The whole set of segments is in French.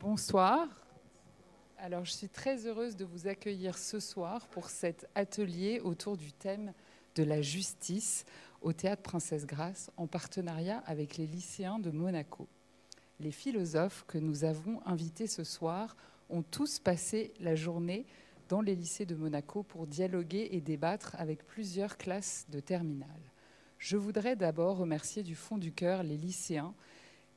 Bonsoir. Alors, je suis très heureuse de vous accueillir ce soir pour cet atelier autour du thème de la justice au Théâtre Princesse Grasse en partenariat avec les lycéens de Monaco. Les philosophes que nous avons invités ce soir ont tous passé la journée dans les lycées de Monaco pour dialoguer et débattre avec plusieurs classes de terminale. Je voudrais d'abord remercier du fond du cœur les lycéens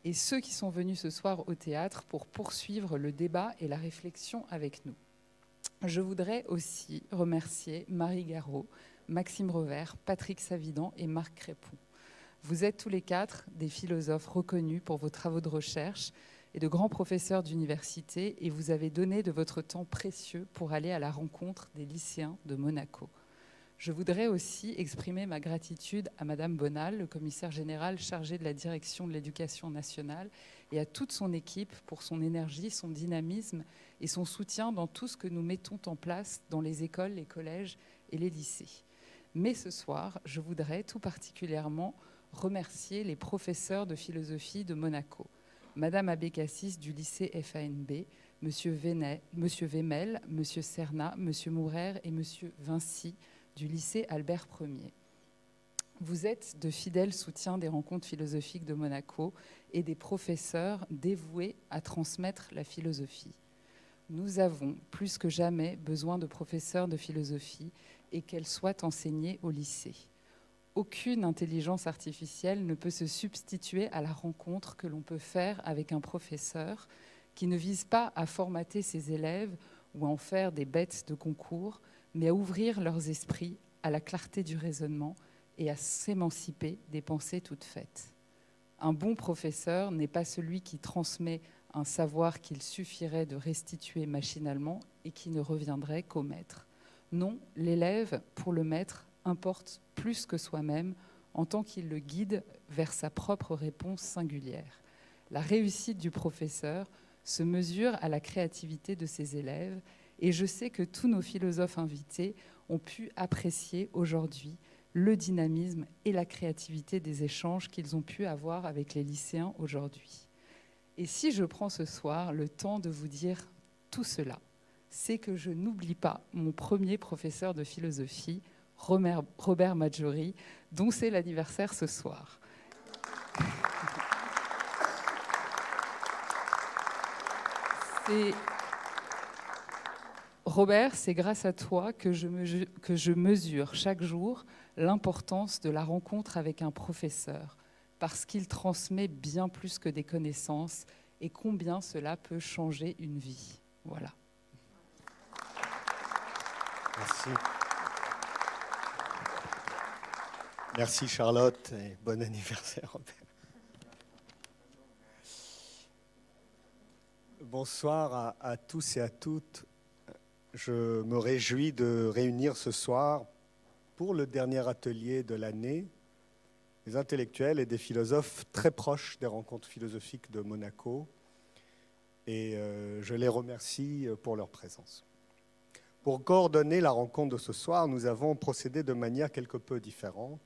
et ceux qui sont venus ce soir au théâtre pour poursuivre le débat et la réflexion avec nous. Je voudrais aussi remercier Marie Garot, Maxime Revers, Patrick Savidan et Marc Crépon. Vous êtes tous les quatre des philosophes reconnus pour vos travaux de recherche et de grands professeurs d'université et vous avez donné de votre temps précieux pour aller à la rencontre des lycéens de Monaco. Je voudrais aussi exprimer ma gratitude à Madame Bonal, le commissaire général chargé de la direction de l'éducation nationale, et à toute son équipe pour son énergie, son dynamisme et son soutien dans tout ce que nous mettons en place dans les écoles, les collèges et les lycées. Mais ce soir, je voudrais tout particulièrement remercier les professeurs de philosophie de Monaco. Madame Abécassis du lycée FANB, Monsieur, Venet, Monsieur Vemel, Monsieur Serna, Monsieur Mourer et Monsieur Vinci du lycée Albert Ier. Vous êtes de fidèles soutiens des rencontres philosophiques de Monaco et des professeurs dévoués à transmettre la philosophie. Nous avons plus que jamais besoin de professeurs de philosophie et qu'elle soit enseignée au lycée. Aucune intelligence artificielle ne peut se substituer à la rencontre que l'on peut faire avec un professeur qui ne vise pas à formater ses élèves ou à en faire des bêtes de concours, mais à ouvrir leurs esprits à la clarté du raisonnement et à s'émanciper des pensées toutes faites. Un bon professeur n'est pas celui qui transmet un savoir qu'il suffirait de restituer machinalement et qui ne reviendrait qu'au maître. Non, l'élève, pour le maître, importe plus que soi-même en tant qu'il le guide vers sa propre réponse singulière. La réussite du professeur se mesure à la créativité de ses élèves et je sais que tous nos philosophes invités ont pu apprécier aujourd'hui le dynamisme et la créativité des échanges qu'ils ont pu avoir avec les lycéens aujourd'hui. Et si je prends ce soir le temps de vous dire tout cela, c'est que je n'oublie pas mon premier professeur de philosophie, Robert Maggiori, dont c'est l'anniversaire ce soir. C'est Robert, c'est grâce à toi que je, mesure chaque jour l'importance de la rencontre avec un professeur, parce qu'il transmet bien plus que des connaissances et combien cela peut changer une vie. Voilà. Merci. Merci Charlotte et bon anniversaire Robert. Bonsoir à tous et à toutes je me réjouis de réunir ce soir pour le dernier atelier de l'année des intellectuels et des philosophes très proches des rencontres philosophiques de Monaco et euh, je les remercie pour leur présence. Pour coordonner la rencontre de ce soir, nous avons procédé de manière quelque peu différente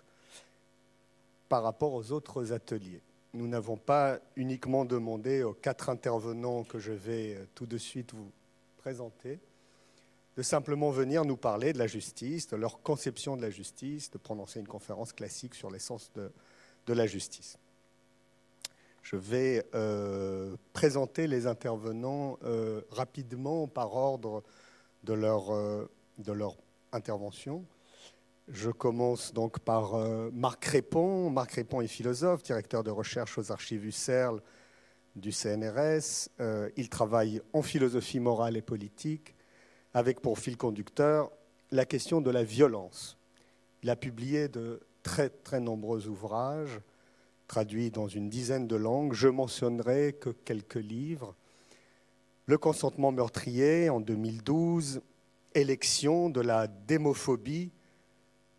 par rapport aux autres ateliers. Nous n'avons pas uniquement demandé aux quatre intervenants que je vais euh, tout de suite vous présenter de simplement venir nous parler de la justice, de leur conception de la justice, de prononcer une conférence classique sur l'essence de, de, la justice. Je vais euh, présenter les intervenants euh, rapidement par ordre de leur, euh, de leur intervention. Je commence donc par Marc Répon. Marc Répon est philosophe, directeur de recherche aux archives UCERL du CNRS. il travaille en philosophie morale et politique avec pour fil conducteur la question de la violence. Il a publié de très très nombreux ouvrages traduits dans une dizaine de langues. Je mentionnerai que quelques livres. Le consentement meurtrier en 2012, Élection de la démophobie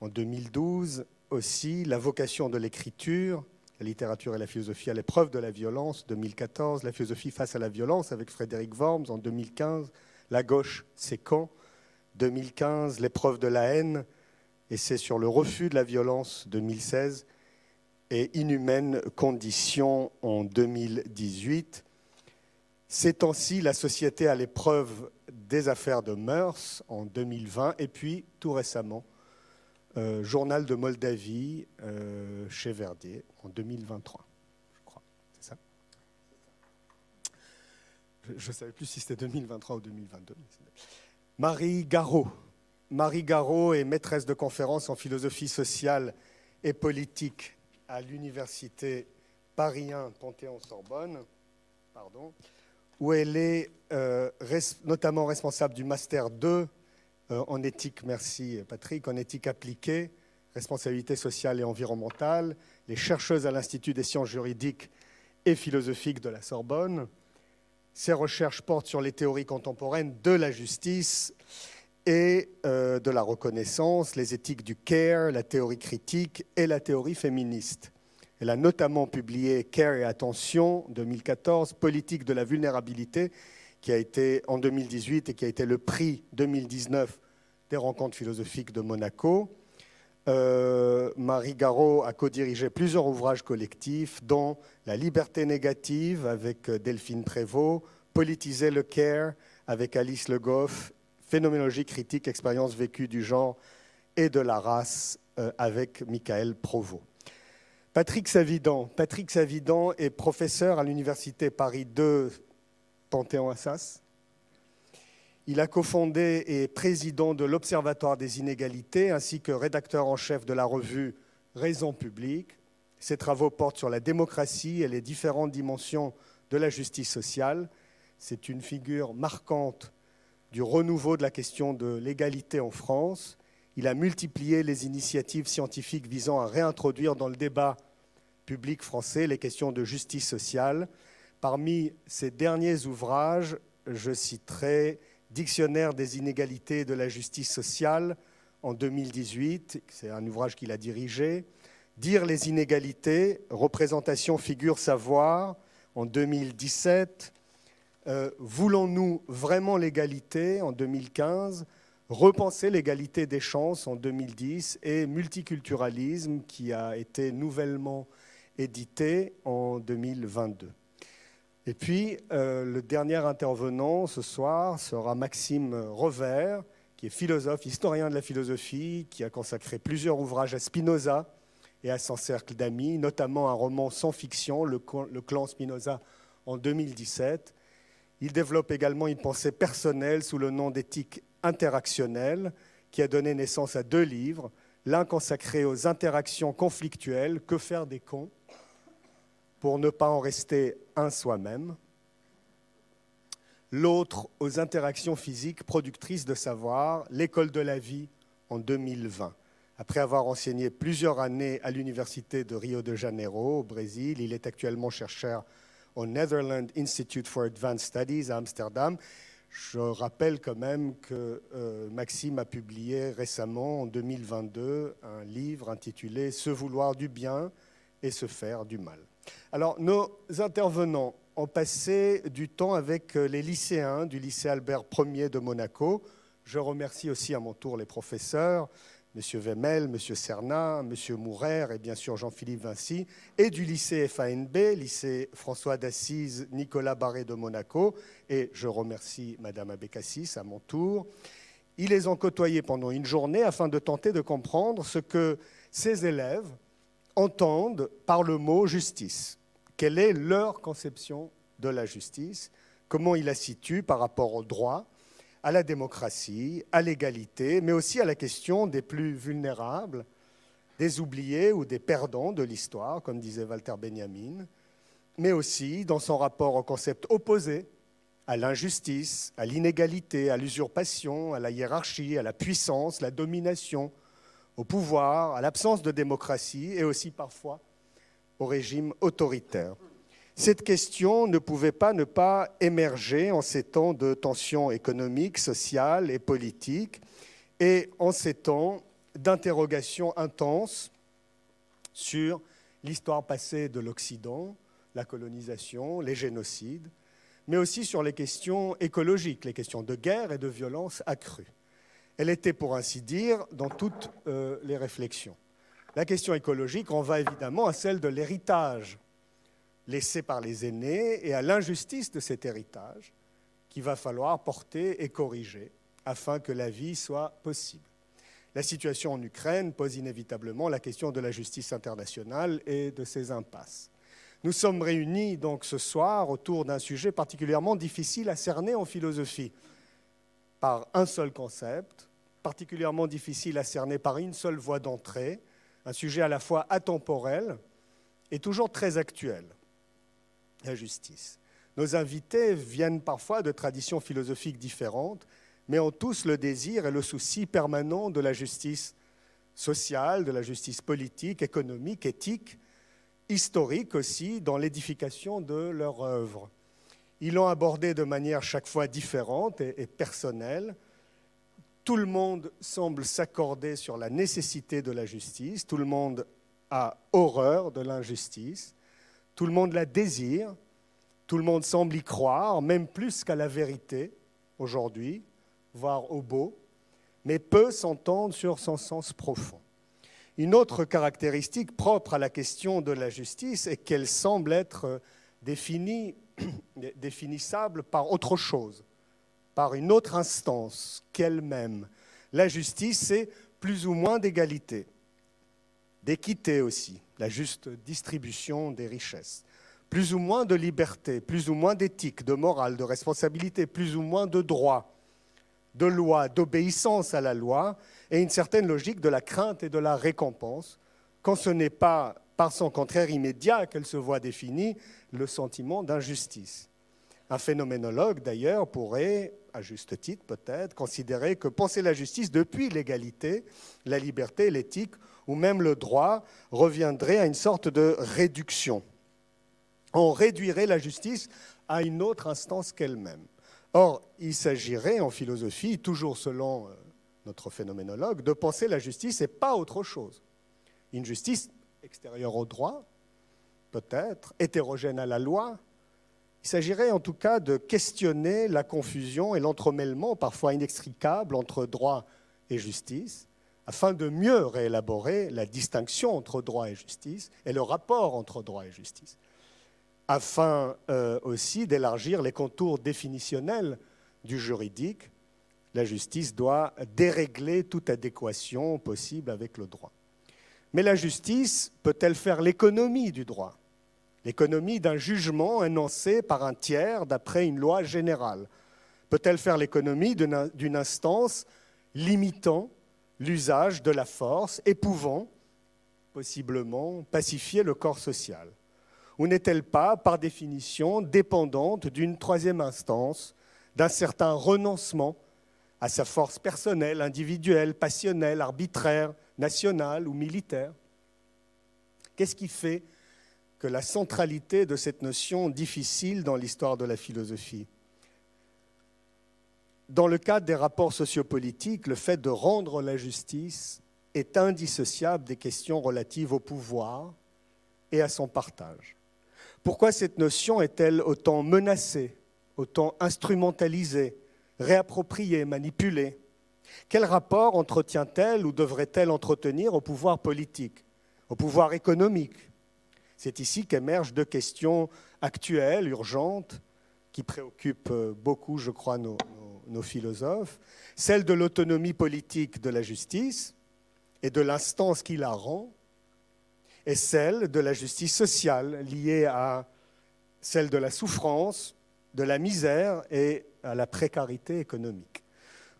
en 2012, aussi La vocation de l'écriture, la littérature et la philosophie à l'épreuve de la violence, 2014, La philosophie face à la violence avec Frédéric Worms en 2015, la gauche, c'est quand? 2015, l'épreuve de la haine, et c'est sur le refus de la violence 2016, et inhumaines conditions en 2018. Ces temps-ci, la société à l'épreuve des affaires de mœurs en 2020 et puis tout récemment, euh, Journal de Moldavie euh, chez Verdier en 2023, je crois. C'est ça Je ne savais plus si c'était 2023 ou 2022. Marie Garot. Marie Garot est maîtresse de conférences en philosophie sociale et politique à l'université Paris 1 Panthéon-Sorbonne, pardon, où elle est euh, notamment responsable du Master 2 euh, en éthique, merci Patrick, en éthique appliquée, responsabilité sociale et environnementale, les chercheuses à l'Institut des sciences juridiques et philosophiques de la Sorbonne. Ses recherches portent sur les théories contemporaines de la justice et euh, de la reconnaissance, les éthiques du care, la théorie critique et la théorie féministe. Elle a notamment publié Care et Attention 2014, Politique de la vulnérabilité, qui a été en 2018 et qui a été le prix 2019 des rencontres philosophiques de Monaco. Euh, Marie Garot a co-dirigé plusieurs ouvrages collectifs, dont La liberté négative avec Delphine Prévost, Politiser le care avec Alice Le Goff, Phénoménologie critique, expérience vécue du genre et de la race euh, avec Michael Provost. Patrick Savidan. Patrick Savidan est professeur à l'Université Paris 2 Panthéon-Assas. Il a cofondé et président de l'Observatoire des inégalités ainsi que rédacteur en chef de la revue Raison publique. Ses travaux portent sur la démocratie et les différentes dimensions de la justice sociale. C'est une figure marquante du renouveau de la question de l'égalité en France. Il a multiplié les initiatives scientifiques visant à réintroduire dans le débat public français les questions de justice sociale. Parmi ses derniers ouvrages, je citerai Dictionnaire des inégalités de la justice sociale en 2018, c'est un ouvrage qu'il a dirigé, Dire les inégalités, représentation, figure, savoir en 2017, euh, Voulons-nous vraiment l'égalité en 2015, Repenser l'égalité des chances en 2010 et Multiculturalisme qui a été nouvellement édité en 2022. Et puis, euh, le dernier intervenant ce soir sera Maxime Revers, qui est philosophe, historien de la philosophie, qui a consacré plusieurs ouvrages à Spinoza et à son cercle d'amis, notamment un roman sans fiction, Le clan Spinoza, en 2017. Il développe également une pensée personnelle sous le nom d'éthique interactionnelle, qui a donné naissance à deux livres, l'un consacré aux interactions conflictuelles, Que faire des cons, pour ne pas en rester un soi-même, l'autre aux interactions physiques productrices de savoir, l'école de la vie en 2020. Après avoir enseigné plusieurs années à l'université de Rio de Janeiro, au Brésil, il est actuellement chercheur au Netherlands Institute for Advanced Studies à Amsterdam. Je rappelle quand même que euh, Maxime a publié récemment, en 2022, un livre intitulé Se vouloir du bien et se faire du mal. Alors, nos intervenants ont passé du temps avec euh, les lycéens du lycée Albert Ier de Monaco. Je remercie aussi à mon tour les professeurs, M. Wemel, M. Serna, M. Mourer et bien sûr Jean-Philippe Vinci, et du lycée FANB, lycée François d'Assise, Nicolas Barré de Monaco, et je remercie Mme Abécassis à mon tour. Ils les ont côtoyés pendant une journée afin de tenter de comprendre ce que ces élèves, entendent par le mot justice. Quelle est leur conception de la justice? Comment ils la situent par rapport au droit, à la démocratie, à l'égalité, mais aussi à la question des plus vulnérables, des oubliés ou des perdants de l'histoire, comme disait Walter Benjamin, mais aussi dans son rapport au concept opposé à l'injustice, à l'inégalité, à l'usurpation, à la hiérarchie, à la puissance, la domination, au pouvoir, à l'absence de démocratie et aussi parfois au régime autoritaire. Cette question ne pouvait pas ne pas émerger en ces temps de tensions économiques, sociales et politiques et en ces temps d'interrogations intenses sur l'histoire passée de l'Occident, la colonisation, les génocides, mais aussi sur les questions écologiques, les questions de guerre et de violence accrues elle était, pour ainsi dire, dans toutes euh, les réflexions. La question écologique en va évidemment à celle de l'héritage laissé par les aînés et à l'injustice de cet héritage qu'il va falloir porter et corriger afin que la vie soit possible. La situation en Ukraine pose inévitablement la question de la justice internationale et de ses impasses. Nous sommes réunis donc ce soir autour d'un sujet particulièrement difficile à cerner en philosophie, par un seul concept, particulièrement difficile à cerner par une seule voie d'entrée, un sujet à la fois atemporel et toujours très actuel, la justice. Nos invités viennent parfois de traditions philosophiques différentes, mais ont tous le désir et le souci permanent de la justice sociale, de la justice politique, économique, éthique, historique aussi, dans l'édification de leur œuvre. Ils l'ont abordé de manière chaque fois différente et, personnelle. Tout le monde semble s'accorder sur la nécessité de la justice, tout le monde a horreur de l'injustice, tout le monde la désire, tout le monde semble y croire, même plus qu'à la vérité aujourd'hui, voire au beau, mais peu s'entendent sur son sens profond. Une autre caractéristique propre à la question de la justice est qu'elle semble être définie, définissable par autre chose, par une autre instance qu'elle-même. La justice, c'est plus ou moins d'égalité, d'équité aussi, la juste distribution des richesses, plus ou moins de liberté, plus ou moins d'éthique, de morale, de responsabilité, plus ou moins de droit, de loi, d'obéissance à la loi, et une certaine logique de la crainte et de la récompense, quand ce n'est pas par son contraire immédiat qu'elle se voit définie le sentiment d'injustice. Un phénoménologue, d'ailleurs, pourrait, à juste titre peut-être, considérer que penser la justice depuis l'égalité, la liberté, l'éthique ou même le droit reviendrait à une sorte de réduction. On réduirait la justice à une autre instance qu'elle-même. Or, il s'agirait en philosophie, toujours selon euh, notre phénoménologue, de penser la justice et pas autre chose. Une justice extérieure au droit, peut-être, hétérogène à la loi. Il s'agirait en tout cas de questionner la confusion et l'entremêlement parfois inextricable entre droit et justice, afin de mieux réélaborer la distinction entre droit et justice et le rapport entre droit et justice, afin euh, aussi d'élargir les contours définitionnels du juridique la justice doit dérégler toute adéquation possible avec le droit. Mais la justice peut-elle faire l'économie du droit? L'économie d'un jugement énoncé par un tiers d'après une loi générale Peut-elle faire l'économie d'une instance limitant l'usage de la force et pouvant, possiblement, pacifier le corps social? Ou n'est-elle pas, par définition, dépendante d'une troisième instance, d'un certain renoncement à sa force personnelle, individuelle, passionnelle, arbitraire, nationale ou militaire? Qu'est-ce qui fait que la centralité de cette notion difficile dans l'histoire de la philosophie Dans le cadre des rapports sociopolitiques, le fait de rendre la justice est indissociable des questions relatives au pouvoir et à son partage. Pourquoi cette notion est-elle autant menacée, autant instrumentalisée réappropriée, manipulée? Quel rapport entretient-elle ou devrait-elle entretenir au pouvoir politique, au pouvoir économique C'est ici qu'émergent deux questions actuelles, urgentes, qui préoccupent beaucoup, je crois, nos, nos philosophes. Celle de l'autonomie politique de la justice et de l'instance qui la rend, et celle de la justice sociale liée à celle de la souffrance, de la misère et à la précarité économique.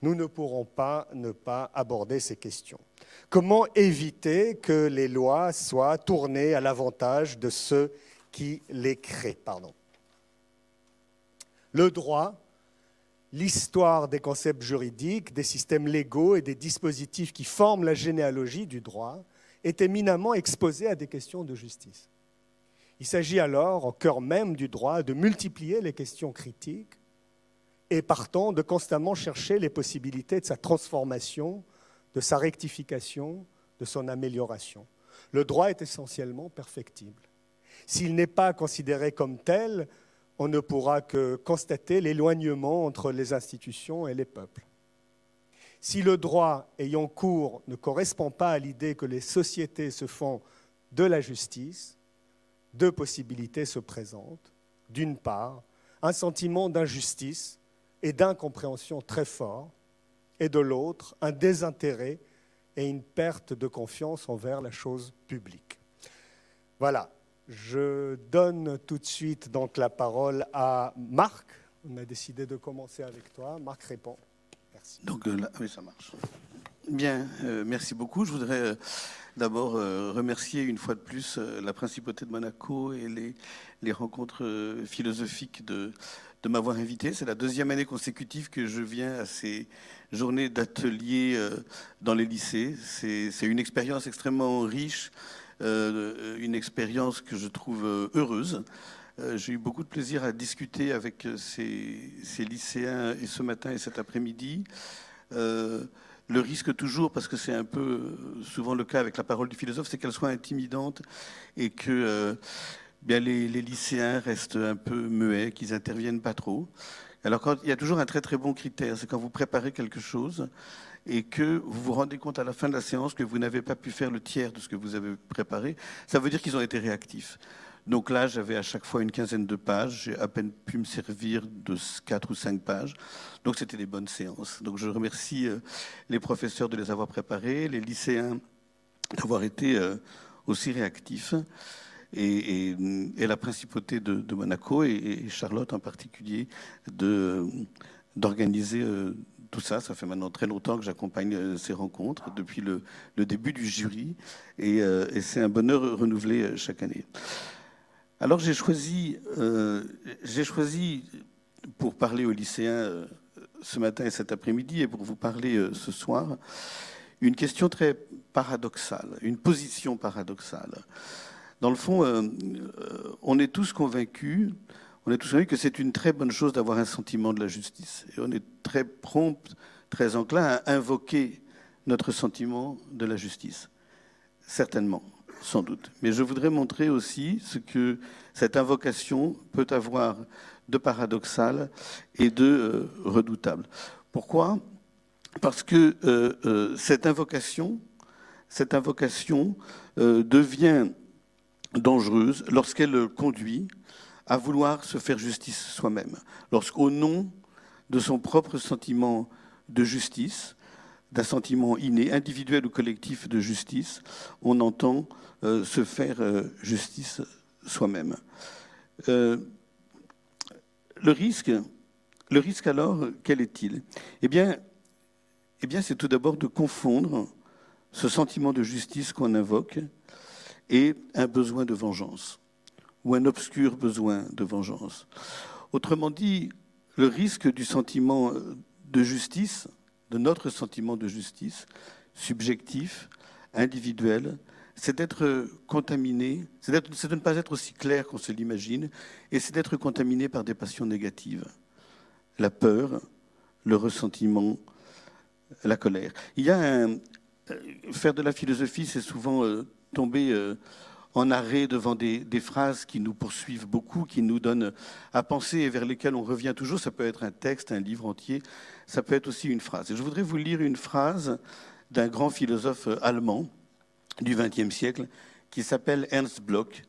Nous ne pourrons pas ne pas aborder ces questions. Comment éviter que les lois soient tournées à l'avantage de ceux qui les créent. Le droit, l'histoire des concepts juridiques, des systèmes légaux et des dispositifs qui forment la généalogie du droit est éminemment exposé à des questions de justice. Il s'agit alors, au cœur même du droit, de multiplier les questions critiques et partant de constamment chercher les possibilités de sa transformation, de sa rectification, de son amélioration. Le droit est essentiellement perfectible. S'il n'est pas considéré comme tel, on ne pourra que constater l'éloignement entre les institutions et les peuples. Si le droit ayant cours ne correspond pas à l'idée que les sociétés se font de la justice, deux possibilités se présentent. D'une part, un sentiment d'injustice et d'incompréhension très fort, et de l'autre, un désintérêt et une perte de confiance envers la chose publique. Voilà, je donne tout de suite donc la parole à Marc. On a décidé de commencer avec toi. Marc répond. Merci. Donc euh, là, oui, ça marche. Bien, euh, merci beaucoup. Je voudrais euh, d'abord remercier une fois de plus la Principauté de Monaco et les, les rencontres philosophiques de, de m'avoir invité. C'est la deuxième année consécutive que je viens à ces journées d'atelier dans les lycées. C'est une expérience extrêmement riche, une expérience que je trouve heureuse. J'ai eu beaucoup de plaisir à discuter avec ces, lycéens et ce matin et cet après-midi. Euh, le risque toujours, parce que c'est un peu euh, souvent le cas avec la parole du philosophe, c'est qu'elle soit intimidante et que euh, bien les, lycéens restent un peu muets, qu'ils n'interviennent pas trop. Alors quand, il y a toujours un très très bon critère, c'est quand vous préparez quelque chose et que vous vous rendez compte à la fin de la séance que vous n'avez pas pu faire le tiers de ce que vous avez préparé, ça veut dire qu'ils ont été réactifs. Donc là, j'avais à chaque fois une quinzaine de pages. J'ai à peine pu me servir de quatre ou cinq pages. Donc c'était des bonnes séances. Donc je remercie euh, les professeurs de les avoir préparées, les lycéens d'avoir été euh, aussi réactifs. Et, la principauté de, Monaco et, Charlotte en particulier d'organiser euh, tout ça. Ça fait maintenant très longtemps que j'accompagne ces rencontres, depuis le, début du jury, et c'est un bonheur renouvelé chaque année. Alors j'ai choisi, euh, j'ai choisi pour parler aux lycéens euh, ce matin et cet après-midi et pour vous parler euh, ce soir, une question très paradoxale, une position paradoxale. Dans le fond, on est tous convaincus, on est tous convaincus que c'est une très bonne chose d'avoir un sentiment de la justice. Et on est très prompt, très enclin à invoquer notre sentiment de la justice. Certainement sans doute. Mais je voudrais montrer aussi ce que cette invocation peut avoir de paradoxal et de euh, redoutable. Pourquoi? Parce que euh, euh, cette invocation, cette invocation devient dangereuse lorsqu'elle conduit à vouloir se faire justice soi-même. Lorsqu'au nom de son propre sentiment de justice, d'un sentiment inné, individuel ou collectif de justice, on entend euh, se faire euh, justice soi-même. Euh, le risque, alors, quel est-il? Eh eh bien c'est tout d'abord de confondre ce sentiment de justice qu'on invoque et un besoin de vengeance, ou un obscur besoin de vengeance. Autrement dit, le risque du sentiment de justice, de notre sentiment de justice, subjectif, individuel, c'est d'être contaminé, c'est de ne pas être aussi clair qu'on se l'imagine, et c'est d'être contaminé par des passions négatives. La peur, le ressentiment, la colère. Il y a un, euh, faire de la philosophie, c'est souvent euh, tomber euh, en arrêt devant des, phrases qui nous poursuivent beaucoup, qui nous donnent à penser et vers lesquelles on revient toujours. Ça peut être un texte, un livre entier, ça peut être aussi une phrase. Et je voudrais vous lire une phrase d'un grand philosophe allemand du XXe siècle, qui s'appelle Ernst Bloch,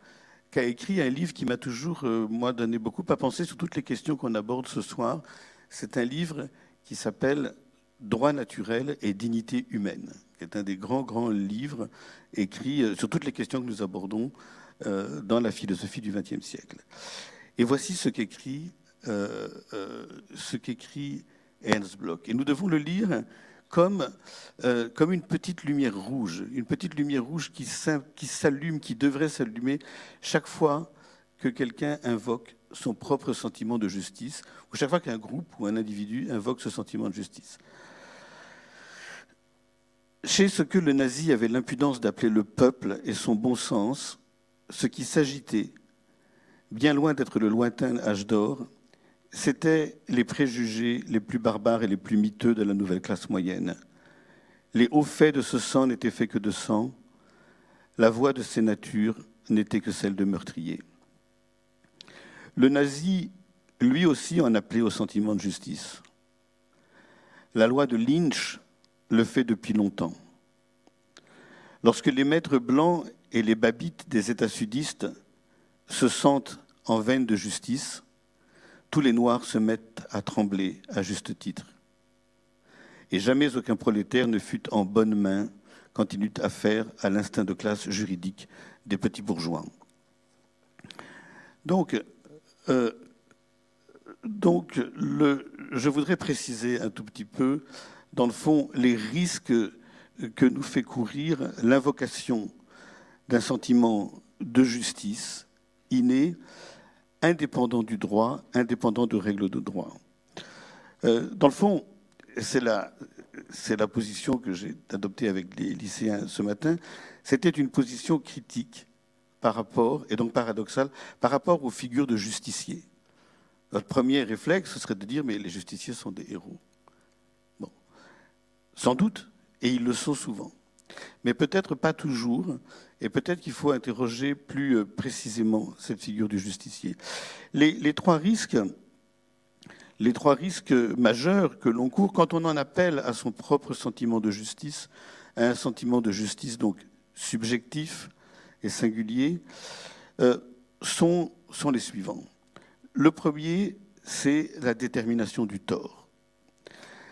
qui a écrit un livre qui m'a toujours, euh, moi, donné beaucoup à penser sur toutes les questions qu'on aborde ce soir. C'est un livre qui s'appelle Droit naturel et dignité humaine, qui est un des grands, grands livres écrits euh, sur toutes les questions que nous abordons euh, dans la philosophie du XXe siècle. Et voici ce qu'écrit ce qu'écrit Ernst Bloch. Et nous devons le lire comme, euh, comme une petite lumière rouge, une petite lumière rouge qui s'allume, qui devrait s'allumer chaque fois que quelqu'un invoque son propre sentiment de justice, ou chaque fois qu'un groupe ou un individu invoque ce sentiment de justice. Chez ce que le nazi avait l'impudence d'appeler le peuple et son bon sens, ce qui s'agitait, bien loin d'être le lointain âge d'or, c'était les préjugés les plus barbares et les plus miteux de la nouvelle classe moyenne. Les hauts faits de ce sang n'étaient faits que de sang. La voix de ces natures n'était que celle de meurtriers. Le nazi, lui aussi, en appelait au sentiment de justice. La loi de Lynch le fait depuis longtemps. Lorsque les maîtres blancs et les babites des États sudistes se sentent en veine de justice, tous les Noirs se mettent à trembler à juste titre. Et jamais aucun prolétaire ne fut en bonne main quand il eut affaire à l'instinct de classe juridique des petits bourgeois. Donc, euh, donc je voudrais préciser un tout petit peu, dans le fond, les risques que nous fait courir l'invocation d'un sentiment de justice inné, indépendant du droit, indépendant de règles de droit. Euh, dans le fond, c'est la, position que j'ai adoptée avec les lycéens ce matin, c'était une position critique par rapport, et donc paradoxale, par rapport aux figures de justiciers. Notre premier réflexe, ce serait de dire, mais les justiciers sont des héros. Sans doute, et ils le sont souvent. Mais peut-être pas toujours, et peut-être qu'il faut interroger plus euh, précisément cette figure du justicier. Les, trois risques, majeurs que l'on court quand on en appelle à son propre sentiment de justice, à un sentiment de justice donc subjectif et singulier, euh, sont les suivants. Le premier, c'est la détermination du tort.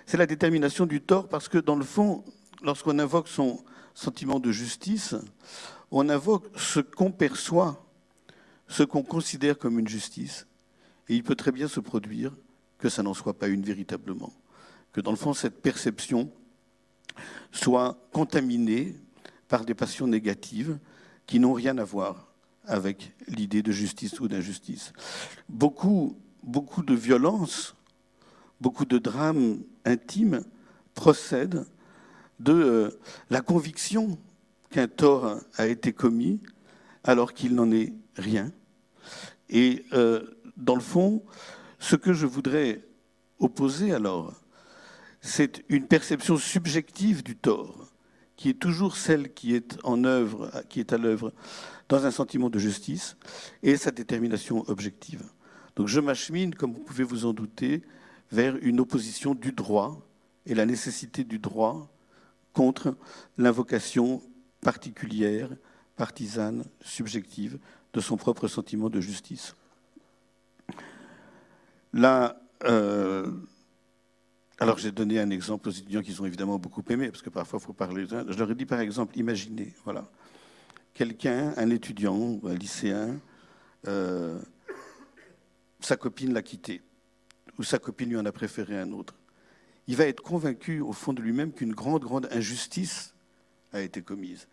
C'est la détermination du tort parce que, dans le fond, lorsqu'on invoque son sentiment de justice, on invoque ce qu'on perçoit, ce qu'on considère comme une justice. Et il peut très bien se produire que ça n'en soit pas une véritablement. Que dans le fond, cette perception soit contaminée par des passions négatives qui n'ont rien à voir avec l'idée de justice ou d'injustice. Beaucoup, beaucoup de violences, beaucoup de drames intimes procèdent de euh, la conviction qu'un tort a été commis alors qu'il n'en est rien. Et euh, dans le fond, ce que je voudrais opposer alors, c'est une perception subjective du tort, qui est toujours celle qui est en œuvre, qui est à l'œuvre dans un sentiment de justice, et sa détermination objective. Donc je m'achemine, comme vous pouvez vous en douter, vers une opposition du droit et la nécessité du droit contre l'invocation particulière, partisane, subjective de son propre sentiment de justice. Là, euh, alors j'ai donné un exemple aux étudiants qu'ils ont évidemment beaucoup aimé, parce que parfois il faut parler. Je leur ai dit par exemple, imaginez, voilà, quelqu'un, un étudiant, un lycéen, euh, sa copine l'a quitté, ou sa copine lui en a préféré un autre il va être convaincu au fond de lui-même qu'une grande, grande injustice a été commise.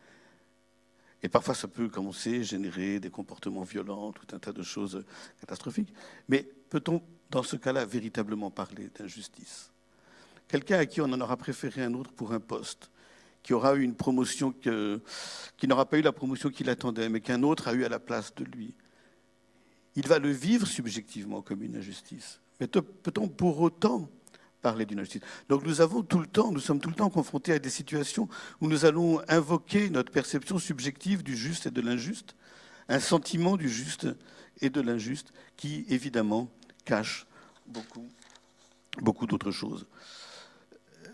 Et parfois, ça peut, comme on générer des comportements violents, tout un tas de choses catastrophiques. Mais peut-on, dans ce cas-là, véritablement parler d'injustice? Quelqu'un à qui on en aura préféré un autre pour un poste, qui aura eu une promotion qui n'aura pas eu la promotion qu'il attendait, mais qu'un autre a eu à la place de lui. Il va le vivre subjectivement comme une injustice? Mais peut-on pour autant parler d'une injustice? Donc nous avons tout le temps, nous sommes tout le temps confrontés à des situations où nous allons invoquer notre perception subjective du juste et de l'injuste, un sentiment du juste et de l'injuste qui, évidemment, cache beaucoup, beaucoup d'autres choses.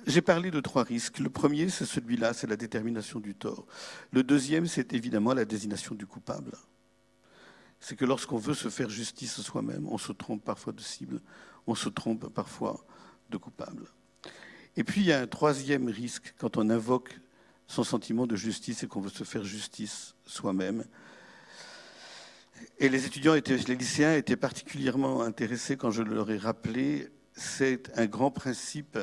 J'ai parlé de trois risques. Le premier, c'est celui-là, c'est la détermination du tort. Le deuxième, c'est évidemment la désignation du coupable. C'est que lorsqu'on veut se faire justice soi-même, on se trompe parfois de cible, on se trompe parfois de coupable. Et puis il y a un troisième risque quand on invoque son sentiment de justice et qu'on veut se faire justice soi-même. Et les étudiants, les lycéens étaient particulièrement intéressés quand je leur ai rappelé, c'est un grand principe,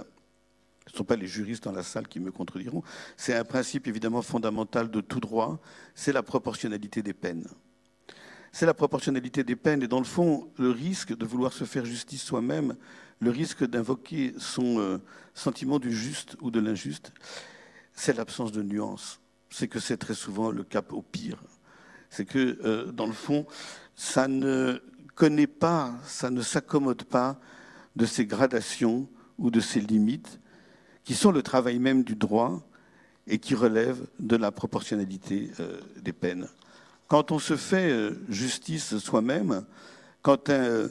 ce ne sont pas les juristes dans la salle qui me contrediront, c'est un principe évidemment fondamental de tout droit, c'est la proportionnalité des peines. C'est la proportionnalité des peines et dans le fond, le risque de vouloir se faire justice soi-même le risque d'invoquer son euh, sentiment du juste ou de l'injuste, c'est l'absence de nuance. C'est que c'est très souvent le cap au pire. C'est que, euh, dans le fond, ça ne connaît pas, ça ne s'accommode pas de ces gradations ou de ces limites qui sont le travail même du droit et qui relèvent de la proportionnalité euh, des peines. Quand on se fait justice soi-même, quand un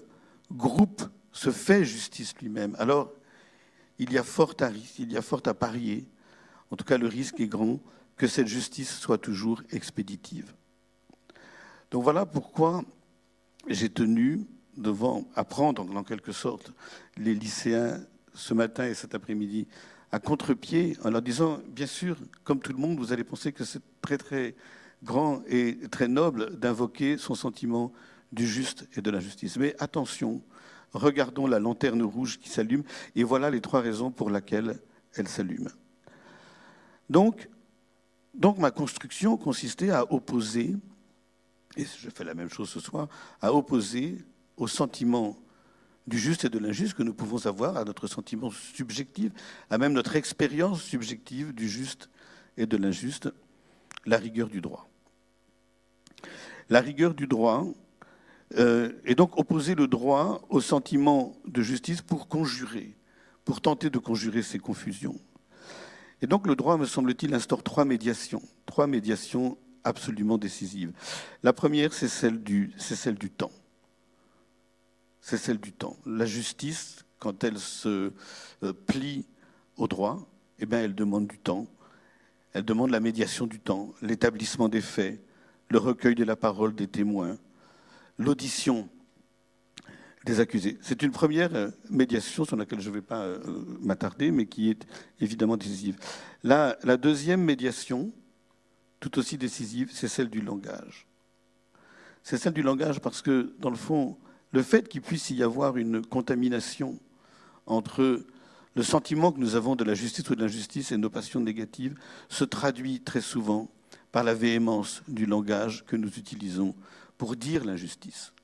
groupe se fait justice lui-même, alors il y a fort à, il y a fort à parier, en tout cas le risque est grand, que cette justice soit toujours expéditive. Donc voilà pourquoi j'ai tenu devant apprendre en quelque sorte les lycéens ce matin et cet après-midi à contre-pied en leur disant, bien sûr, comme tout le monde, vous allez penser que c'est très très grand et très noble d'invoquer son sentiment du juste et de la justice. Mais attention, regardons la lanterne rouge qui s'allume et voilà les trois raisons pour lesquelles elle s'allume. Donc ma construction consistait à opposer, et je fais la même chose ce soir, à opposer au sentiment du juste et de l'injuste que nous pouvons avoir, à notre sentiment subjectif, à même notre expérience subjective du juste et de l'injuste, la rigueur du droit. La rigueur du droit euh, est donc opposer le droit au sentiment de justice pour conjurer, pour tenter de conjurer ces confusions. Et donc le droit, me semble-t-il, instaure trois médiations, trois médiations absolument décisives. La première, c'est celle du, c'est celle du temps c'est celle du temps. La justice, quand elle se euh, plie au droit, eh bien, elle demande du temps. Elle demande la médiation du temps, l'établissement des faits, le recueil de la parole des témoins, l'audition des accusés. C'est une première euh, médiation sur laquelle je ne vais pas euh, m'attarder, mais qui est évidemment décisive. La, la deuxième médiation, tout aussi décisive, c'est celle du langage. C'est celle du langage parce que, dans le fond, le fait qu'il puisse y avoir une contamination entre le sentiment que nous avons de la justice ou de l'injustice et nos passions négatives se traduit très souvent par la véhémence du langage que nous utilisons pour dire l'injustice.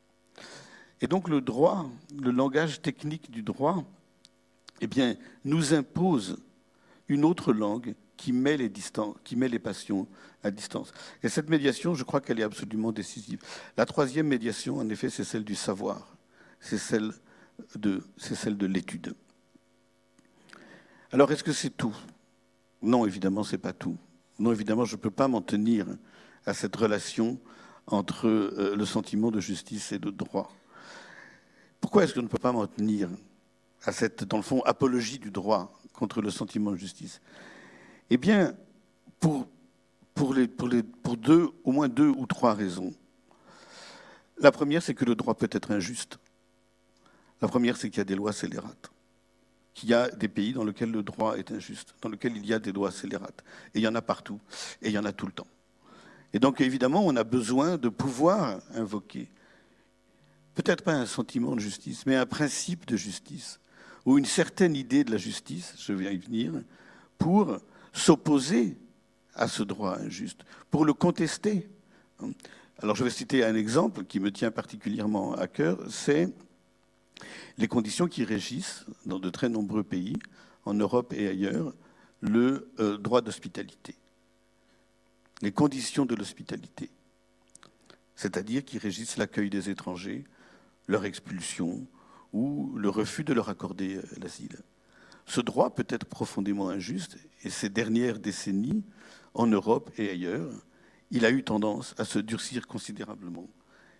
Et donc le droit, le langage technique du droit, eh bien, nous impose une autre langue qui met les, qui met les passions à distance. Et cette médiation, je crois qu'elle est absolument décisive. La troisième médiation, en effet, c'est celle du savoir, c'est celle de l'étude. Alors, est-ce que c'est tout? Non, évidemment, c'est pas tout. Non, évidemment, je ne peux pas m'en tenir à cette relation entre euh, le sentiment de justice et de droit. Pourquoi est-ce que je ne peux pas m'en tenir à cette, dans le fond, apologie du droit contre le sentiment de justice? Eh bien, pour deux, au moins deux ou trois raisons. La première, c'est que le droit peut être injuste. La première, c'est qu'il y a des lois scélérates. Qu'il y a des pays dans lesquels le droit est injuste, dans lesquels il y a des lois scélérates. Et il y en a partout. Et il y en a tout le temps. Et donc, évidemment, on a besoin de pouvoir invoquer, peut-être pas un sentiment de justice, mais un principe de justice, ou une certaine idée de la justice, je vais y venir, pour s'opposer à ce droit injuste, pour le contester. Alors je vais citer un exemple qui me tient particulièrement à cœur, c'est les conditions qui régissent dans de très nombreux pays, en Europe et ailleurs, le euh, droit d'hospitalité. Les conditions de l'hospitalité, c'est-à-dire qui régissent l'accueil des étrangers, leur expulsion ou le refus de leur accorder euh, l'asile. Ce droit peut être profondément injuste et ces dernières décennies, en Europe et ailleurs, il a eu tendance à se durcir considérablement.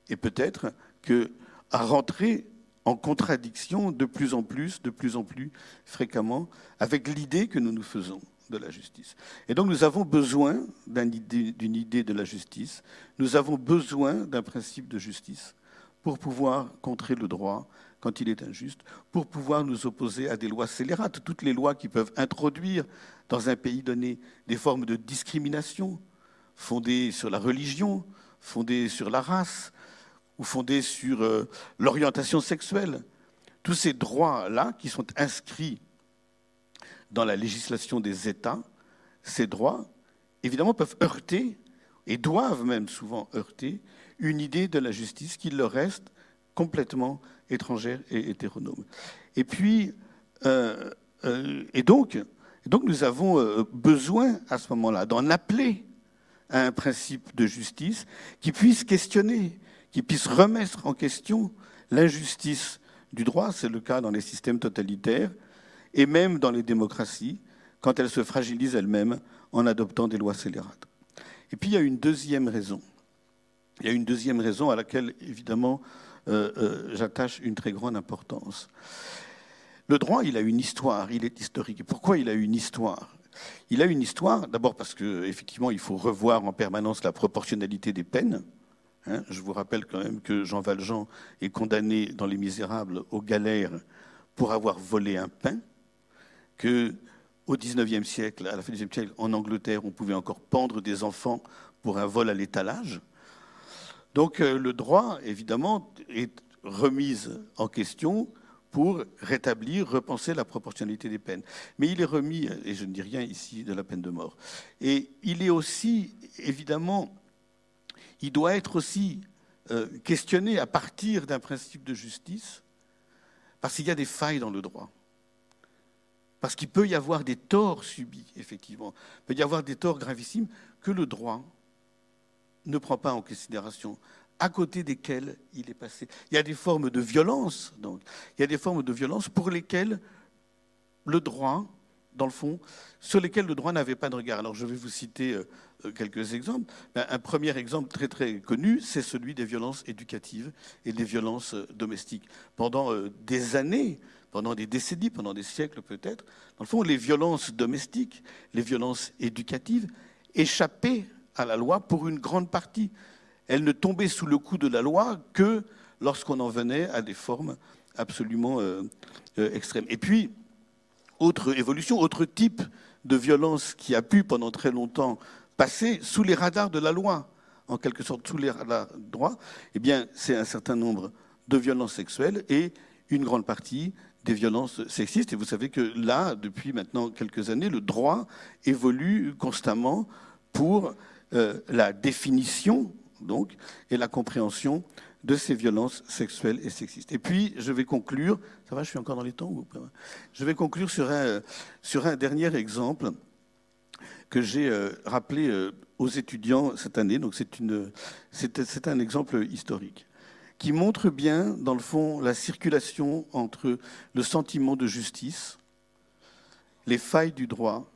Et peut-être à rentrer en contradiction de plus en plus, de plus en plus fréquemment, avec l'idée que nous nous faisons de la justice. Et donc nous avons besoin d'une idée, idée de la justice, nous avons besoin d'un principe de justice pour pouvoir contrer le droit quand il est injuste, pour pouvoir nous opposer à des lois scélérates, toutes les lois qui peuvent introduire dans un pays donné des formes de discrimination fondées sur la religion, fondées sur la race ou fondées sur euh, l'orientation sexuelle. Tous ces droits-là qui sont inscrits dans la législation des États, ces droits, évidemment, peuvent heurter, et doivent même souvent heurter, une idée de la justice qui leur reste complètement étrangère et hétéronome. Et puis, euh, euh, et donc, nous avons besoin à ce moment-là d'en appeler à un principe de justice qui puisse questionner, qui puisse remettre en question l'injustice du droit. C'est le cas dans les systèmes totalitaires et même dans les démocraties, quand elles se fragilisent elles-mêmes en adoptant des lois scélérates. Et puis il y a une deuxième raison. Il y a une deuxième raison à laquelle, évidemment, euh, euh, j'attache une très grande importance. Le droit, il a une histoire, il est historique. Pourquoi il a une histoire? Il a une histoire, d'abord parce qu'effectivement, il faut revoir en permanence la proportionnalité des peines. Hein. je vous rappelle quand même que Jean Valjean est condamné dans Les Misérables aux galères pour avoir volé un pain, que au XIXe siècle, à la fin du XIXe siècle, en Angleterre, on pouvait encore pendre des enfants pour un vol à l'étalage. Donc euh, le droit, évidemment, est remis en question pour rétablir, repenser la proportionnalité des peines. Mais il est remis, et je ne dis rien ici de la peine de mort, et il est aussi, évidemment, il doit être aussi euh, questionné à partir d'un principe de justice, parce qu'il y a des failles dans le droit. Parce qu'il peut y avoir des torts subis, effectivement. Il peut y avoir des torts gravissimes que le droit ne prend pas en considération à côté desquels il est passé. Il y a des formes de violence, donc. Il y a des formes de violence pour lesquelles le droit, dans le fond, sur lesquelles le droit n'avait pas de regard. Alors je vais vous citer euh, quelques exemples. Un premier exemple très très connu, c'est celui des violences éducatives et des violences euh, domestiques. Pendant euh, des années, pendant des décennies, pendant des siècles peut-être, dans le fond, les violences domestiques, les violences éducatives échappaient à la loi pour une grande partie elle ne tombait sous le coup de la loi que lorsqu'on en venait à des formes absolument euh, extrêmes. Et puis, autre évolution, autre type de violence qui a pu pendant très longtemps passer sous les radars de la loi, en quelque sorte sous les radars droits, eh bien, c'est un certain nombre de violences sexuelles et une grande partie des violences sexistes. Et vous savez que là, depuis maintenant quelques années, le droit évolue constamment pour euh, la définition donc, et la compréhension de ces violences sexuelles et sexistes. Et puis, je vais conclure, ça va, je suis encore dans les temps Je vais conclure sur un, sur un dernier exemple que j'ai euh, rappelé euh, aux étudiants cette année. Donc, c'est un exemple historique qui montre bien, dans le fond, la circulation entre le sentiment de justice, les failles du droit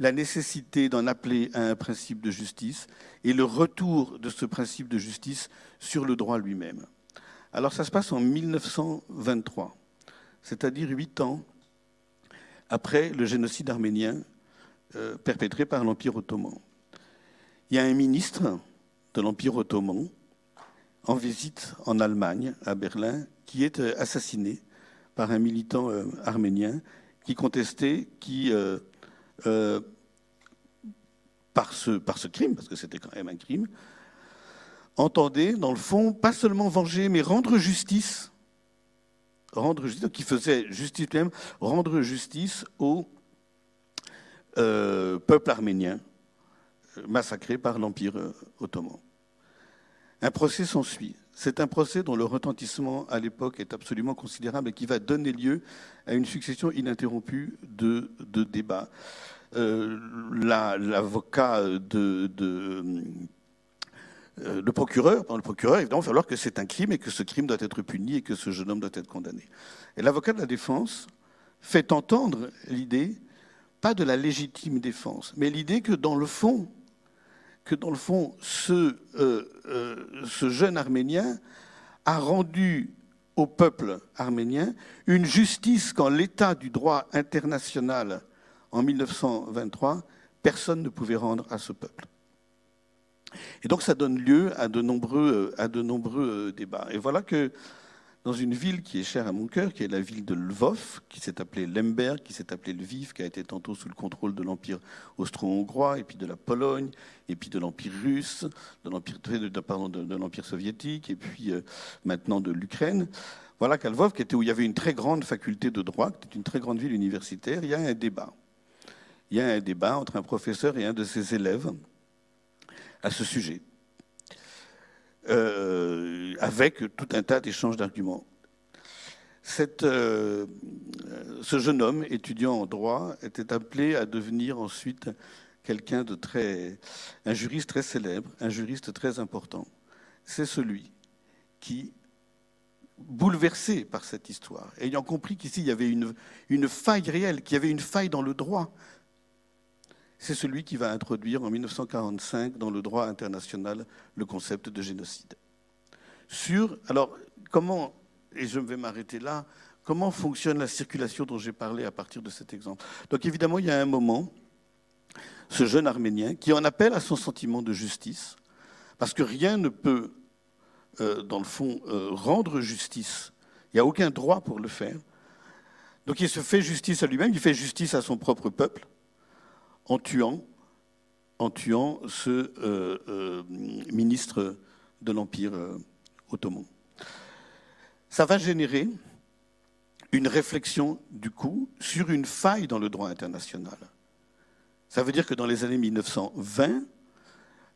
la nécessité d'en appeler à un principe de justice et le retour de ce principe de justice sur le droit lui-même. Alors ça se passe en 1923, c'est-à-dire huit ans après le génocide arménien euh, perpétré par l'Empire ottoman. Il y a un ministre de l'Empire ottoman en visite en Allemagne, à Berlin, qui est euh, assassiné par un militant euh, arménien qui contestait, qui euh, par, ce, crime, parce que c'était quand même un crime, entendait, dans le fond, pas seulement venger, mais rendre justice, rendre justice, qui faisait justice même, rendre justice au euh, peuple arménien euh, massacré par l'Empire ottoman. Un procès s'ensuit. C'est un procès dont le retentissement à l'époque est absolument considérable et qui va donner lieu à une succession ininterrompue de, débats. Euh, l'avocat de, euh, le procureur, le procureur, évidemment, il va falloir que c'est un crime et que ce crime doit être puni et que ce jeune homme doit être condamné. Et l'avocat de la défense fait entendre l'idée, pas de la légitime défense, mais l'idée que dans le fond, que dans le fond, ce, euh, euh, jeune Arménien a rendu au peuple arménien une justice qu'en l'état du droit international en 1923, personne ne pouvait rendre à ce peuple. Et donc ça donne lieu à de nombreux, à de nombreux débats. Et voilà que dans une ville qui est chère à mon cœur, qui est la ville de Lvov, qui s'est appelée Lemberg, qui s'est appelée Lviv, qui a été tantôt sous le contrôle de l'Empire austro-hongrois, et puis de la Pologne, et puis de l'Empire russe, de l'Empire, soviétique, et puis euh, maintenant de l'Ukraine. Voilà qu'à Lvov, qui était où il y avait une très grande faculté de droit, qui était une très grande ville universitaire, il y a un débat. Il y a un débat entre un professeur et un de ses élèves à ce sujet. Euh, avec tout un tas d'échanges d'arguments. Euh, ce jeune homme, étudiant en droit, était appelé à devenir ensuite quelqu'un de très. un juriste très célèbre, un juriste très important. C'est celui qui, bouleversé par cette histoire, ayant compris qu'ici il y avait une, une faille réelle, qu'il y avait une faille dans le droit, c'est celui qui va introduire en 1945 dans le droit international le concept de génocide. Sur, alors, comment, et je vais m'arrêter là, comment fonctionne la circulation dont j'ai parlé à partir de cet exemple? Donc évidemment, il y a un moment, ce jeune Arménien, qui en appelle à son sentiment de justice, parce que rien ne peut dans le fond, rendre justice. Il n'y a aucun droit pour le faire. Donc il se fait justice à lui-même, il fait justice à son propre peuple en tuant, en tuant ce ministre de l'Empire ottoman. Ça va générer une réflexion, du coup, sur une faille dans le droit international. Ça veut dire que dans les années 1920,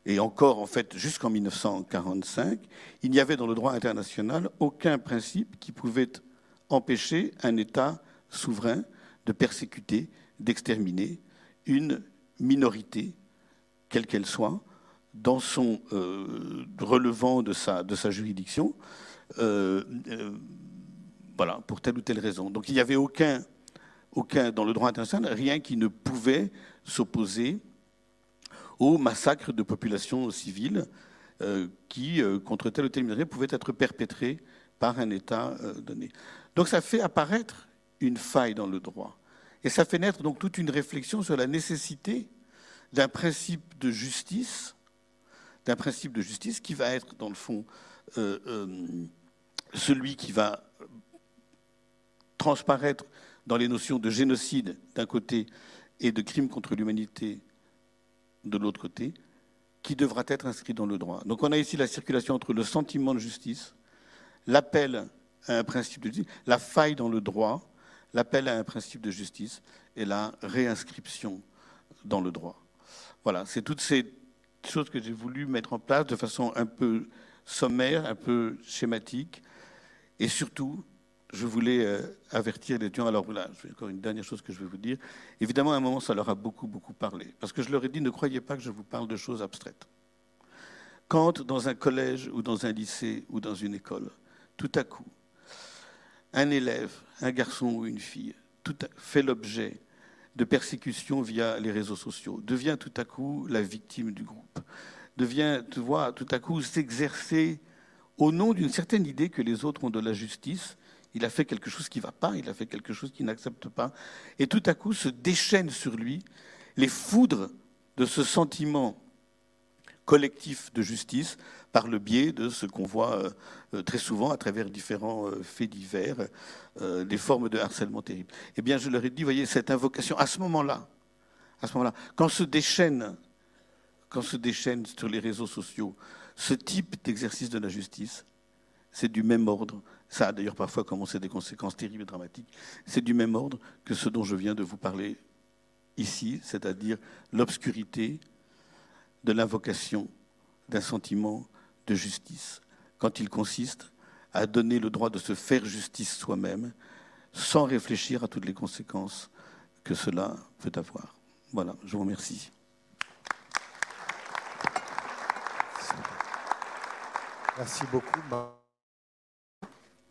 et encore en fait jusqu'en 1945, il n'y avait dans le droit international aucun principe qui pouvait empêcher un État souverain de persécuter, d'exterminer une minorité, quelle qu'elle soit, dans son euh, relevant de sa, juridiction, euh, euh, voilà, pour telle ou telle raison. Donc il n'y avait aucun, aucun, dans le droit international, rien qui ne pouvait s'opposer au massacre de populations civiles qui, contre telle ou telle minorité, pouvaient être perpétrés par un État donné. Donc ça fait apparaître une faille dans le droit. Et ça fait naître donc toute une réflexion sur la nécessité d'un principe de justice d'un principe de justice qui va être, dans le fond, euh, euh, celui qui va transparaître dans les notions de génocide d'un côté et de crime contre l'humanité de l'autre côté, qui devra être inscrit dans le droit. Donc on a ici la circulation entre le sentiment de justice, l'appel à un principe de justice, la faille dans le droit, l'appel à un principe de justice et la réinscription dans le droit. Voilà, c'est toutes ces chose que j'ai voulu mettre en place de façon un peu sommaire, un peu schématique. Et surtout, je voulais euh, avertir les étudiants. Alors voilà, encore une dernière chose que je vais vous dire. Évidemment, à un moment, ça leur a beaucoup, beaucoup parlé. Parce que je leur ai dit, ne croyez pas que je vous parle de choses abstraites. Quand, dans un collège ou dans un lycée ou dans une école, tout à coup, un élève, un garçon ou une fille, tout fait l'objet de persécution via les réseaux sociaux, devient tout à coup la victime du groupe, devient, tu vois, tout à coup s'exercer au nom d'une certaine idée que les autres ont de la justice. Il a fait quelque chose qui ne va pas, il a fait quelque chose qu'il n'accepte pas, et tout à coup se déchaînent sur lui les foudres de ce sentiment collectif de justice par le biais de ce qu'on voit euh, euh, très souvent à travers différents euh, faits divers, des formes de harcèlement terribles. Eh bien, je leur ai dit, voyez, cette invocation, à ce moment-là, à ce moment-là, se déchaîne, quand se déchaîne sur les réseaux sociaux ce type d'exercice de la justice, c'est du même ordre. Ça a d'ailleurs parfois commencé des conséquences terribles et dramatiques. C'est du même ordre que ce dont je viens de vous parler ici, c'est-à-dire l'obscurité de l'invocation d'un sentiment de justice, quand il consiste à donner le droit de se faire justice soi-même, sans réfléchir à toutes les conséquences que cela peut avoir. Voilà, je vous remercie. Merci beaucoup.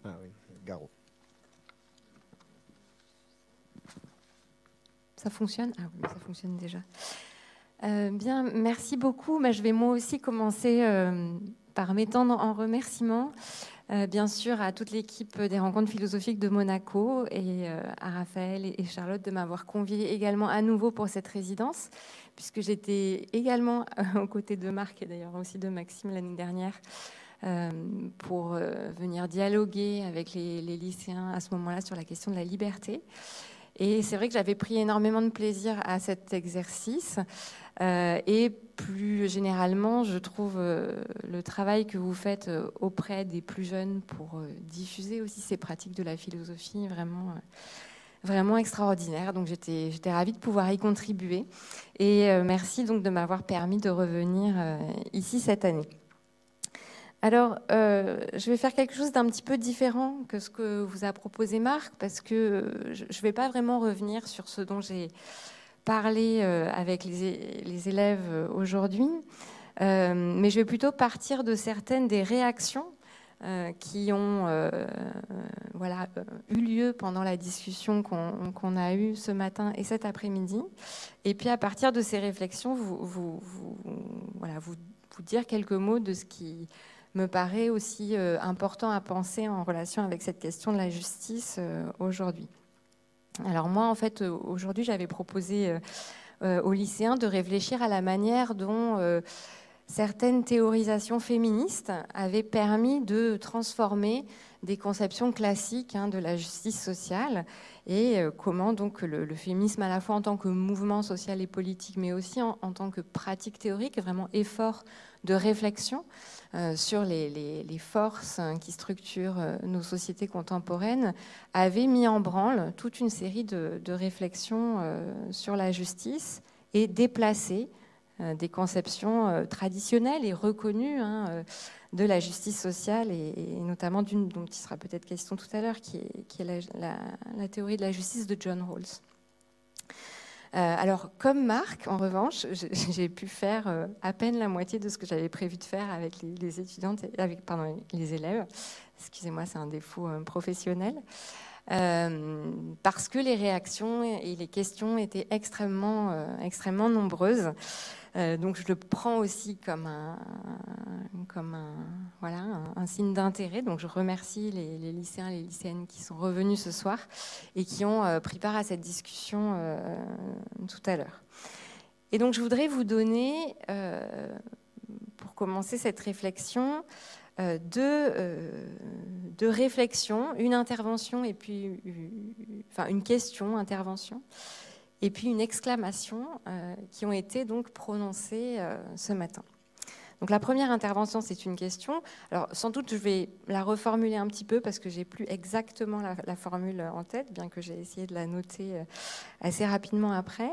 Ah oui, Garo. Ça fonctionne? Ah oui, ça fonctionne déjà. Euh, bien, merci beaucoup. Mais je vais moi aussi commencer euh, par m'étendre en remerciement, euh, bien sûr, à toute l'équipe des rencontres philosophiques de Monaco et à Raphaël et Charlotte de m'avoir convié également à nouveau pour cette résidence, puisque j'étais également aux côtés de Marc et d'ailleurs aussi de Maxime l'année dernière. pour venir dialoguer avec les, les lycéens à ce moment-là sur la question de la liberté. Et c'est vrai que j'avais pris énormément de plaisir à cet exercice. Euh, et plus généralement, je trouve euh, le travail que vous faites euh, auprès des plus jeunes pour diffuser aussi ces pratiques de la philosophie vraiment, vraiment extraordinaire. Donc j'étais, j'étais ravie de pouvoir y contribuer. Et merci donc de m'avoir permis de revenir ici cette année. Alors, je vais faire quelque chose d'un petit peu différent que ce que vous a proposé Marc, parce que je ne vais pas vraiment revenir sur ce dont j'ai parler euh, avec les, élèves euh, aujourd'hui, euh, mais je vais plutôt partir de certaines des réactions qui ont eu lieu pendant la discussion qu'on a eue ce matin et cet après-midi. Et puis à partir de ces réflexions, vous dire quelques mots de ce qui me paraît aussi important à penser en relation avec cette question de la justice aujourd'hui. Alors moi, en fait, euh, aujourd'hui, j'avais proposé euh, euh, aux lycéens de réfléchir à la manière dont certaines théorisations féministes avaient permis de transformer des conceptions classiques hein, de la justice sociale et euh, comment donc le, féminisme à la fois en tant que mouvement social et politique mais aussi en, tant que pratique théorique, vraiment effort de réflexion euh, sur les, forces hein, qui structurent euh, nos sociétés contemporaines, avait mis en branle toute une série de, réflexions sur la justice et déplacé des conceptions traditionnelles et reconnues. Hein, de la justice sociale et, notamment d'une dont il sera peut-être question tout à l'heure, qui est, la, théorie de la justice de John Rawls. Euh, alors, comme Marc, en revanche, j'ai pu faire euh, à peine la moitié de ce que j'avais prévu de faire avec les, étudiantes, avec pardon, les élèves. Excusez-moi, c'est un défaut euh, professionnel. parce que les réactions et les questions étaient extrêmement, extrêmement nombreuses. Euh, donc je le prends aussi comme un, comme un, voilà, un, signe d'intérêt. Donc je remercie les, lycéens et les lycéennes qui sont revenus ce soir et qui ont euh, pris part à cette discussion euh, tout à l'heure. Et donc je voudrais vous donner, pour commencer cette réflexion, deux, deux, réflexions, une intervention et puis enfin, une question, intervention, et puis une exclamation euh, qui ont été donc prononcées euh, ce matin. Donc la première intervention, c'est une question. Alors sans doute, je vais la reformuler un petit peu parce que j'ai plus exactement la, formule en tête, bien que j'ai essayé de la noter euh, assez rapidement après.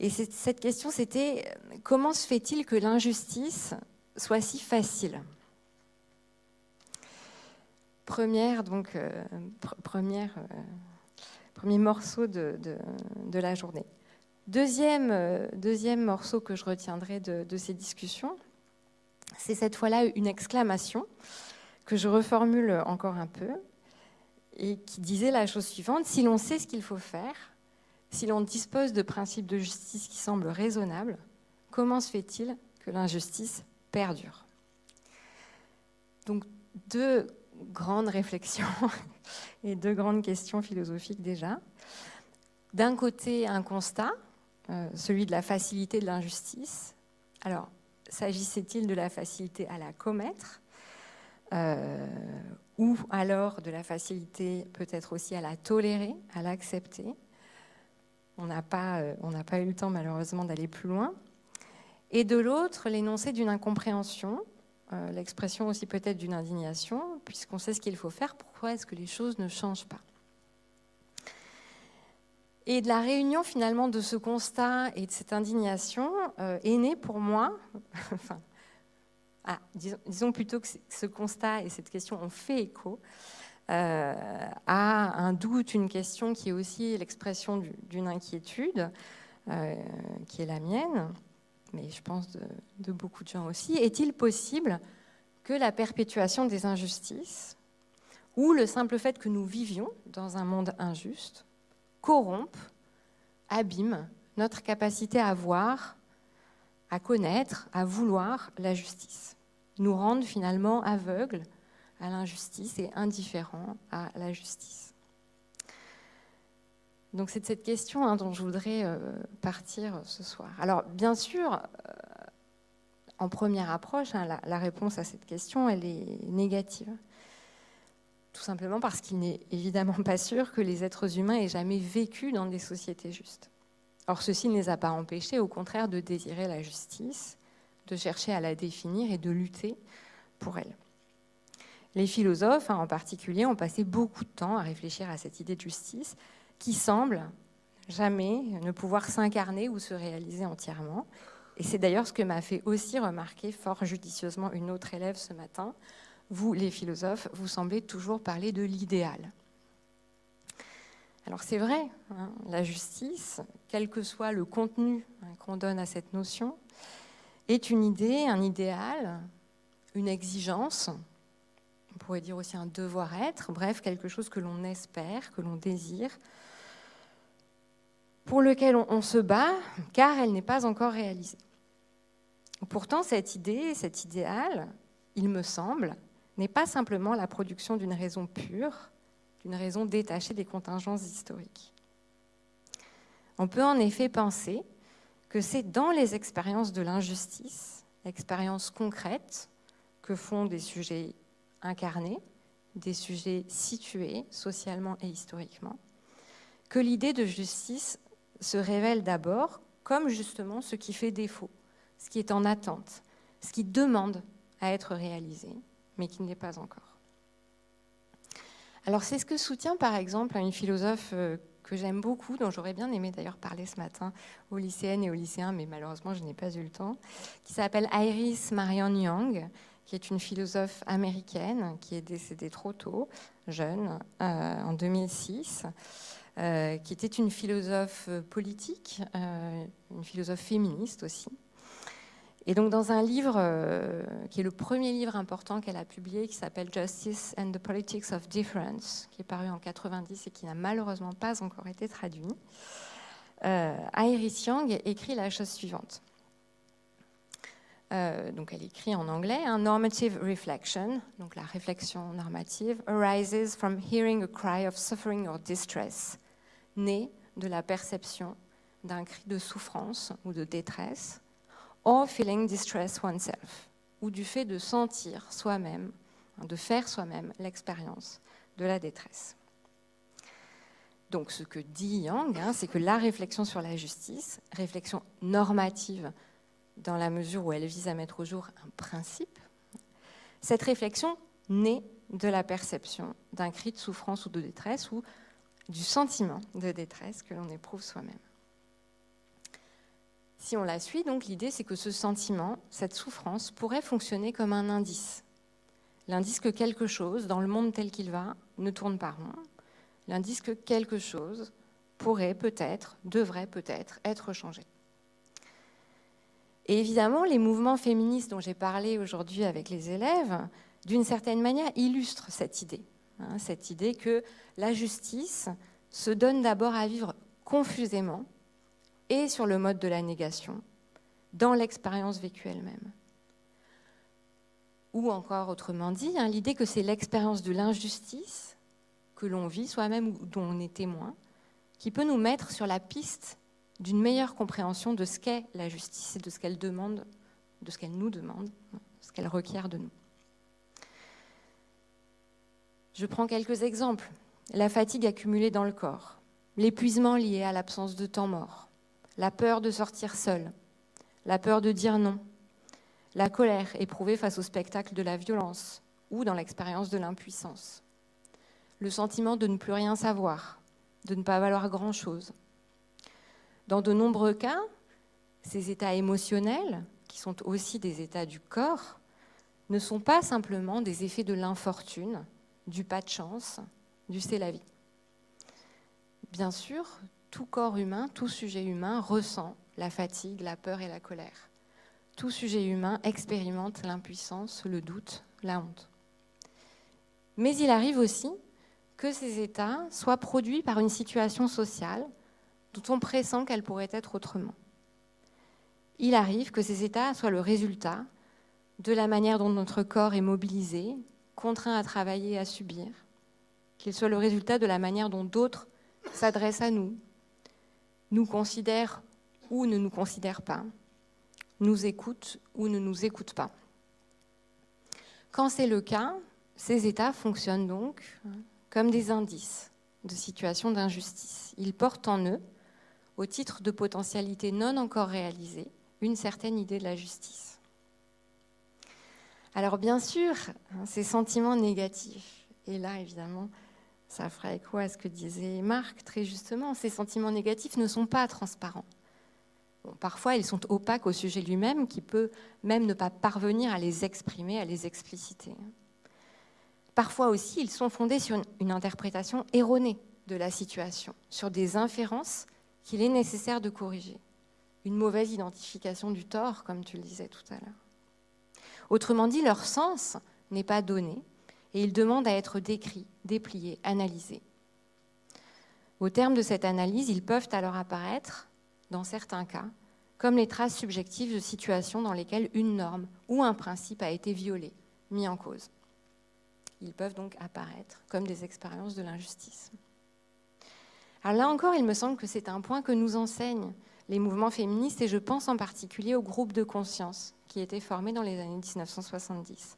Et cette question, c'était comment se fait-il que l'injustice soit si facile? Première donc première premier morceau de, la journée. Deuxième, euh, deuxième morceau que je retiendrai de, ces discussions, c'est cette fois-là une exclamation que je reformule encore un peu et qui disait la chose suivante, si l'on sait ce qu'il faut faire, si l'on dispose de principes de justice qui semblent raisonnables, comment se fait-il que l'injustice perdure? Donc deux grandes réflexions et deux grandes questions philosophiques déjà. D'un côté, un constat, euh, celui de la facilité de l'injustice. Alors, s'agissait-il de la facilité à la commettre euh, ou alors de la facilité peut-être aussi à la tolérer, à l'accepter? On n'a euh, pas eu le temps malheureusement d'aller plus loin. Et de l'autre, l'énoncé d'une incompréhension, euh, l'expression aussi peut-être d'une indignation, puisqu'on sait ce qu'il faut faire, pourquoi est-ce que les choses ne changent pas? Et de la réunion finalement de ce constat et de cette indignation euh, est née pour moi, enfin, ah, disons, plutôt que ce constat et cette question ont fait écho euh, à un doute, une question qui est aussi l'expression d'une inquiétude, qui est la mienne mais je pense de, beaucoup de gens aussi, est-il possible que la perpétuation des injustices ou le simple fait que nous vivions dans un monde injuste corrompe, abîme notre capacité à voir, à connaître, à vouloir la justice, nous rende finalement aveugles à l'injustice et indifférents à la justice? Donc c'est de cette question hein, dont je voudrais euh, partir ce soir. Alors bien sûr, euh, en première approche, hein, la, réponse à cette question, elle est négative. Tout simplement parce qu'il n'est évidemment pas sûr que les êtres humains aient jamais vécu dans des sociétés justes. Or, ceci ne les a pas empêchés, au contraire, de désirer la justice, de chercher à la définir et de lutter pour elle. Les philosophes, hein, en particulier, ont passé beaucoup de temps à réfléchir à cette idée de justice, qui semble jamais ne pouvoir s'incarner ou se réaliser entièrement. Et c'est d'ailleurs ce que m'a fait aussi remarquer fort judicieusement une autre élève ce matin. Vous, les philosophes, vous semblez toujours parler de l'idéal. Alors c'est vrai, hein, la justice, quel que soit le contenu hein, qu'on donne à cette notion, est une idée, un idéal, une exigence, on pourrait dire aussi un devoir-être, bref, quelque chose que l'on espère, que l'on désire, pour lequel on, se bat, car elle n'est pas encore réalisée. Pourtant, cette idée, cet idéal, il me semble, n'est pas simplement la production d'une raison pure, d'une raison détachée des contingences historiques. On peut en effet penser que c'est dans les expériences de l'injustice expérience concrète que font des sujets incarnés, des sujets situés socialement et historiquement, que l'idée de justice se révèle d'abord comme justement ce qui fait défaut, ce qui est en attente, ce qui demande à être réalisé, mais qui ne l'est pas encore. Alors c'est ce que soutient par exemple une philosophe euh, que j'aime beaucoup, dont j'aurais bien aimé d'ailleurs parler ce matin aux lycéennes et aux lycéens, mais malheureusement je n'ai pas eu le temps, qui s'appelle Iris Marianne Young, qui est une philosophe américaine qui est décédée trop tôt, jeune, euh, en 2006. Euh, qui était une philosophe politique, une philosophe féministe aussi, et donc dans un livre euh, qui est le premier livre important qu'elle a publié, qui s'appelle Justice and the Politics of Difference, qui est paru en 90 et qui n'a malheureusement pas encore été traduit, euh, Iris Young écrit la chose suivante. Euh, donc elle écrit en anglais, un normative reflection, donc la réflexion normative, arises from hearing a cry of suffering or distress, née de la perception d'un cri de souffrance ou de détresse or feeling distress oneself, ou du fait de sentir soi-même, hein, de faire soi-même l'expérience de la détresse. Donc ce que dit Yang, hein, c'est que la réflexion sur la justice, réflexion normative dans la mesure où elle vise à mettre au jour un principe, cette réflexion naît de la perception d'un cri de souffrance ou de détresse ou du sentiment de détresse que l'on éprouve soi-même. Si on la suit, donc l'idée c'est que ce sentiment, cette souffrance, pourrait fonctionner comme un indice. L'indice que quelque chose, dans le monde tel qu'il va, ne tourne pas rond. L'indice que quelque chose pourrait peut-être, devrait peut-être être changé. Et évidemment, les mouvements féministes dont j'ai parlé aujourd'hui avec les élèves, d'une certaine manière, illustrent cette idée. Hein, cette idée que la justice se donne d'abord à vivre confusément et sur le mode de la négation, dans l'expérience vécue elle-même. Ou encore autrement dit, hein, l'idée que c'est l'expérience de l'injustice que l'on vit soi-même ou dont on est témoin, qui peut nous mettre sur la piste d'une meilleure compréhension de ce qu'est la justice et de ce qu'elle demande, de ce qu'elle nous demande, de ce qu'elle requiert de nous. Je prends quelques exemples. La fatigue accumulée dans le corps, l'épuisement lié à l'absence de temps mort, la peur de sortir seul, la peur de dire non, la colère éprouvée face au spectacle de la violence ou dans l'expérience de l'impuissance, le sentiment de ne plus rien savoir, de ne pas valoir grand-chose. Dans de nombreux cas, ces états émotionnels, qui sont aussi des états du corps, ne sont pas simplement des effets de l'infortune, du pas de chance, du c'est la vie. Bien sûr, tout corps humain, tout sujet humain ressent la fatigue, la peur et la colère. Tout sujet humain expérimente l'impuissance, le doute, la honte. Mais il arrive aussi que ces états soient produits par une situation sociale dont on pressent qu'elle pourrait être autrement. Il arrive que ces états soient le résultat de la manière dont notre corps est mobilisé, contraint à travailler et à subir, qu'ils soient le résultat de la manière dont d'autres s'adressent à nous, nous considèrent ou ne nous considèrent pas, nous écoutent ou ne nous écoutent pas. Quand c'est le cas, ces états fonctionnent donc comme des indices de situation d'injustice. Ils portent en eux, au titre de potentialité non encore réalisée, une certaine idée de la justice. Alors bien sûr, ces sentiments négatifs, et là évidemment, ça fera écho à ce que disait Marc très justement. Ces sentiments négatifs ne sont pas transparents. parfois, ils sont opaques au sujet lui-même, qui peut même ne pas parvenir à les exprimer, à les expliciter. Parfois aussi, ils sont fondés sur une interprétation erronée de la situation, sur des inférences qu'il est nécessaire de corriger. Une mauvaise identification du tort, comme tu le disais tout à l'heure. Autrement dit, leur sens n'est pas donné, et ils demandent à être décrits, dépliés, analysés. Au terme de cette analyse, ils peuvent alors apparaître, dans certains cas, comme les traces subjectives de situations dans lesquelles une norme ou un principe a été violé, mis en cause. Ils peuvent donc apparaître comme des expériences de l'injustice. Là encore, il me semble que c'est un point que nous enseignent les mouvements féministes et je pense en particulier au groupe de conscience qui étaient formés dans les années 1970,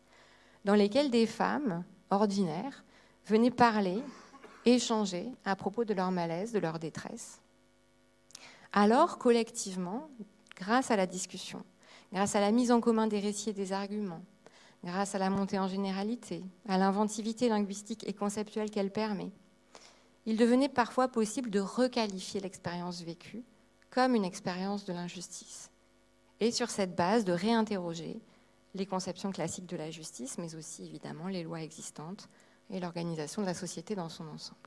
dans lesquels des femmes ordinaires venaient parler, échanger à propos de leur malaise, de leur détresse. Alors, collectivement, grâce à la discussion, grâce à la mise en commun des récits et des arguments, grâce à la montée en généralité, à l'inventivité linguistique et conceptuelle qu'elle permet, il devenait parfois possible de requalifier l'expérience vécue comme une expérience de l'injustice. Et sur cette base, de réinterroger les conceptions classiques de la justice, mais aussi évidemment les lois existantes et l'organisation de la société dans son ensemble.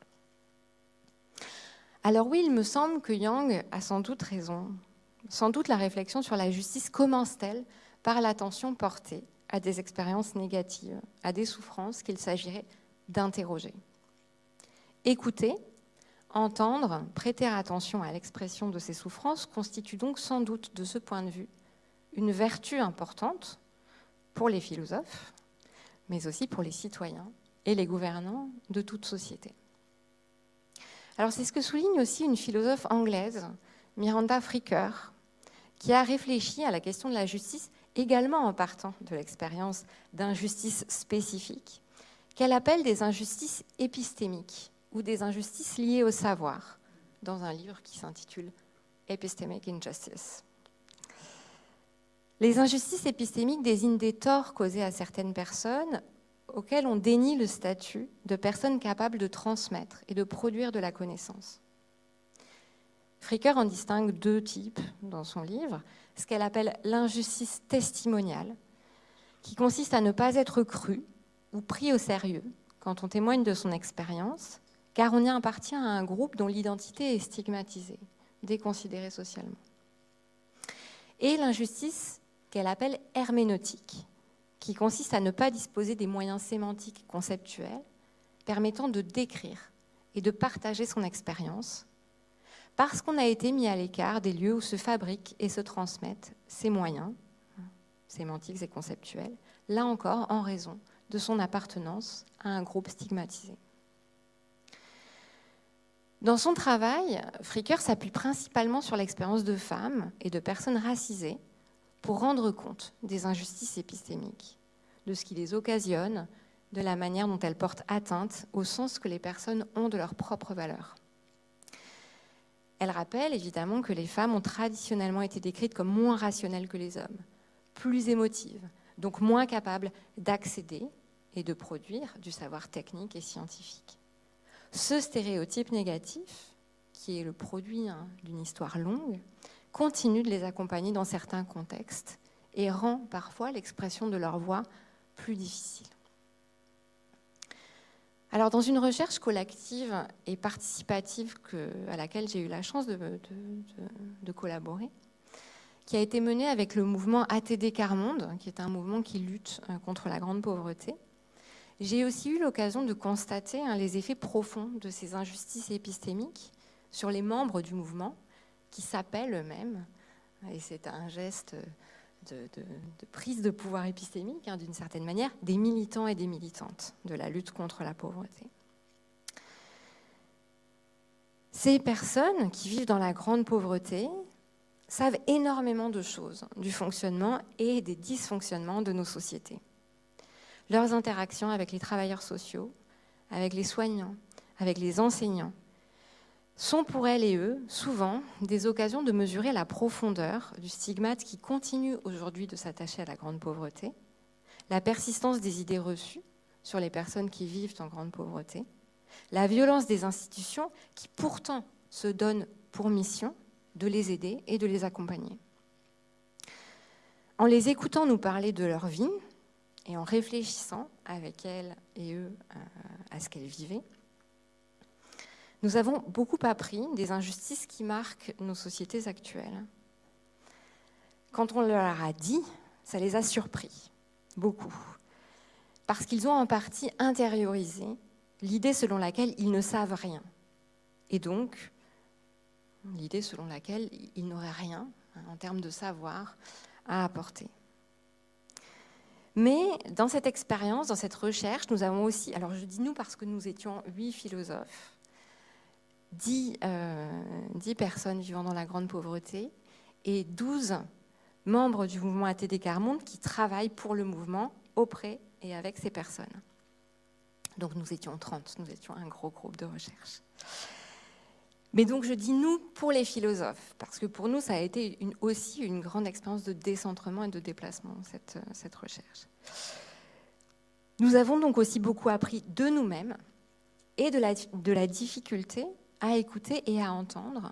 Alors oui, il me semble que Yang a sans doute raison. Sans doute la réflexion sur la justice commence-t-elle par l'attention portée à des expériences négatives, à des souffrances qu'il s'agirait d'interroger. Écouter, entendre, prêter attention à l'expression de ces souffrances constitue donc sans doute de ce point de vue une vertu importante pour les philosophes, mais aussi pour les citoyens et les gouvernants de toute société. Alors c'est ce que souligne aussi une philosophe anglaise, Miranda Fricker, qui a réfléchi à la question de la justice également en partant de l'expérience d'injustices spécifiques, qu'elle appelle des injustices épistémiques ou des injustices liées au savoir, dans un livre qui s'intitule Epistemic Injustice. Les injustices épistémiques désignent des torts causés à certaines personnes auxquelles on dénie le statut de personnes capables de transmettre et de produire de la connaissance. Fricker en distingue deux types dans son livre, ce qu'elle appelle l'injustice testimoniale, qui consiste à ne pas être cru ou pris au sérieux quand on témoigne de son expérience, car on y appartient à un groupe dont l'identité est stigmatisée, déconsidérée socialement. Et l'injustice qu'elle appelle herméneutique, qui consiste à ne pas disposer des moyens sémantiques conceptuels permettant de décrire et de partager son expérience, parce qu'on a été mis à l'écart des lieux où se fabriquent et se transmettent ces moyens sémantiques et conceptuels, là encore en raison de son appartenance à un groupe stigmatisé. Dans son travail, Fricker s'appuie principalement sur l'expérience de femmes et de personnes racisées pour rendre compte des injustices épistémiques, de ce qui les occasionne, de la manière dont elles portent atteinte au sens que les personnes ont de leur propre valeur. Elle rappelle évidemment que les femmes ont traditionnellement été décrites comme moins rationnelles que les hommes, plus émotives, donc moins capables d'accéder et de produire du savoir technique et scientifique. Ce stéréotype négatif, qui est le produit hein, d'une histoire longue, continue de les accompagner dans certains contextes et rend parfois l'expression de leur voix plus difficile. Alors, dans une recherche collective et participative à laquelle j'ai eu la chance de, collaborer, qui a été menée avec le mouvement ATD Carmonde, qui est un mouvement qui lutte euh, contre la grande pauvreté, j'ai aussi eu l'occasion de constater hein, les effets profonds de ces injustices épistémiques sur les membres du mouvement, qui s'appellent eux-mêmes, et c'est un geste de, prise de pouvoir épistémique, hein, d'une certaine manière, des militants et des militantes de la lutte contre la pauvreté. Ces personnes qui vivent dans la grande pauvreté savent énormément de choses du fonctionnement et des dysfonctionnements de nos sociétés. Leurs interactions avec les travailleurs sociaux, avec les soignants, avec les enseignants, sont pour elles et eux souvent des occasions de mesurer la profondeur du stigmate qui continue aujourd'hui de s'attacher à la grande pauvreté, la persistance des idées reçues sur les personnes qui vivent en grande pauvreté, la violence des institutions qui pourtant se donnent pour mission de les aider et de les accompagner. En les écoutant nous parler de leur vie et en réfléchissant avec elles et eux euh, à ce qu'elles vivaient, nous avons beaucoup appris des injustices qui marquent nos sociétés actuelles. Quand on leur a dit, ça les a surpris, beaucoup, parce qu'ils ont en partie intériorisé l'idée selon laquelle ils ne savent rien, et donc l'idée selon laquelle ils n'auraient rien hein, en termes de savoir à apporter. Mais dans cette expérience, dans cette recherche, nous avons aussi, alors je dis nous parce que nous étions huit philosophes, 10, euh, personnes vivant dans la grande pauvreté et 12 membres du mouvement ATD Carmonde qui travaillent pour le mouvement auprès et avec ces personnes. Donc nous étions 30, nous étions un gros groupe de recherche. Mais donc je dis nous pour les philosophes, parce que pour nous, ça a été aussi une grande expérience de décentrement et de déplacement, cette, cette recherche. Nous avons donc aussi beaucoup appris de nous-mêmes et de la, de la difficulté à écouter et à entendre,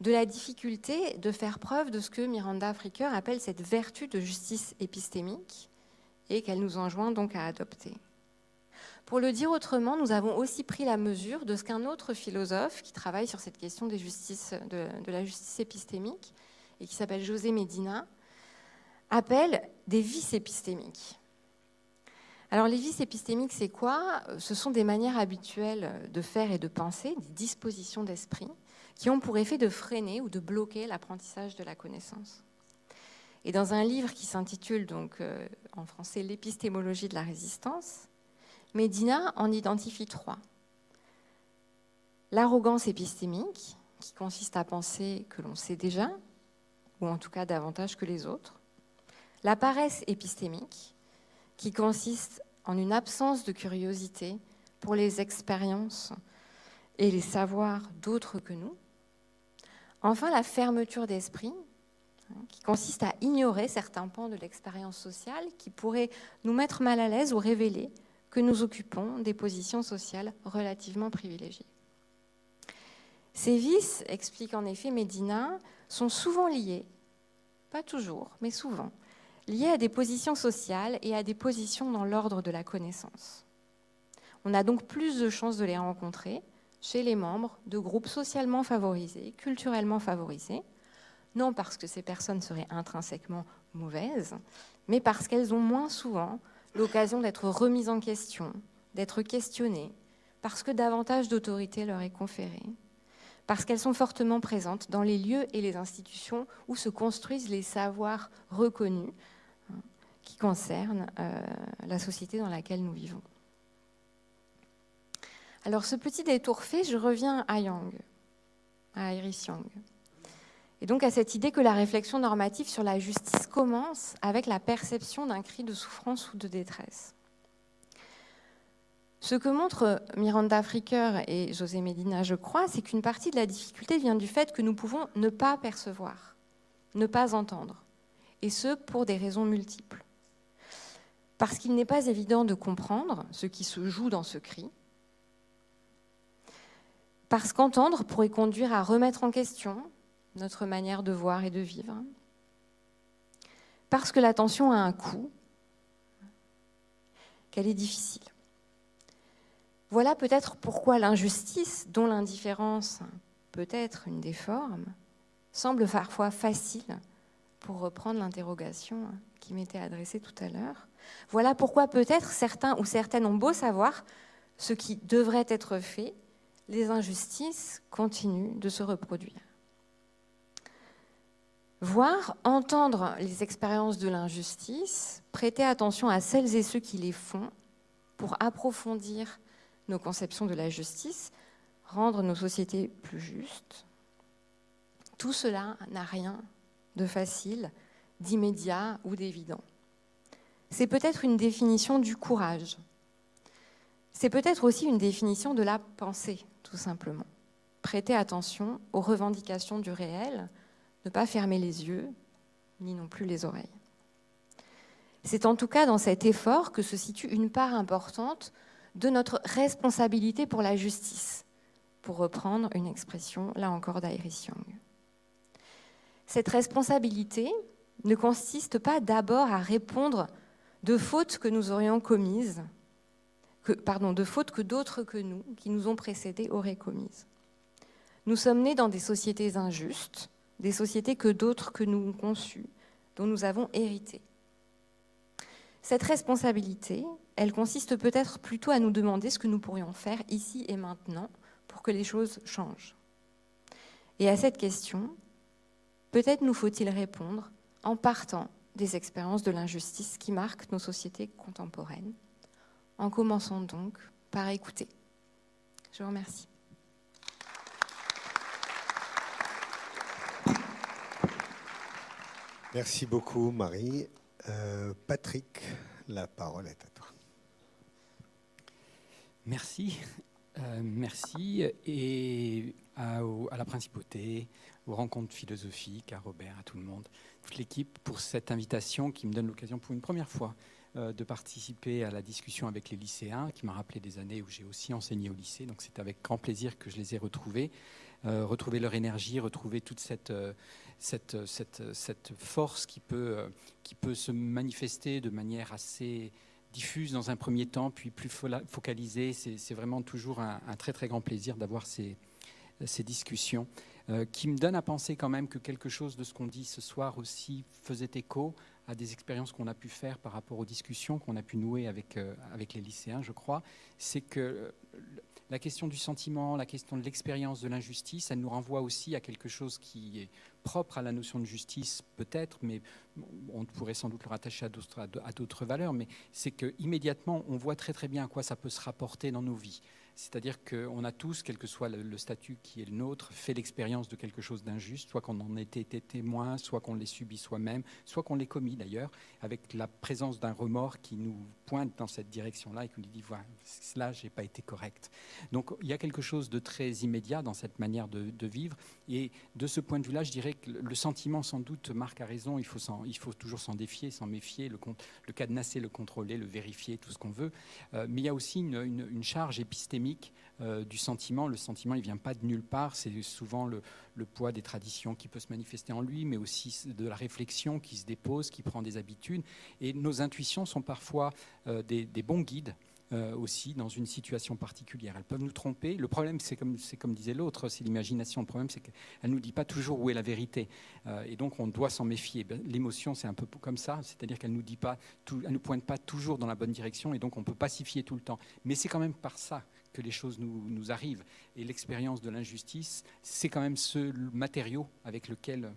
de la difficulté de faire preuve de ce que Miranda Fricker appelle cette vertu de justice épistémique et qu'elle nous enjoint donc à adopter. Pour le dire autrement, nous avons aussi pris la mesure de ce qu'un autre philosophe qui travaille sur cette question de, de la justice épistémique et qui s'appelle José Medina appelle des vices épistémiques. Alors les vices épistémiques, c'est quoi? Ce sont des manières habituelles de faire et de penser, des dispositions d'esprit, qui ont pour effet de freiner ou de bloquer l'apprentissage de la connaissance. Et dans un livre qui s'intitule donc euh, en français L'épistémologie de la résistance, Medina en identifie trois. L'arrogance épistémique, qui consiste à penser que l'on sait déjà, ou en tout cas davantage que les autres. La paresse épistémique, qui consiste en une absence de curiosité pour les expériences et les savoirs d'autres que nous. Enfin, la fermeture d'esprit, qui consiste à ignorer certains pans de l'expérience sociale qui pourraient nous mettre mal à l'aise ou révéler que nous occupons des positions sociales relativement privilégiées. Ces vices, explique en effet Médina, sont souvent liés, pas toujours, mais souvent, liés à des positions sociales et à des positions dans l'ordre de la connaissance. On a donc plus de chances de les rencontrer chez les membres de groupes socialement favorisés, culturellement favorisés, non parce que ces personnes seraient intrinsèquement mauvaises, mais parce qu'elles ont moins souvent l'occasion d'être remises en question, d'être questionnées, parce que davantage d'autorité leur est conférée, parce qu'elles sont fortement présentes dans les lieux et les institutions où se construisent les savoirs reconnus hein, qui concernent euh, la société dans laquelle nous vivons. Alors ce petit détour fait, je reviens à Yang, à Iris Yang. Et donc à cette idée que la réflexion normative sur la justice commence avec la perception d'un cri de souffrance ou de détresse. Ce que montrent Miranda Fricker et José Medina, je crois, c'est qu'une partie de la difficulté vient du fait que nous pouvons ne pas percevoir, ne pas entendre, et ce pour des raisons multiples. Parce qu'il n'est pas évident de comprendre ce qui se joue dans ce cri, parce qu'entendre pourrait conduire à remettre en question notre manière de voir et de vivre. Parce que l'attention a un coût, qu'elle est difficile. Voilà peut-être pourquoi l'injustice, dont l'indifférence peut être une des formes, semble parfois facile, pour reprendre l'interrogation qui m'était adressée tout à l'heure. Voilà pourquoi peut-être certains ou certaines ont beau savoir ce qui devrait être fait, les injustices continuent de se reproduire. Voir, entendre les expériences de l'injustice, prêter attention à celles et ceux qui les font pour approfondir nos conceptions de la justice, rendre nos sociétés plus justes. Tout cela n'a rien de facile, d'immédiat ou d'évident. C'est peut-être une définition du courage. C'est peut-être aussi une définition de la pensée, tout simplement. Prêter attention aux revendications du réel, ne pas fermer les yeux, ni non plus les oreilles. C'est en tout cas dans cet effort que se situe une part importante de notre responsabilité pour la justice, pour reprendre une expression, là encore, d'Iris Young. Cette responsabilité ne consiste pas d'abord à répondre de fautes que nous aurions commises, pardon, de fautes que d'autres que nous, qui nous ont précédés, auraient commises. Nous sommes nés dans des sociétés injustes, des sociétés que d'autres que nous ont conçues, dont nous avons hérité. Cette responsabilité, elle consiste peut-être plutôt à nous demander ce que nous pourrions faire ici et maintenant pour que les choses changent. Et à cette question, peut-être nous faut-il répondre en partant des expériences de l'injustice qui marquent nos sociétés contemporaines, en commençant donc par écouter. Je vous remercie. Merci beaucoup, Marie. Euh, Patrick, la parole est à toi. Merci. Euh, merci et à, la principauté, aux rencontres philosophiques, à Robert, à tout le monde, toute l'équipe pour cette invitation qui me donne l'occasion pour une première fois euh, de participer à la discussion avec les lycéens, qui m'a rappelé des années où j'ai aussi enseigné au lycée. Donc c'est avec grand plaisir que je les ai retrouvés, euh, retrouver leur énergie, retrouver toute cette, cette, cette, force qui peut, qui peut se manifester de manière assez diffuse dans un premier temps, puis plus focalisée. C'est vraiment toujours un, très très grand plaisir d'avoir ces, ces, discussions euh, qui me donnent à penser quand même que quelque chose de ce qu'on dit ce soir aussi faisait écho à des expériences qu'on a pu faire par rapport aux discussions qu'on a pu nouer avec, euh, avec les lycéens, je crois. C'est que la question du sentiment, la question de l'expérience de l'injustice, elle nous renvoie aussi à quelque chose qui est propre à la notion de justice, peut-être, mais on pourrait sans doute le rattacher à d'autres valeurs, mais c'est qu'immédiatement, on voit très très bien à quoi ça peut se rapporter dans nos vies. C'est-à-dire qu'on a tous, quel que soit le, statut qui est le nôtre, fait l'expérience de quelque chose d'injuste, soit qu'on en ait été témoin, soit qu'on l'ait subi soi-même, soit qu'on l'ait commis d'ailleurs, avec la présence d'un remords qui nous pointe dans cette direction-là et qui nous dit voilà, cela, j'ai pas été correct. Donc il y a quelque chose de très immédiat dans cette manière de, vivre. Et de ce point de vue-là, je dirais que le sentiment, sans doute, Marc a raison, il faut, toujours s'en défier, s'en méfier, le, cadenasser, le contrôler, le vérifier, tout ce qu'on veut. Euh, mais il y a aussi une charge épistémique euh, du sentiment. Le sentiment, il vient pas de nulle part. C'est souvent le, poids des traditions qui peut se manifester en lui, mais aussi de la réflexion qui se dépose, qui prend des habitudes. Et nos intuitions sont parfois euh, des, bons guides. Euh, aussi dans une situation particulière. Elles peuvent nous tromper. Le problème, c'est comme, disait l'autre, c'est l'imagination. Le problème, c'est qu'elle ne nous dit pas toujours où est la vérité. et donc, on doit s'en méfier. Ben, l'émotion, c'est un peu comme ça, c'est-à-dire qu'elle ne nous pointe pas toujours dans la bonne direction, et donc on peut pacifier tout le temps. Mais c'est quand même par ça que les choses nous, arrivent. Et l'expérience de l'injustice, c'est quand même ce matériau avec lequel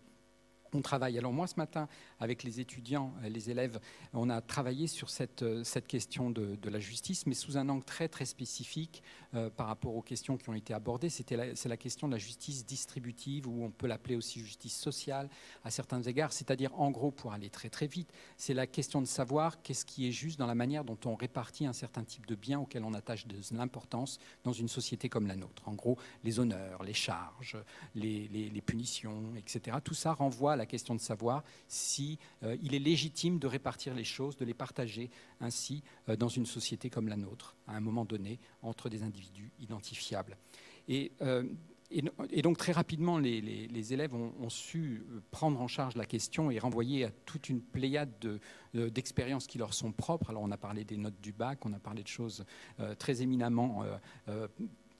on travaille. Alors moi, ce matin, avec les étudiants, euh, les élèves, on a travaillé sur cette, euh, question de, la justice, mais sous un angle très très spécifique euh, par rapport aux questions qui ont été abordées. C'est la question de la justice distributive, ou on peut l'appeler aussi justice sociale à certains égards. C'est-à-dire, en gros, pour aller très très vite, c'est la question de savoir qu'est-ce qui est juste dans la manière dont on répartit un certain type de biens auxquels on attache de l'importance dans une société comme la nôtre. En gros, les honneurs, les charges, les, les punitions, etc. Tout ça renvoie à la question de savoir si euh, il est légitime de répartir les choses, de les partager ainsi euh, dans une société comme la nôtre, à un moment donné, entre des individus identifiables. Et, euh, donc très rapidement, les, élèves ont, su prendre en charge la question et renvoyer à toute une pléiade d'expériences qui leur sont propres. Alors on a parlé des notes du bac, on a parlé de choses très éminemment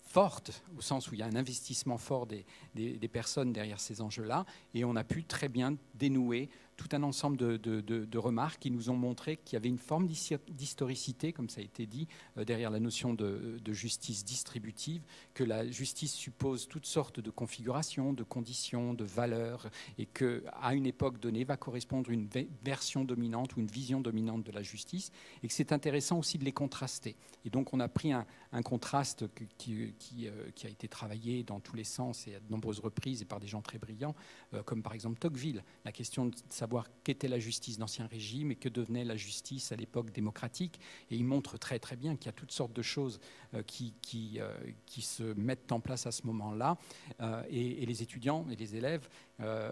forte, au sens où il y a un investissement fort des personnes derrière ces enjeux-là, et on a pu très bien dénouer tout un ensemble de, remarques qui nous ont montré qu'il y avait une forme d'historicité, comme ça a été dit, euh, derrière la notion de, justice distributive, que la justice suppose toutes sortes de configurations, de conditions, de valeurs, et qu'à une époque donnée va correspondre une version dominante ou une vision dominante de la justice, et que c'est intéressant aussi de les contraster. Et donc on a pris un, contraste euh, qui, a été travaillé dans tous les sens et à de nombreuses reprises et par des gens très brillants, euh, comme par exemple Tocqueville, la question de savoir qu'était la justice d'Ancien Régime et que devenait la justice à l'époque démocratique. Et il montre très très bien qu'il y a toutes sortes de choses euh, qui, qui, euh, qui, se mettent en place à ce moment-là. Euh, et, les étudiants et les élèves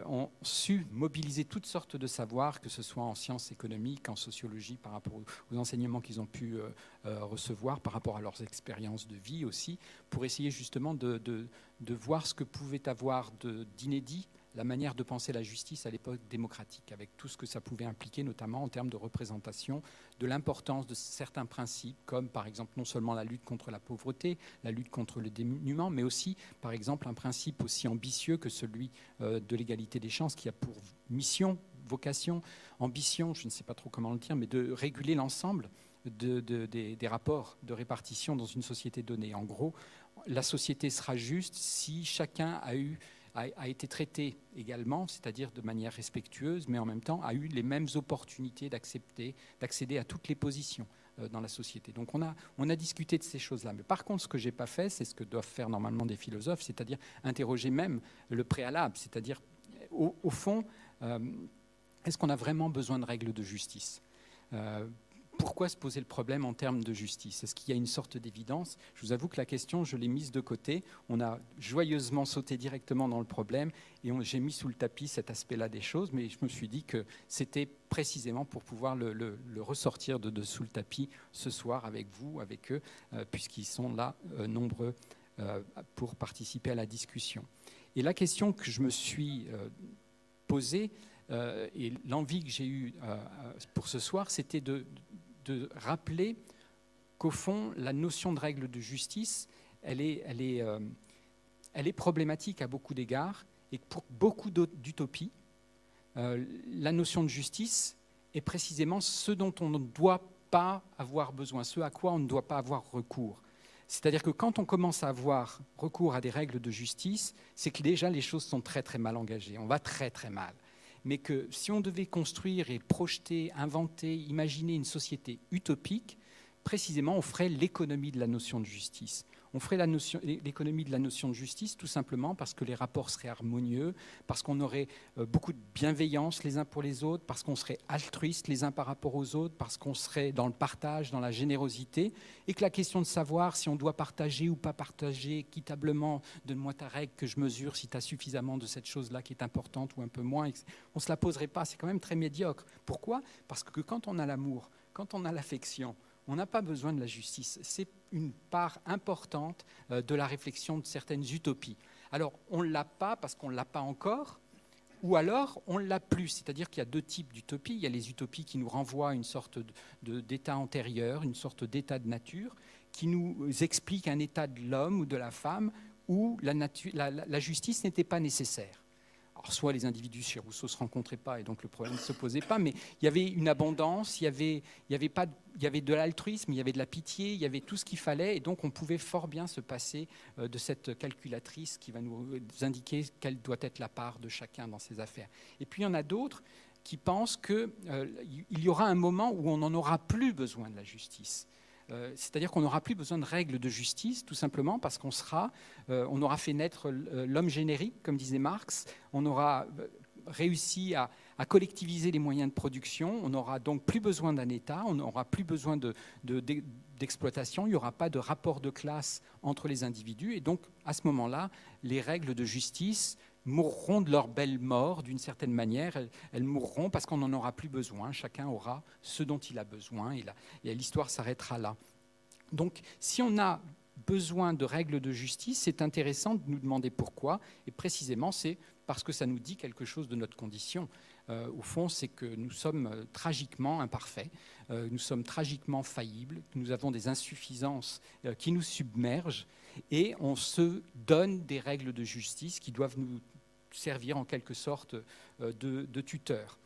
ont su mobiliser toutes sortes de savoirs, que ce soit en sciences économiques, en sociologie, par rapport aux, enseignements qu'ils ont pu recevoir, par rapport à leurs expériences de vie aussi, pour essayer justement de, de, de voir ce que pouvait avoir d'inédit la manière de penser la justice à l'époque démocratique, avec tout ce que ça pouvait impliquer, notamment en termes de représentation, de l'importance de certains principes, comme par exemple non seulement la lutte contre la pauvreté, la lutte contre le dénuement, mais aussi par exemple un principe aussi ambitieux que celui euh, de l'égalité des chances, qui a pour mission, vocation, ambition, je ne sais pas trop comment le dire, mais de réguler l'ensemble des rapports de répartition dans une société donnée. En gros, la société sera juste si chacun a eu a, été traité également, c'est-à-dire de manière respectueuse, mais en même temps a eu les mêmes opportunités d'accepter, d'accéder à toutes les positions euh, dans la société. Donc on a, on a discuté de ces choses-là. Mais par contre, ce que j'ai pas fait, c'est ce que doivent faire normalement des philosophes, c'est-à-dire interroger même le préalable, c'est-à-dire au, fond. Euh, est-ce qu'on a vraiment besoin de règles de justice? Euh, pourquoi se poser le problème en termes de justice? Est-ce qu'il y a une sorte d'évidence? Je vous avoue que la question, je l'ai mise de côté. On a joyeusement sauté directement dans le problème et j'ai mis sous le tapis cet aspect-là des choses, mais je me suis dit que c'était précisément pour pouvoir le, ressortir de, sous le tapis ce soir avec vous, avec eux, euh, puisqu'ils sont là euh, nombreux euh, pour participer à la discussion. Et la question que je me suis posée, et l'envie que j'ai eue pour ce soir, c'était de, de rappeler qu'au fond, la notion de règle de justice, elle est, elle est, euh, elle est problématique à beaucoup d'égards, et pour beaucoup d'utopies, euh, la notion de justice est précisément ce dont on ne doit pas avoir besoin, ce à quoi on ne doit pas avoir recours. C'est-à-dire que quand on commence à avoir recours à des règles de justice, c'est que déjà les choses sont très très mal engagées, on va très très mal mais que si on devait construire et projeter, inventer, imaginer une société utopique, précisément, on ferait l'économie de la notion de justice. On ferait l'économie de la notion de justice tout simplement parce que les rapports seraient harmonieux, parce qu'on aurait euh, beaucoup de bienveillance les uns pour les autres, parce qu'on serait altruiste les uns par rapport aux autres, parce qu'on serait dans le partage, dans la générosité, et que la question de savoir si on doit partager ou pas partager équitablement, donne-moi ta règle que je mesure si tu as suffisamment de cette chose-là qui est importante ou un peu moins, on ne se la poserait pas, c'est quand même très médiocre. Pourquoi? Parce que quand on a l'amour, quand on a l'affection, on n'a pas besoin de la justice. C'est une part importante euh, de la réflexion de certaines utopies. Alors, on ne l'a pas parce qu'on ne l'a pas encore, ou alors on ne l'a plus. C'est-à-dire qu'il y a deux types d'utopies. Il y a les utopies qui nous renvoient à une sorte d'état antérieur, une sorte d'état de nature, qui nous expliquent un état de l'homme ou de la femme où la justice n'était pas nécessaire soit les individus chez Rousseau ne se rencontraient pas et donc le problème ne se posait pas, mais il y avait une abondance, il y avait, il y avait, pas, il y avait de l'altruisme, il y avait de la pitié, il y avait tout ce qu'il fallait et donc on pouvait fort bien se passer euh, de cette calculatrice qui va nous indiquer quelle doit être la part de chacun dans ses affaires. Et puis il y en a d'autres qui pensent qu'il euh, y aura un moment où on n'en aura plus besoin de la justice. Euh, c'est-à-dire qu'on n'aura plus besoin de règles de justice, tout simplement parce qu'on sera, euh, on aura fait naître euh, l'homme générique, comme disait Marx, on aura réussi à, collectiviser les moyens de production, on n'aura donc plus besoin d'un État, on n'aura plus besoin d'exploitation, il n'y aura pas de rapport de classe entre les individus, et donc à ce moment-là, les règles de justice mourront de leur belle mort d'une certaine manière. Elles, mourront parce qu'on n'en aura plus besoin. Chacun aura ce dont il a besoin et l'histoire s'arrêtera là. Donc si on a besoin de règles de justice, c'est intéressant de nous demander pourquoi. Et précisément, c'est parce que ça nous dit quelque chose de notre condition. Euh, au fond, c'est que nous sommes euh, tragiquement imparfaits, euh, nous sommes tragiquement faillibles, nous avons des insuffisances qui nous submergent et on se donne des règles de justice qui doivent nous servir en quelque sorte euh, de, de tuteur.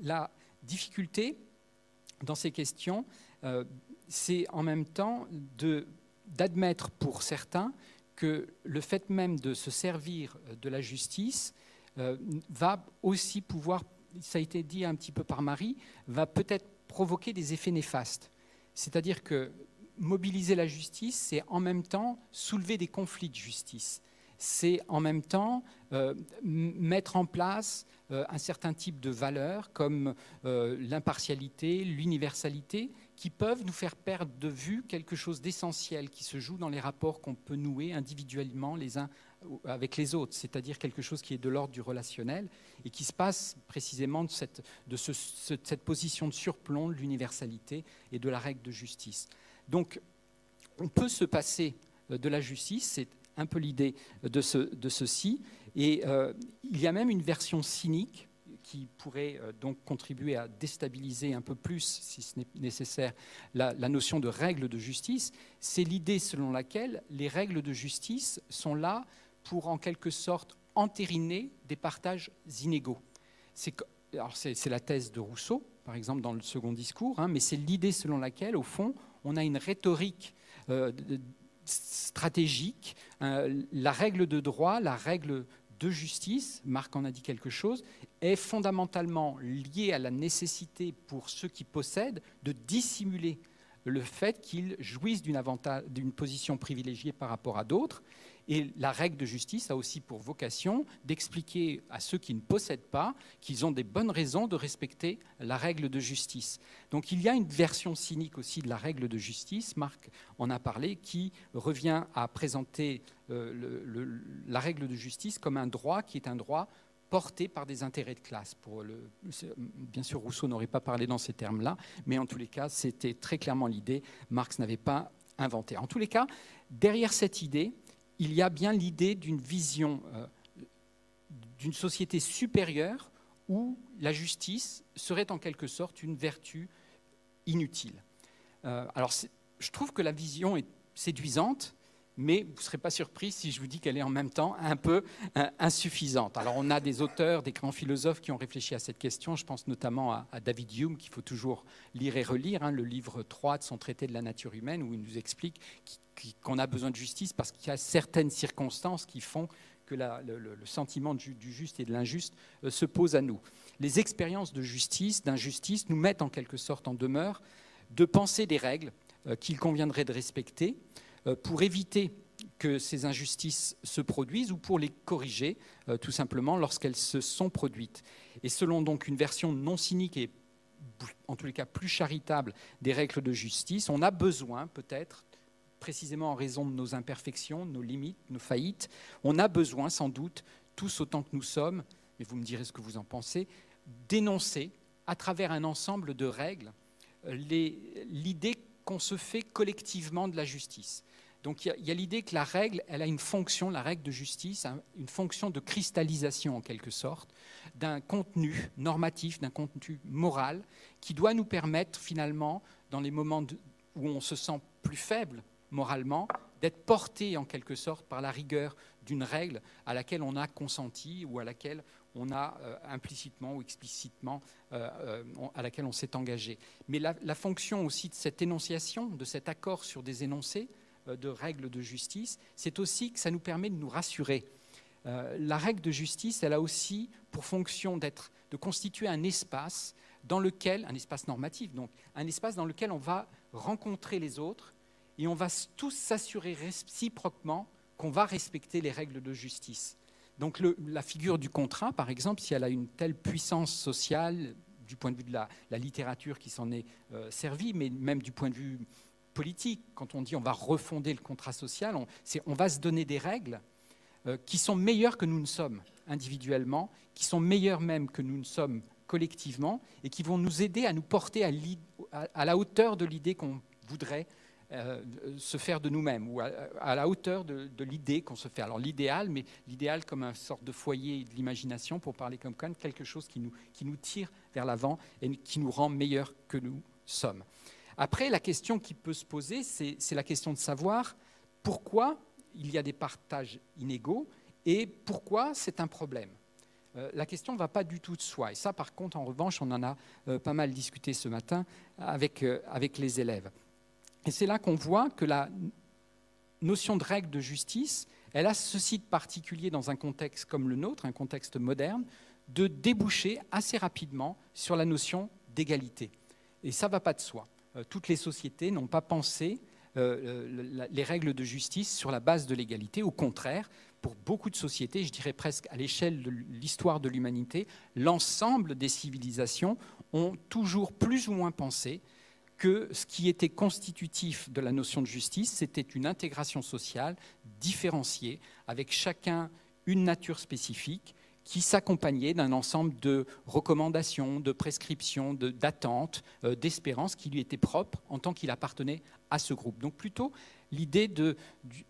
La difficulté dans ces questions, euh, c'est en même temps d'admettre pour certains que le fait même de se servir de la justice euh, va aussi pouvoir, ça a été dit un petit peu par Marie, va peut-être provoquer des effets néfastes. C'est-à-dire que mobiliser la justice, c'est en même temps soulever des conflits de justice c'est en même temps euh, mettre en place euh, un certain type de valeurs comme euh, l'impartialité, l'universalité, qui peuvent nous faire perdre de vue quelque chose d'essentiel qui se joue dans les rapports qu'on peut nouer individuellement les uns avec les autres, c'est-à-dire quelque chose qui est de l'ordre du relationnel et qui se passe précisément de cette, de cette position de surplomb de l'universalité et de la règle de justice. Donc, on peut se passer de la justice, c'est un peu l'idée de, ceci. Et euh, il y a même une version cynique qui pourrait euh, donc contribuer à déstabiliser un peu plus, si ce n'est nécessaire, la, notion de règles de justice. C'est l'idée selon laquelle les règles de justice sont là pour en quelque sorte entériner des partages inégaux. C'est la thèse de Rousseau, par exemple, dans le second discours, hein, mais c'est l'idée selon laquelle, au fond, on a une rhétorique euh, stratégique. Euh, la règle de droit, la règle de justice, Marc en a dit quelque chose, est fondamentalement liée à la nécessité pour ceux qui possèdent de dissimuler le fait qu'ils jouissent d'une position privilégiée par rapport à d'autres. Et la règle de justice a aussi pour vocation d'expliquer à ceux qui ne possèdent pas qu'ils ont des bonnes raisons de respecter la règle de justice. Donc il y a une version cynique aussi de la règle de justice, Marc en a parlé, qui revient à présenter euh, la règle de justice comme un droit qui est un droit porté par des intérêts de classe. Bien sûr, Rousseau n'aurait pas parlé dans ces termes-là, mais en tous les cas, c'était très clairement l'idée. Marx n'avait pas inventé. En tous les cas, derrière cette idée, il y a bien l'idée d'une vision euh, d'une société supérieure où la justice serait en quelque sorte une vertu inutile. Euh, alors, je trouve que la vision est séduisante, mais vous ne serez pas surpris si je vous dis qu'elle est en même temps un peu euh, insuffisante. Alors on a des auteurs, des grands philosophes qui ont réfléchi à cette question. Je pense notamment à, David Hume, qu'il faut toujours lire et relire, hein, le livre 3 de son traité de la nature humaine, où il nous explique qu'on a besoin de justice parce qu'il y a certaines circonstances qui font que le, sentiment du, juste et de l'injuste euh, se pose à nous. Les expériences de justice, d'injustice, nous mettent en quelque sorte en demeure de penser des règles euh, qu'il conviendrait de respecter euh, pour éviter que ces injustices se produisent ou pour les corriger tout simplement lorsqu'elles se sont produites. Et selon donc une version non cynique et en tous les cas plus charitable des règles de justice, on a besoin peut-être précisément en raison de nos imperfections, nos limites, nos faillites, on a besoin sans doute, tous autant que nous sommes, et vous me direz ce que vous en pensez, d'énoncer à travers un ensemble de règles euh, l'idée qu'on se fait collectivement de la justice. Donc il y a, l'idée que la règle, elle a une fonction, la règle de justice, une fonction de cristallisation en quelque sorte, d'un contenu normatif, d'un contenu moral, qui doit nous permettre finalement, dans les moments où on se sent plus faible moralement, d'être porté en quelque sorte par la rigueur d'une règle à laquelle on a consenti ou à laquelle on a euh, implicitement ou explicitement euh, euh, à laquelle on s'est engagé. Mais la, fonction aussi de cette énonciation, de cet accord sur des énoncés, de règles de justice, c'est aussi que ça nous permet de nous rassurer. La règle de justice, elle a aussi pour fonction d'être, de constituer un espace dans lequel, un espace normatif, donc un espace dans lequel on va rencontrer les autres et on va tous s'assurer réciproquement qu'on va respecter les règles de justice. Donc la figure du contrat, par exemple, si elle a une telle puissance sociale du point de vue de la, littérature qui s'en est euh, servie, mais même du point de vue politique, quand on dit on va refonder le contrat social, on, on va se donner des règles euh, qui sont meilleures que nous ne sommes individuellement, qui sont meilleures même que nous ne sommes collectivement, et qui vont nous aider à nous porter à, la hauteur de l'idée qu'on voudrait euh, se faire de nous-mêmes, ou à, la hauteur de, l'idée qu'on se fait. Alors l'idéal, mais l'idéal comme un sorte de foyer de l'imagination, pour parler comme Kant, quelque chose qui nous, qui nous tire vers l'avant et qui nous rend meilleurs que nous sommes. Après, la question qui peut se poser, c'est la question de savoir pourquoi il y a des partages inégaux et pourquoi c'est un problème. Euh, la question ne va pas du tout de soi. Et ça, par contre, en revanche, on en a euh, pas mal discuté ce matin avec, avec les élèves. Et c'est là qu'on voit que la notion de règle de justice, elle a ceci de particulier dans un contexte comme le nôtre, un contexte moderne, de déboucher assez rapidement sur la notion d'égalité. Et ça ne va pas de soi. Euh, toutes les sociétés n'ont pas pensé euh, les règles de justice sur la base de l'égalité. Au contraire, pour beaucoup de sociétés, je dirais presque à l'échelle de l'histoire de l'humanité, l'ensemble des civilisations ont toujours plus ou moins pensé que ce qui était constitutif de la notion de justice, c'était une intégration sociale différenciée, avec chacun une nature spécifique, qui s'accompagnait d'un ensemble de recommandations, de prescriptions, d'attentes, euh, d'espérances qui lui étaient propres en tant qu'il appartenait à ce groupe. Donc plutôt l'idée de,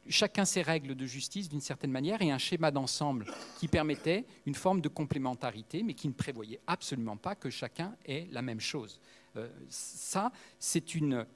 chacun ses règles de justice d'une certaine manière et un schéma d'ensemble qui permettait une forme de complémentarité, mais qui ne prévoyait absolument pas que chacun ait la même chose. Euh, ça, c'est une,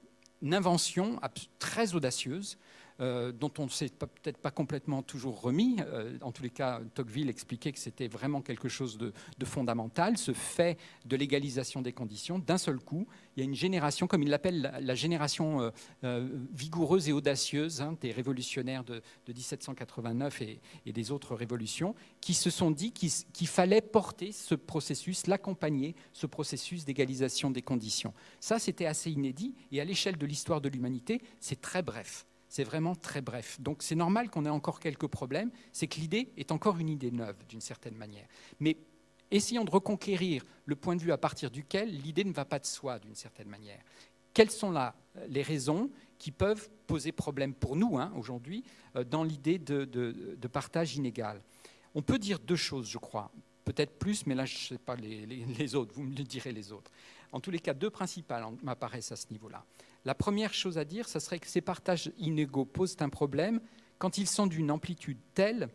une invention très audacieuse euh, dont on ne s'est peut-être pas complètement toujours remis. Euh, en tous les cas, Tocqueville expliquait que c'était vraiment quelque chose de, fondamental, ce fait de légalisation des conditions. D'un seul coup, il y a une génération, comme il l'appelle la, génération euh, vigoureuse et audacieuse hein, des révolutionnaires de, 1789 et, des autres révolutions, qui se sont dit qu'il fallait porter ce processus, l'accompagner, ce processus d'égalisation des conditions. Ça, c'était assez inédit, et à l'échelle de l'histoire de l'humanité, c'est très bref C'est vraiment très bref. Donc c'est normal qu'on ait encore quelques problèmes. C'est que l'idée est encore une idée neuve, d'une certaine manière. Mais essayons de reconquérir le point de vue à partir duquel l'idée ne va pas de soi, d'une certaine manière. Quelles sont là les raisons qui peuvent poser problème pour nous hein, aujourd'hui euh, dans l'idée de, partage inégal? On peut dire deux choses, je crois. Peut-être plus, mais là, je ne sais pas les, les, autres. Vous me le direz les autres. En tous les cas, deux principales m'apparaissent à ce niveau-là. La première chose à dire, ce serait que ces partages inégaux posent un problème quand ils sont d'une amplitude telle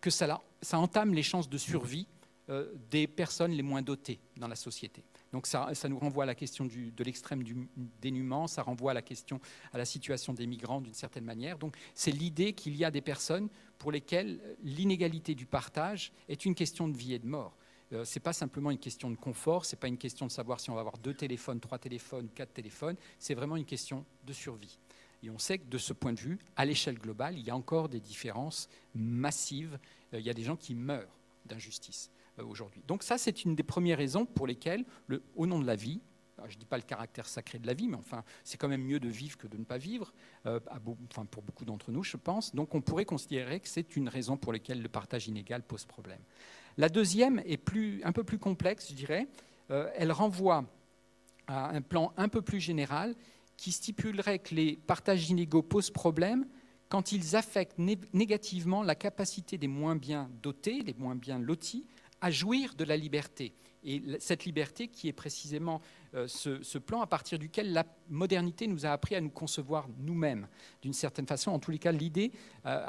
que ça, entame les chances de survie euh, des personnes les moins dotées dans la société. Donc ça, nous renvoie à la question de l'extrême du dénuement, ça renvoie à la question, à la situation des migrants d'une certaine manière. Donc c'est l'idée qu'il y a des personnes pour lesquelles l'inégalité du partage est une question de vie et de mort. Euh, ce n'est pas simplement une question de confort, ce n'est pas une question de savoir si on va avoir deux téléphones, trois téléphones, quatre téléphones, c'est vraiment une question de survie. Et on sait que de ce point de vue, à l'échelle globale, il y a encore des différences massives. Euh, il y a des gens qui meurent d'injustice euh, aujourd'hui. Donc ça, c'est une des premières raisons pour lesquelles, au nom de la vie, je ne dis pas le caractère sacré de la vie, mais enfin, c'est quand même mieux de vivre que de ne pas vivre, enfin, pour beaucoup d'entre nous, je pense. Donc on pourrait considérer que c'est une raison pour laquelle le partage inégal pose problème. La deuxième est un peu plus complexe, je dirais. Euh, elle renvoie à un plan un peu plus général qui stipulerait que les partages inégaux posent problème quand ils affectent négativement la capacité des moins bien dotés, des moins bien lotis, à jouir de la liberté. Et cette liberté qui est précisément euh, ce, plan à partir duquel la modernité nous a appris à nous concevoir nous-mêmes, d'une certaine façon. En tous les cas, l'idée euh,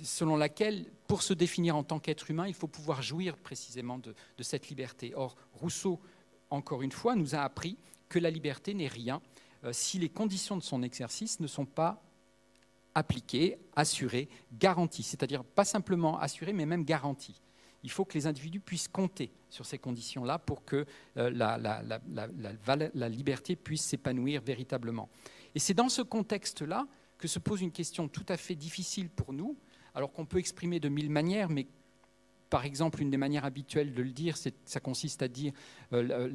selon laquelle, pour se définir en tant qu'être humain, il faut pouvoir jouir précisément de, cette liberté. Or, Rousseau, encore une fois, nous a appris que la liberté n'est rien euh, si les conditions de son exercice ne sont pas appliquées, assurées, garanties. C'est-à-dire pas simplement assurées, mais même garanties il faut que les individus puissent compter sur ces conditions-là pour que euh, la, liberté puisse s'épanouir véritablement. Et c'est dans ce contexte-là que se pose une question tout à fait difficile pour nous, alors qu'on peut exprimer de mille manières, mais par exemple, une des manières habituelles de le dire, ça consiste à dire euh,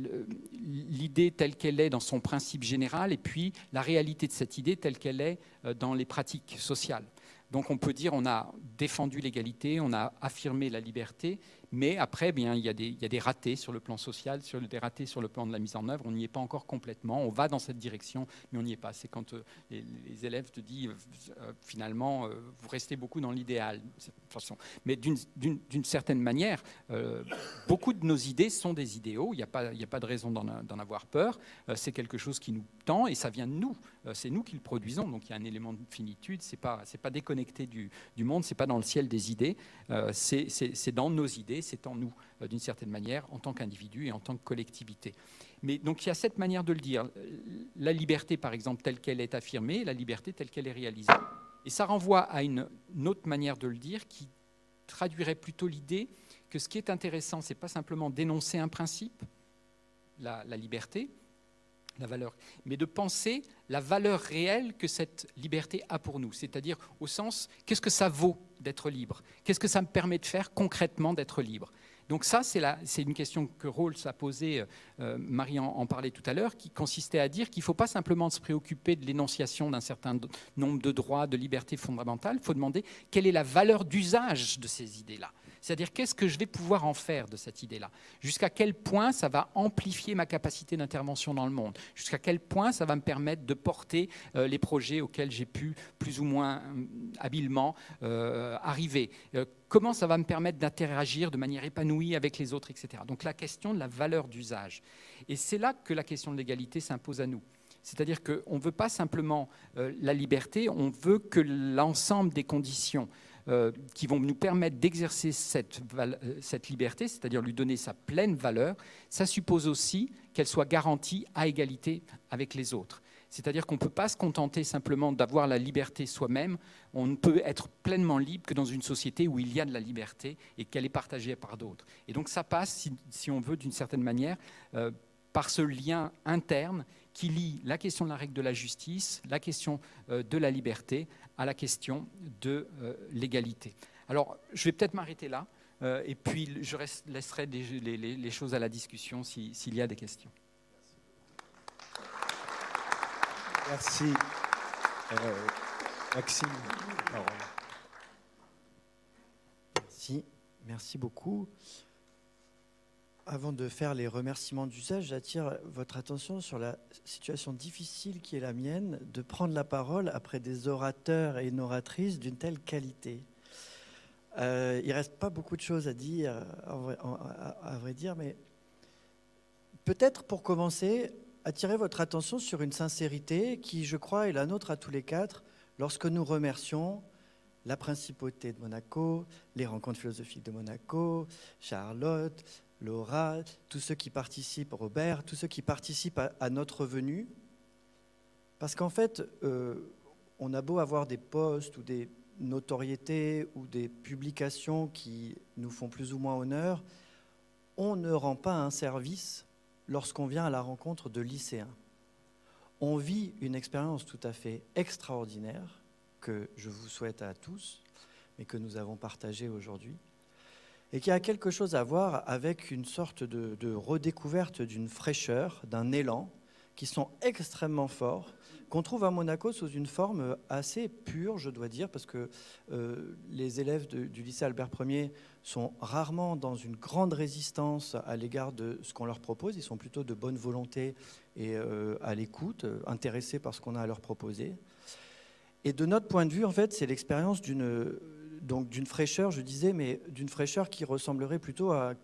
l'idée telle qu'elle est dans son principe général et puis la réalité de cette idée telle qu'elle est euh, dans les pratiques sociales. Donc on peut dire on a défendu l'égalité, on a affirmé la liberté, mais après, bien, il, y a des, ratés sur le plan social, sur des ratés sur le plan de la mise en œuvre. On n'y est pas encore complètement. On va dans cette direction, mais on n'y est pas. C'est quand euh, les, élèves te disent euh, finalement, euh, vous restez beaucoup dans l'idéal. Mais d'une certaine manière, beaucoup de nos idées sont des idéaux. Il n'y a, pas, a pas de raison d'en avoir peur. c'est quelque chose qui nous tend et ça vient de nous. c'est nous qui le produisons. Donc il y a un élément de finitude. C'est pas, pas déconnecté du, du monde. C'est pas dans le ciel des idées. c'est dans nos idées c'est en nous, euh, d'une certaine manière, en tant qu'individu et en tant que collectivité. Mais donc il y a cette manière de le dire. La liberté, par exemple, telle qu'elle est affirmée, la liberté telle qu'elle est réalisée. Et ça renvoie à une, autre manière de le dire qui traduirait plutôt l'idée que ce qui est intéressant, ce n'est pas simplement d'énoncer un principe, la liberté, la valeur, mais de penser la valeur réelle que cette liberté a pour nous, c'est-à-dire au sens qu'est-ce que ça vaut d'être libre. Qu'est-ce que ça me permet de faire concrètement d'être libre? Donc ça, c'est une question que Rawls a posée, euh, euh, Marie en, parlait tout à l'heure, qui consistait à dire qu'il ne faut pas simplement se préoccuper de l'énonciation d'un certain nombre de droits, de libertés fondamentales, il faut demander quelle est la valeur d'usage de ces idées-là. C'est-à-dire qu'est-ce que je vais pouvoir en faire de cette idée-là? Jusqu'à quel point ça va amplifier ma capacité d'intervention dans le monde? Jusqu'à quel point ça va me permettre de porter euh, les projets auxquels j'ai pu plus ou moins euh, habilement euh, arriver? Comment ça va me permettre d'interagir de manière épanouie avec les autres, etc. Donc la question de la valeur d'usage. Et c'est là que la question de l'égalité s'impose à nous. C'est-à-dire qu'on ne veut pas simplement la liberté, on veut que l'ensemble des conditions qui vont nous permettre d'exercer cette, euh, cette liberté, c'est-à-dire lui donner sa pleine valeur, ça suppose aussi qu'elle soit garantie à égalité avec les autres. C'est-à-dire qu'on ne peut pas se contenter simplement d'avoir la liberté soi-même, on ne peut être pleinement libre que dans une société où il y a de la liberté et qu'elle est partagée par d'autres. Et donc ça passe, si, on veut, d'une certaine manière, euh, par ce lien interne qui lie la question de la règle de la justice, la question de la liberté, à la question de euh, l'égalité. Alors, je vais peut-être m'arrêter là, euh, et puis je laisserai les, choses à la discussion s'il y a des questions. Merci. Euh, Maxime. Merci, merci beaucoup. Avant de faire les remerciements d'usage, j'attire votre attention sur la situation difficile qui est la mienne de prendre la parole après des orateurs et une oratrice d'une telle qualité. Euh, il reste pas beaucoup de choses à dire, à vrai dire, mais peut-être pour commencer, attirer votre attention sur une sincérité qui, je crois, est la nôtre à tous les quatre lorsque nous remercions la principauté de Monaco, les rencontres philosophiques de Monaco, Charlotte, Laura, tous ceux qui participent, Robert, tous ceux qui participent à, notre venue. Parce qu'en fait, euh, on a beau avoir des postes ou des notoriétés ou des publications qui nous font plus ou moins honneur, on ne rend pas un service lorsqu'on vient à la rencontre de lycéens. On vit une expérience tout à fait extraordinaire que je vous souhaite à tous, mais que nous avons partagée aujourd'hui, et qui a quelque chose à voir avec une sorte de, redécouverte d'une fraîcheur, d'un élan, qui sont extrêmement forts, qu'on trouve à Monaco sous une forme assez pure, je dois dire, parce que euh, les élèves du lycée Albert Ier sont rarement dans une grande résistance à l'égard de ce qu'on leur propose. Ils sont plutôt de bonne volonté et euh, à l'écoute, intéressés par ce qu'on a à leur proposer. Et de notre point de vue, en fait, c'est l'expérience d'une donc d'une fraîcheur, je disais, mais d'une fraîcheur qui ressemblerait plutôt à,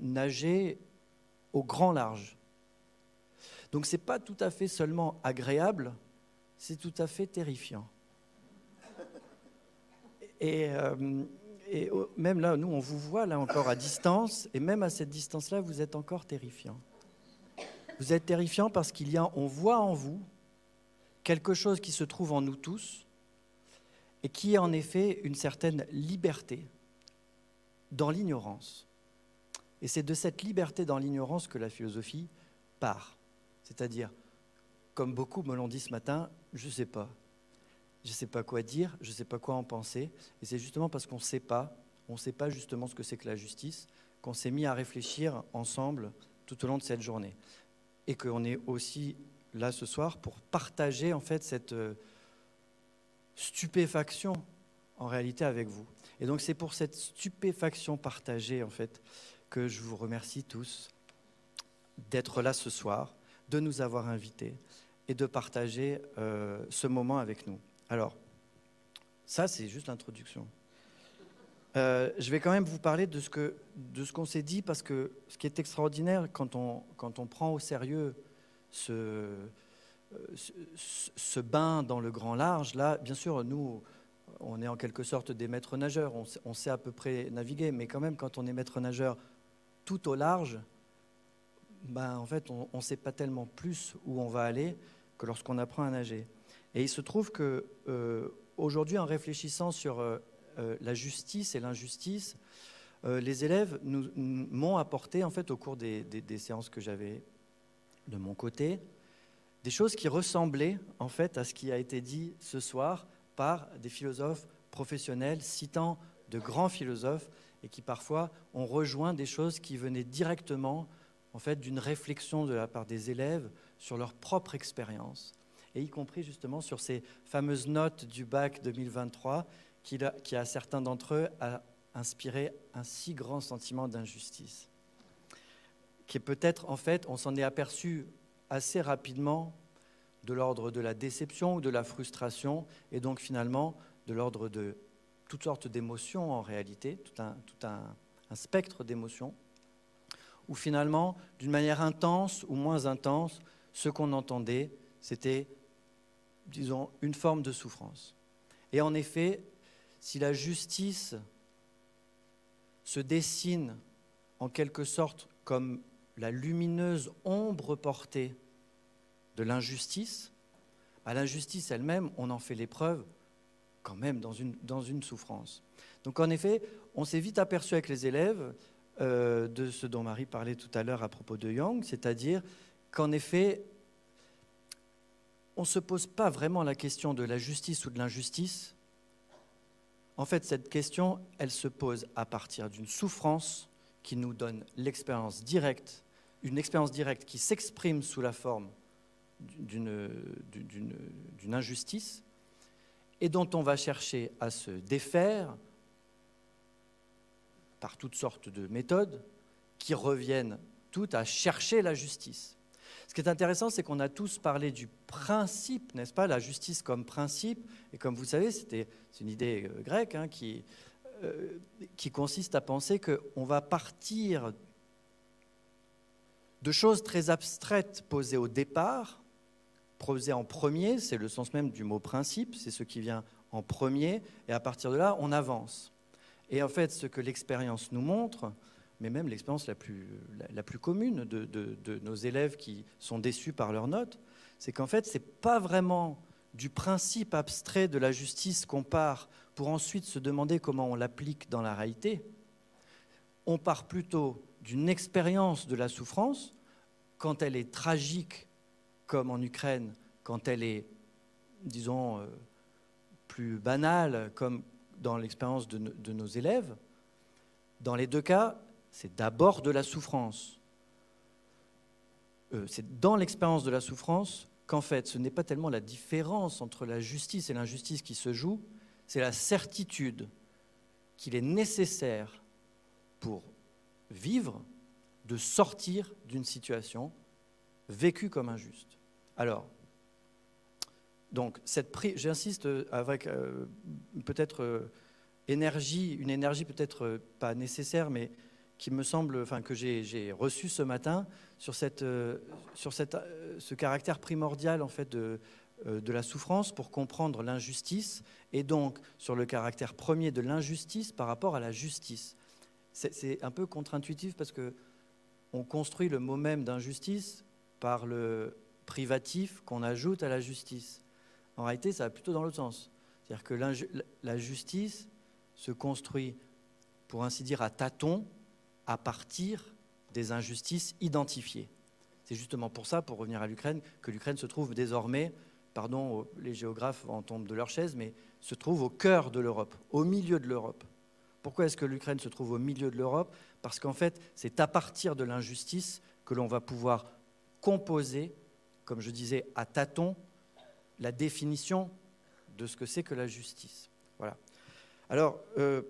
nager au grand large. Donc ce n'est pas tout à fait seulement agréable, c'est tout à fait terrifiant. Et, euh, même là, nous, on vous voit là encore à distance, et même à cette distance-là, vous êtes encore terrifiant. Vous êtes terrifiant parce qu'il y a, on voit en vous quelque chose qui se trouve en nous tous, et qui est en effet une certaine liberté dans l'ignorance. Et c'est de cette liberté dans l'ignorance que la philosophie part. C'est-à-dire, comme beaucoup me l'ont dit ce matin, je ne sais pas. Je ne sais pas quoi dire, je ne sais pas quoi en penser. Et c'est justement parce qu'on ne sait pas, on ne sait pas justement ce que c'est que la justice, qu'on s'est mis à réfléchir ensemble tout au long de cette journée. Et qu'on est aussi là ce soir pour partager en fait cette euh, stupéfaction en réalité avec vous. Et donc c'est pour cette stupéfaction partagée en fait que je vous remercie tous d'être là ce soir de nous avoir invités et de partager euh, ce moment avec nous. Alors, ça, c'est juste l'introduction. Euh, je vais quand même vous parler de ce, que, de ce qu'on s'est dit, parce que ce qui est extraordinaire quand on, quand on prend au sérieux ce, ce, bain dans le grand large, là, bien sûr, nous, on est en quelque sorte des maîtres nageurs, on, sait à peu près naviguer, mais quand même, quand on est maître nageur tout au large, ben, en fait, on ne sait pas tellement plus où on va aller que lorsqu'on apprend à nager. Et il se trouve que euh, aujourd'hui, en réfléchissant sur euh, euh, la justice et l'injustice, les élèves m'ont apporté, en fait, au cours des séances que j'avais de mon côté, des choses qui ressemblaient, en fait, à ce qui a été dit ce soir par des philosophes professionnels citant de grands philosophes et qui parfois ont rejoint des choses qui venaient directement en fait, d'une réflexion de la part des élèves sur leur propre expérience, et y compris justement sur ces fameuses notes du bac 2023 qui, qui à certains d'entre eux a inspiré un si grand sentiment d'injustice, qui est peut-être, en fait, on s'en est aperçu assez rapidement de l'ordre de la déception ou de la frustration, et donc finalement de l'ordre de toutes sortes d'émotions en réalité, tout un, tout un, un spectre d'émotions où finalement, d'une manière intense ou moins intense, ce qu'on entendait, c'était, disons, une forme de souffrance. Et en effet, si la justice se dessine en quelque sorte comme la lumineuse ombre portée de l'injustice, à l'injustice elle-même, on en fait l'épreuve quand même dans une, dans une souffrance. Donc en effet, on s'est vite aperçu avec les élèves euh, de ce dont Marie parlait tout à l'heure à propos de Young, c'est-à-dire qu'en effet, on ne se pose pas vraiment la question de la justice ou de l'injustice. En fait, cette question, elle se pose à partir d'une souffrance qui nous donne l'expérience directe, une expérience directe qui s'exprime sous la forme d'une injustice, et dont on va chercher à se défaire par toutes sortes de méthodes qui reviennent toutes à chercher la justice. Ce qui est intéressant, c'est qu'on a tous parlé du principe, n'est-ce pas, la justice comme principe. Et comme vous savez, c'est une idée euh, grecque hein, qui, euh, qui consiste à penser qu'on va partir de choses très abstraites posées au départ, posées en premier, c'est le sens même du mot principe, c'est ce qui vient en premier, et à partir de là, on avance. Et en fait, ce que l'expérience nous montre, mais même l'expérience la plus, la, plus commune de, de, nos élèves qui sont déçus par leurs notes, c'est qu'en fait, ce n'est pas vraiment du principe abstrait de la justice qu'on part pour ensuite se demander comment on l'applique dans la réalité. On part plutôt d'une expérience de la souffrance, quand elle est tragique, comme en Ukraine, quand elle est, disons, euh, plus banale, comme dans l'expérience de, nos élèves, dans les deux cas, c'est d'abord de la souffrance. Euh, c'est dans l'expérience de la souffrance qu'en fait, ce n'est pas tellement la différence entre la justice et l'injustice qui se joue, c'est la certitude qu'il est nécessaire pour vivre de sortir d'une situation vécue comme injuste. Alors, donc, j'insiste avec euh, peut-être euh, énergie, une énergie peut-être euh, pas nécessaire, mais qui me semble, enfin que j'ai reçu ce matin sur, cette, cette, ce caractère primordial en fait de la souffrance pour comprendre l'injustice, et donc sur le caractère premier de l'injustice par rapport à la justice. C'est un peu contre-intuitif parce que on construit le mot même d'injustice par le privatif qu'on ajoute à la justice. En réalité, ça va plutôt dans l'autre sens. C'est-à-dire que la justice se construit, pour ainsi dire, à tâtons, à partir des injustices identifiées. C'est justement pour ça, pour revenir à l'Ukraine, que l'Ukraine se trouve désormais, pardon, les géographes en tombent de leur chaise, mais se trouve au cœur de l'Europe, au milieu de l'Europe. Pourquoi est-ce que l'Ukraine se trouve au milieu de l'Europe? Parce qu'en fait, c'est à partir de l'injustice que l'on va pouvoir composer, comme je disais, à tâtons, la définition de ce que c'est que la justice. Voilà. Alors, euh,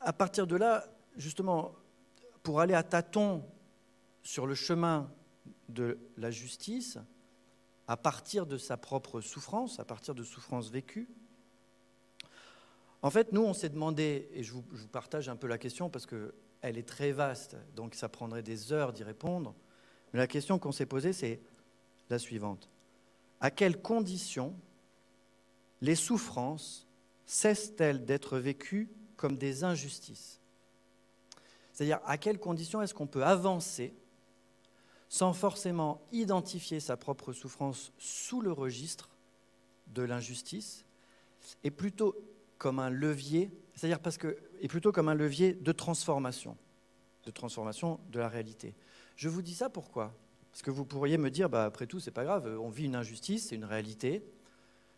à partir de là, justement, pour aller à tâtons sur le chemin de la justice, à partir de sa propre souffrance, à partir de souffrances vécues, en fait, nous, on s'est demandé, et je vous, partage un peu la question parce que elle est très vaste, donc ça prendrait des heures d'y répondre. Mais la question qu'on s'est posée, c'est la suivante. À quelles conditions les souffrances cessent-elles d'être vécues comme des injustices? C'est-à-dire, à quelles conditions est-ce qu'on peut avancer sans forcément identifier sa propre souffrance sous le registre de l'injustice, et plutôt comme un levier, c'est-à-dire parce que, et plutôt comme un levier de transformation, de transformation de la réalité. Je vous dis ça pourquoi? Parce que vous pourriez me dire, bah, après tout, c'est pas grave, on vit une injustice, c'est une réalité,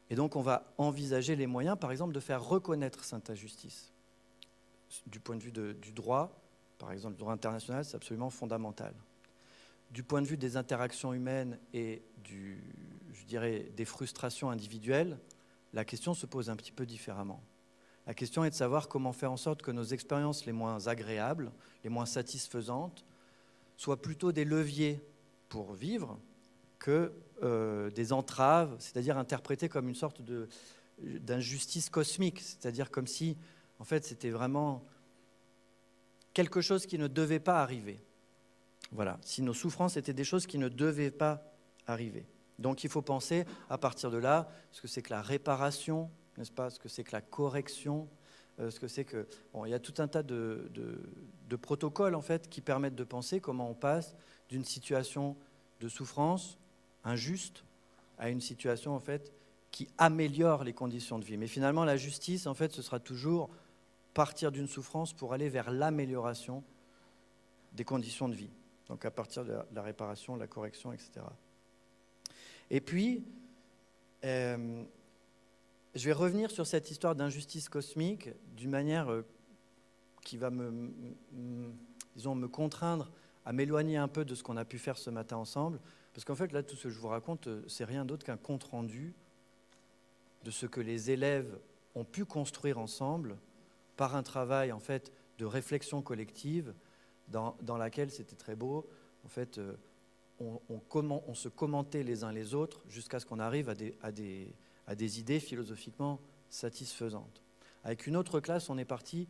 et donc on va envisager les moyens, par exemple, de faire reconnaître cette injustice. Du point de vue du droit, par exemple, le droit international, c'est absolument fondamental. Du point de vue des interactions humaines et du, je dirais, des frustrations individuelles, la question se pose un petit peu différemment. La question est de savoir comment faire en sorte que nos expériences les moins agréables, les moins satisfaisantes, soient plutôt des leviers pour vivre que euh, des entraves, c'est-à-dire interprétées comme une sorte d'injustice cosmique, c'est-à-dire comme si, en fait, c'était vraiment quelque chose qui ne devait pas arriver. Voilà, si nos souffrances étaient des choses qui ne devaient pas arriver. Donc il faut penser à partir de là ce que c'est que la réparation, n'est-ce pas, ce que c'est que la correction, euh, ce que c'est que... Bon, il y a tout un tas de, de, protocoles en fait qui permettent de penser comment on passe d'une situation de souffrance injuste à une situation en fait qui améliore les conditions de vie. Mais finalement, la justice, en fait, ce sera toujours partir d'une souffrance pour aller vers l'amélioration des conditions de vie. Donc à partir de la réparation, la correction, etc. Et puis, euh, je vais revenir sur cette histoire d'injustice cosmique d'une manière euh, qui va me, disons, me contraindre à m'éloigner un peu de ce qu'on a pu faire ce matin ensemble, Parce qu'en fait, là, tout ce que je vous raconte, euh, c'est rien d'autre qu'un compte-rendu de ce que les élèves ont pu construire ensemble par un travail, en fait, de réflexion collective dans, dans laquelle c'était très beau. En fait, euh, on, comment, on, se commentait les uns les autres jusqu'à ce qu'on arrive à, des, à des, idées philosophiquement satisfaisantes. Avec une autre classe, on est parti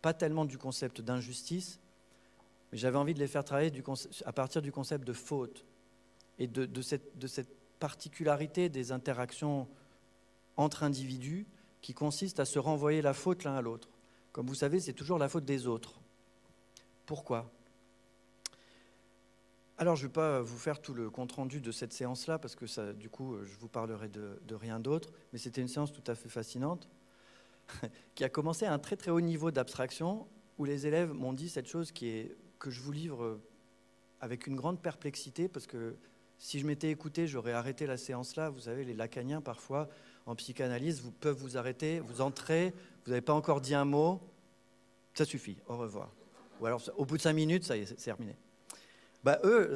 pas tellement du concept d'injustice, mais j'avais envie de les faire travailler à partir du concept de faute et de, de, cette, de cette particularité des interactions entre individus qui consiste à se renvoyer la faute l'un à l'autre. Comme vous savez, c'est toujours la faute des autres. Pourquoi? Alors, je ne vais pas vous faire tout le compte-rendu de cette séance-là, parce que du coup, je vous parlerai de, rien d'autre, mais c'était une séance tout à fait fascinante, qui a commencé à un très très haut niveau d'abstraction, où les élèves m'ont dit cette chose qui est, que je vous livre avec une grande perplexité, parce que si je m'étais écouté, j'aurais arrêté la séance là. Vous savez, les lacaniens, parfois, en psychanalyse, vous peuvent vous arrêter, vous entrez, vous n'avez pas encore dit un mot, ça suffit, au revoir. Ou alors, au bout de cinq minutes, ça y est, c'est terminé. Bah, eux,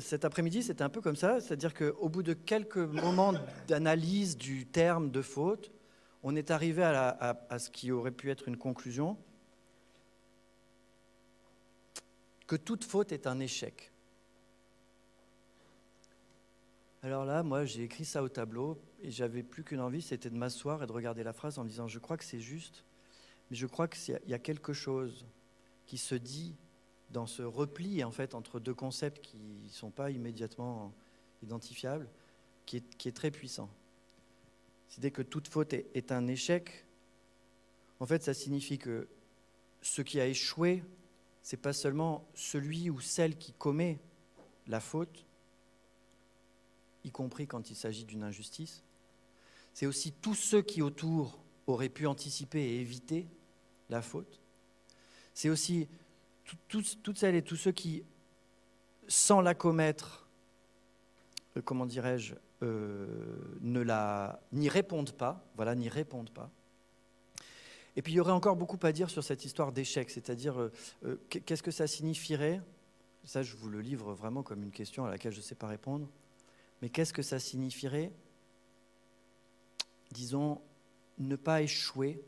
cet après-midi, c'était un peu comme ça, c'est-à-dire qu'au bout de quelques moments d'analyse du terme de faute, on est arrivé à, à, ce qui aurait pu être une conclusion, que toute faute est un échec. Alors là, moi, j'ai écrit ça au tableau et j'avais plus qu'une envie, c'était de m'asseoir et de regarder la phrase en me disant, je crois que c'est juste, mais je crois qu'il y a quelque chose qui se dit dans ce repli en fait entre deux concepts qui ne sont pas immédiatement identifiables, qui est, très puissant. C'est dès que toute faute est, est, un échec, en fait, ça signifie que ce qui a échoué, c'est pas seulement celui ou celle qui commet la faute, y compris quand il s'agit d'une injustice, c'est aussi tous ceux qui autour auraient pu anticiper et éviter la faute. C'est aussi toutes celles et tous ceux qui, sans la commettre, euh, comment dirais-je, euh, ne la n'y répondent pas, voilà, n'y répondent pas. Et puis il y aurait encore beaucoup à dire sur cette histoire d'échec, c'est-à-dire euh, qu'est-ce que ça signifierait? Ça, je vous le livre vraiment comme une question à laquelle je ne sais pas répondre. Mais qu'est-ce que ça signifierait? Disons, ne pas échouer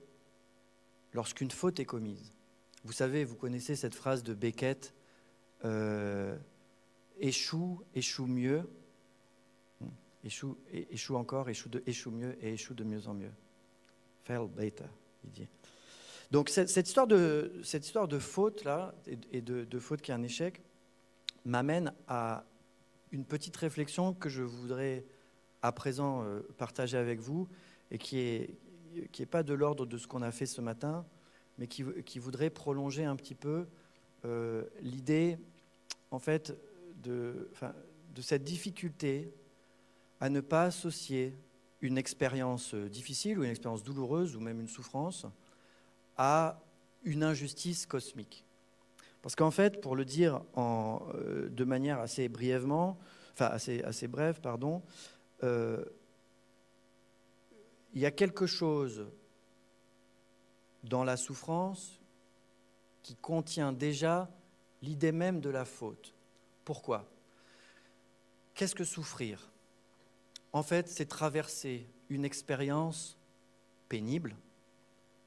lorsqu'une faute est commise. Vous savez, vous connaissez cette phrase de Beckett euh, échoue, échoue mieux, échoue, échoue encore, échoue, de, mieux et échoue de mieux en mieux. Fail better, il dit. Donc cette, histoire, de, cette histoire de faute là et, de, faute qui est un échec m'amène à une petite réflexion que je voudrais à présent euh, partager avec vous et qui est qui n'est pas de l'ordre de ce qu'on a fait ce matin, mais qui, voudrait prolonger un petit peu euh, l'idée, en fait, de, cette difficulté à ne pas associer une expérience difficile ou une expérience douloureuse ou même une souffrance à une injustice cosmique. Parce qu'en fait, pour le dire euh, de manière assez brièvement, enfin assez, assez brève, pardon, euh, il y a quelque chose dans la souffrance qui contient déjà l'idée même de la faute. Pourquoi? Qu'est-ce que souffrir? En fait, c'est traverser une expérience pénible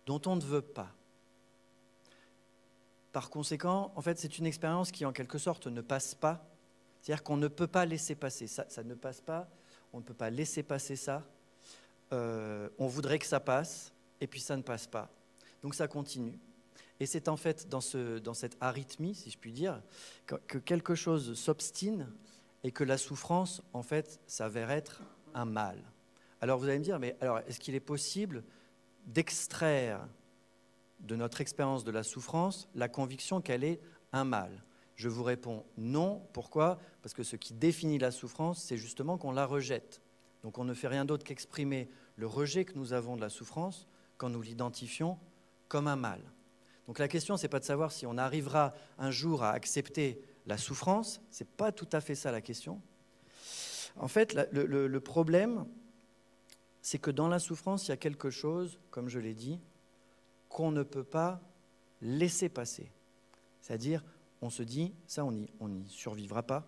dont on ne veut pas. Par conséquent, en fait, c'est une expérience qui, en quelque sorte, ne passe pas. C'est-à-dire qu'on ne peut pas laisser passer ça. Ça ne passe pas. On ne peut pas laisser passer ça. Euh, on voudrait que ça passe, et puis ça ne passe pas. Donc ça continue. Et c'est en fait dans, ce, dans, cette arythmie, si je puis dire, que quelque chose s'obstine et que la souffrance, en fait, s'avère être un mal. Alors vous allez me dire, mais alors est-ce qu'il est possible d'extraire de notre expérience de la souffrance la conviction qu'elle est un mal? Je vous réponds non. Pourquoi? Parce que ce qui définit la souffrance, c'est justement qu'on la rejette. Donc on ne fait rien d'autre qu'exprimer le rejet que nous avons de la souffrance quand nous l'identifions comme un mal. Donc la question, c'est pas de savoir si on arrivera un jour à accepter la souffrance, c'est pas tout à fait ça la question. En fait, le, problème, c'est que dans la souffrance, il y a quelque chose, comme je l'ai dit, qu'on ne peut pas laisser passer. C'est-à-dire, on se dit, ça, on n'y survivra pas,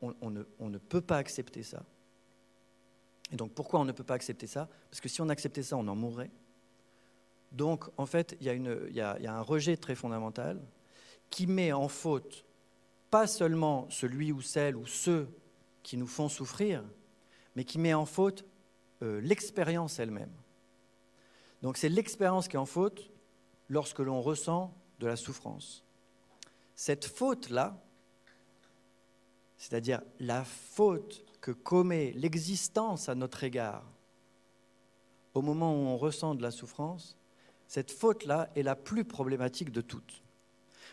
on ne peut pas accepter ça. Et donc pourquoi on ne peut pas accepter ça? Parce que si on acceptait ça, on en mourrait. Donc en fait, il y, a un rejet très fondamental qui met en faute pas seulement celui ou celle ou ceux qui nous font souffrir, mais qui met en faute euh, l'expérience elle-même. Donc c'est l'expérience qui est en faute lorsque l'on ressent de la souffrance. Cette faute-là, c'est-à-dire la faute que commet l'existence à notre égard au moment où on ressent de la souffrance, cette faute-là est la plus problématique de toutes.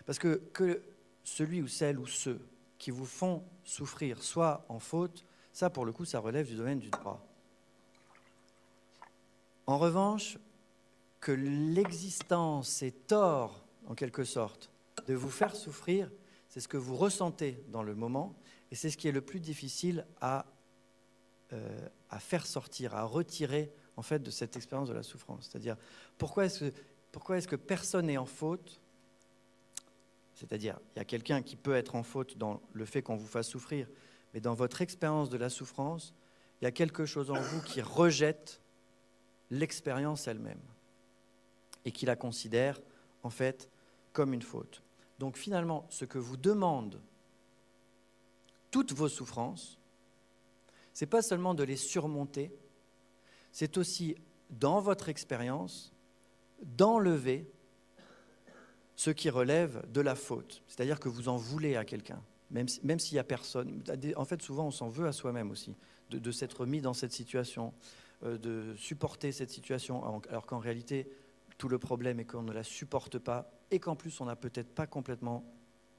Parce que que celui ou celle ou ceux qui vous font souffrir soient en faute, ça pour le coup, ça relève du domaine du droit. En revanche, que l'existence est tort, en quelque sorte, de vous faire souffrir, c'est ce que vous ressentez dans le moment, et c'est ce qui est le plus difficile à, euh, à faire sortir, à retirer en fait de cette expérience de la souffrance. C'est-à-dire, pourquoi est-ce que, que personne n'est en faute? C'est-à-dire, il y a quelqu'un qui peut être en faute dans le fait qu'on vous fasse souffrir, mais dans votre expérience de la souffrance, il y a quelque chose en vous qui rejette l'expérience elle-même et qui la considère en fait comme une faute. Donc finalement, ce que vous demande toutes vos souffrances, c'est pas seulement de les surmonter, c'est aussi dans votre expérience d'enlever ce qui relève de la faute. C'est-à-dire que vous en voulez à quelqu'un, même, si- même s'il n'y a personne. En fait, souvent, on s'en veut à soi-même aussi, de, s'être mis dans cette situation, euh, de supporter cette situation, alors- qu'en réalité, tout le problème est qu'on ne la supporte pas et qu'en plus, on n'a peut-être pas complètement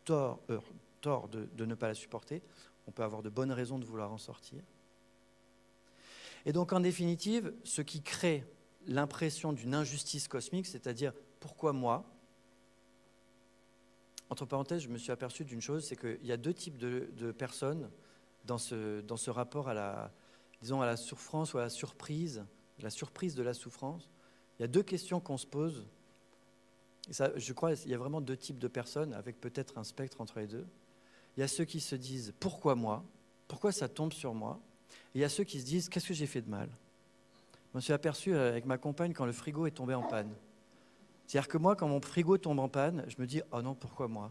tort, euh, de ne pas la supporter. On peut avoir de bonnes raisons de vouloir en sortir. Et donc, en définitive, ce qui crée l'impression d'une injustice cosmique, c'est-à-dire pourquoi moi Entre parenthèses, je me suis aperçu d'une chose, c'est qu'il y a deux types de, personnes dans ce, dans ce rapport à la, disons, à la souffrance ou à la surprise, la surprise de la souffrance. Il y a deux questions qu'on se pose. Je crois qu'il y a vraiment deux types de personnes, avec peut-être un spectre entre les deux. Il y a ceux qui se disent pourquoi moi? Pourquoi ça tombe sur moi? Et il y a ceux qui se disent qu'est-ce que j'ai fait de mal? Je me suis aperçu euh, avec ma compagne quand le frigo est tombé en panne. C'est-à-dire que moi, quand mon frigo tombe en panne, je me dis oh non, pourquoi moi?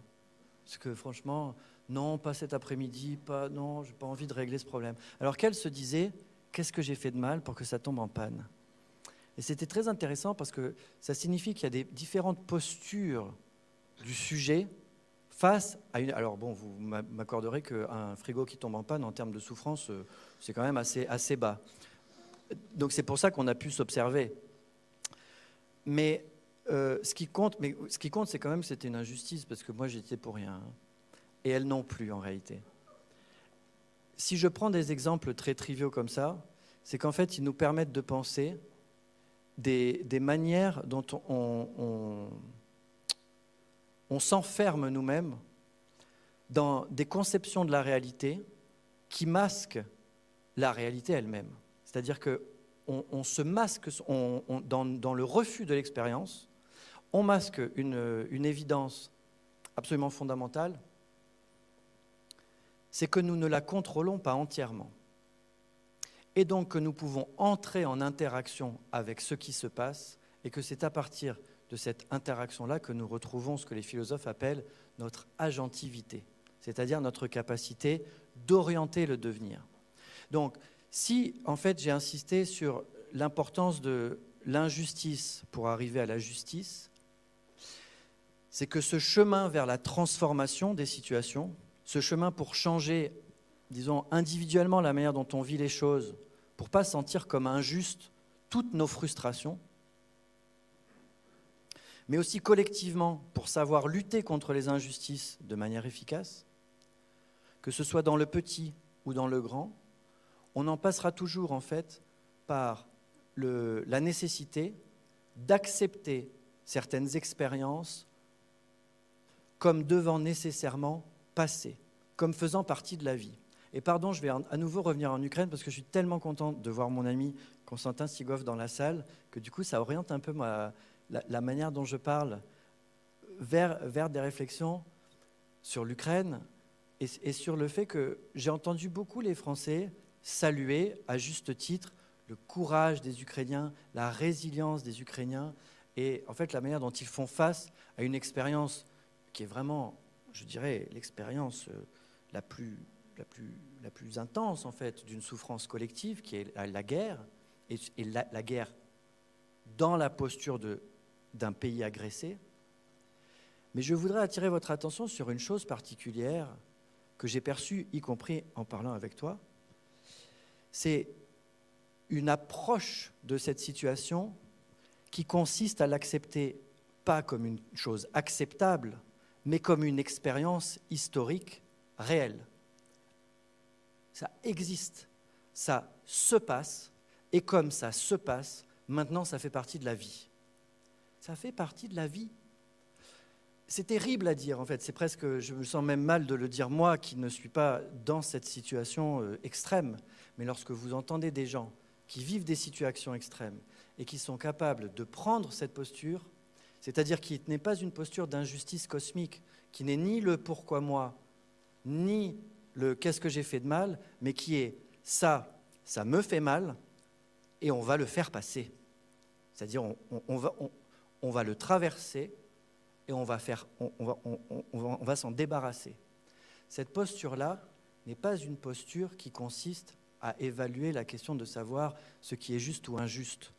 Parce que franchement, non, pas cet après-midi, pas non, j'ai pas envie de régler ce problème. Alors qu'elle se disait qu'est-ce que j'ai fait de mal pour que ça tombe en panne? Et c'était très intéressant parce que ça signifie qu'il y a des différentes postures du sujet face à une. Alors bon, vous m'a- m'accorderez qu'un frigo qui tombe en panne en termes de souffrance, euh, c'est quand même assez, assez bas. Donc c'est pour ça qu'on a pu s'observer. Mais euh, ce qui compte, mais ce qui compte, c'est quand même que c'était une injustice parce que moi j'étais pour rien et elle non plus en réalité. Si je prends des exemples très triviaux comme ça, c'est qu'en fait ils nous permettent de penser des, des manières dont on, on- on s'enferme nous-mêmes dans des conceptions de la réalité qui masquent la réalité elle-même. C'est-à-dire que on, on se masque dans le refus de l'expérience, on masque une, une évidence absolument fondamentale, c'est que nous ne la contrôlons pas entièrement. Et donc que nous pouvons entrer en interaction avec ce qui se passe, et que c'est à partir de cette interaction-là que nous retrouvons ce que les philosophes appellent notre agentivité, c'est-à-dire notre capacité d'orienter le devenir. Donc, si en fait j'ai insisté sur l'importance de l'injustice pour arriver à la justice, c'est que ce chemin vers la transformation des situations, ce chemin pour changer, disons, individuellement la manière dont on vit les choses, pour pas sentir comme injuste toutes nos frustrations, mais aussi collectivement pour savoir lutter contre les injustices de manière efficace, que ce soit dans le petit ou dans le grand, on en passera toujours en fait par la nécessité d'accepter certaines expériences comme devant nécessairement passer, comme faisant partie de la vie. Et pardon, je vais à nouveau revenir en Ukraine parce que je suis tellement content de voir mon ami Constantin Sigov dans la salle que du coup ça oriente un peu la, manière dont je parle vers des réflexions sur l'Ukraine et, sur le fait que j'ai entendu beaucoup les Français saluer, à juste titre, le courage des Ukrainiens, la résilience des Ukrainiens, et en fait la manière dont ils font face à une expérience qui est vraiment, je dirais, l'expérience euh, la plus, intense en fait d'une souffrance collective, qui est la guerre, et, la guerre dans la posture d'un pays agressé. Mais je voudrais attirer votre attention sur une chose particulière que j'ai perçue, y compris en parlant avec toi. C'est une approche de cette situation qui consiste à l'accepter pas comme une chose acceptable, mais comme une expérience historique réelle. Ça existe, ça se passe, et comme ça se passe, maintenant ça fait partie de la vie. Ça fait partie de la vie. C'est terrible à dire en fait, c'est presque, je me sens même mal de le dire moi qui ne suis pas dans cette situation euh, extrême, mais lorsque vous entendez des gens qui vivent des situations extrêmes et qui sont capables de prendre cette posture, c'est-à-dire qui n'est pas une posture d'injustice cosmique, qui n'est ni le pourquoi moi, ni le qu'est-ce que j'ai fait de mal, mais qui est ça, ça me fait mal, et on va le faire passer. C'est-à-dire on, va, le traverser et on va, faire, va, on va s'en débarrasser. Cette posture-là n'est pas une posture qui consiste à évaluer la question de savoir ce qui est juste ou injuste,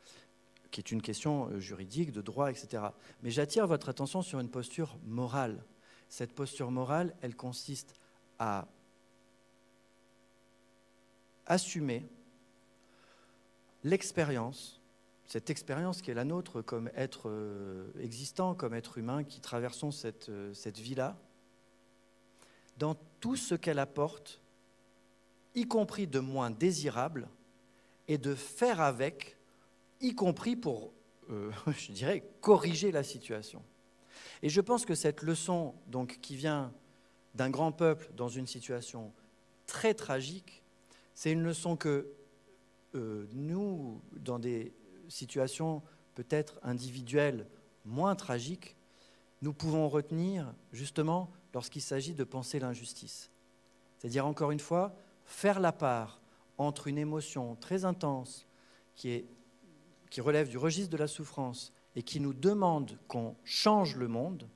qui est une question euh, juridique, de droit, etc. Mais j'attire votre attention sur une posture morale. Cette posture morale, elle consiste à assumer l'expérience, cette expérience qui est la nôtre comme être euh, existant, comme être humain, qui traversons cette, euh, cette vie-là, dans tout ce qu'elle apporte y compris de moins désirables, et de faire avec, y compris pour, euh, je dirais, corriger la situation. Et je pense que cette leçon, donc, qui vient d'un grand peuple dans une situation très tragique, c'est une leçon que euh, nous, dans des situations peut-être individuelles moins tragiques, nous pouvons retenir justement lorsqu'il s'agit de penser l'injustice. C'est-à-dire, encore une fois, faire la part entre une émotion très intense qui, est, qui relève du registre de la souffrance et qui nous demande qu'on change le monde,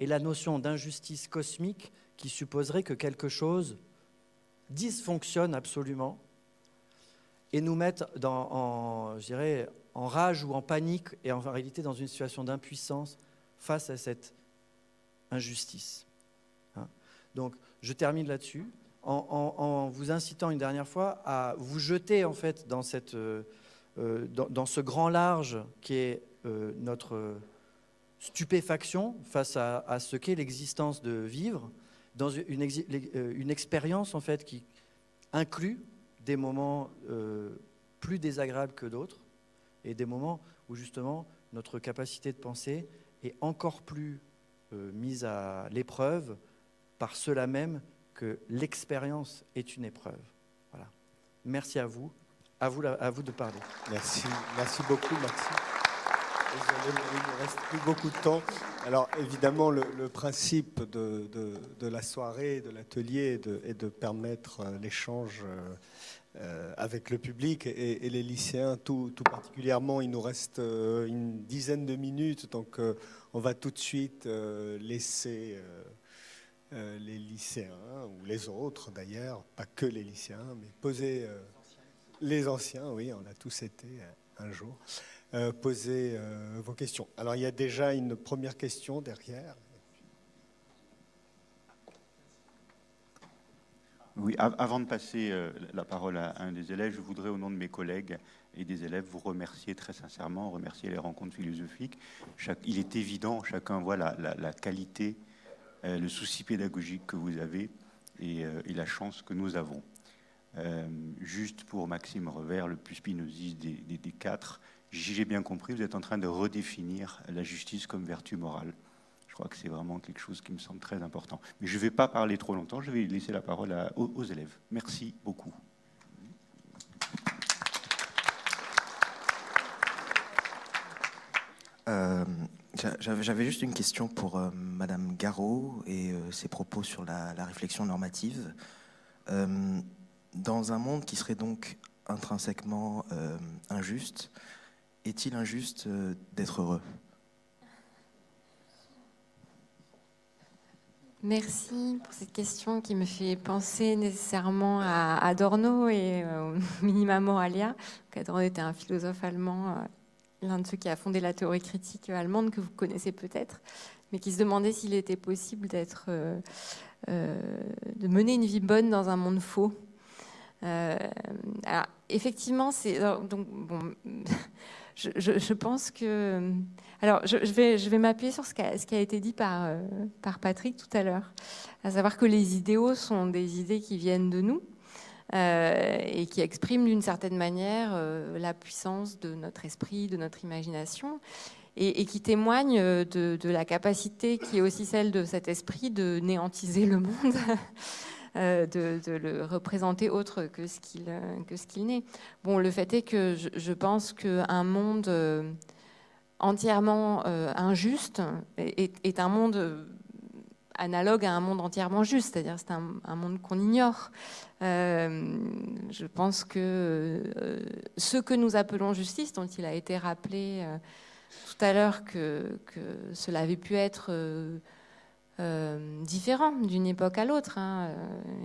et la notion d'injustice cosmique qui supposerait que quelque chose dysfonctionne absolument et nous mette dans, en, je en rage ou en panique et en réalité dans une situation d'impuissance face à cette injustice. Hein. Donc je termine là-dessus en, vous incitant une dernière fois à vous jeter en fait dans, cette, euh, euh, dans, ce grand large qui est euh, notre stupéfaction face à, ce qu'est l'existence de vivre, dans une, une, expérience en fait qui inclut des moments plus désagréables que d'autres et des moments où justement notre capacité de penser est encore plus mise à l'épreuve par cela même que l'expérience est une épreuve. Voilà. Merci à vous. À vous, à vous de parler. Merci. Merci beaucoup, il ne reste plus beaucoup de temps. Alors, évidemment, le, principe de, de, la soirée, de l'atelier est, de, permettre euh, l'échange euh, euh, avec le public et, les lycéens, tout, tout, particulièrement. Il nous reste une dizaine de minutes, donc on va tout de suite laisser les lycéens, ou les autres d'ailleurs, pas que les lycéens, mais poser euh, les anciens, oui, on a tous été euh, un jour, poser vos questions. Alors il y a déjà une première question derrière. Oui, avant de passer la parole à un des élèves, je voudrais, au nom de mes collègues et des élèves, vous remercier très sincèrement, remercier les rencontres philosophiques. il est évident, chacun voit la, qualité euh, le souci pédagogique que vous avez et, euh, la chance que nous avons. Euh, juste pour Maxime Revers, le plus spinoziste des, des, quatre, j'ai bien compris, vous êtes en train de redéfinir la justice comme vertu morale. Je crois que c'est vraiment quelque chose qui me semble très important. Mais je ne vais pas parler trop longtemps, je vais laisser la parole aux, élèves. Merci beaucoup. J'avais juste une question pour euh, Madame Garot et euh, ses propos sur la, réflexion normative. Euh, dans un monde qui serait donc intrinsèquement injuste, est-il injuste d'être heureux? Merci pour cette question qui me fait penser nécessairement à Adorno et au minima moralia. Adorno était un philosophe allemand l'un de ceux qui a fondé la théorie critique allemande que vous connaissez peut-être, mais qui se demandait s'il était possible d'être, euh, euh, de mener une vie bonne dans un monde faux. Euh, alors, effectivement, c'est donc bon. Je, pense que. Alors, je, vais, m'appuyer sur ce qui, a, été dit par Patrick tout à l'heure, à savoir que les idéaux sont des idées qui viennent de nous, euh, et qui exprime d'une certaine manière euh, la puissance de notre esprit, de notre imagination, et, qui témoigne de, la capacité qui est aussi celle de cet esprit de néantiser le monde. Euh, de, le représenter autre que ce qu'il que. Bon, le fait est que je, pense qu'un monde entièrement injuste est, un monde analogue à un monde entièrement juste, c'est-à-dire c'est un, monde qu'on ignore. Euh, je pense que euh, ce que nous appelons justice, dont il a été rappelé euh, tout à l'heure que, cela avait pu être différent d'une époque à l'autre, hein,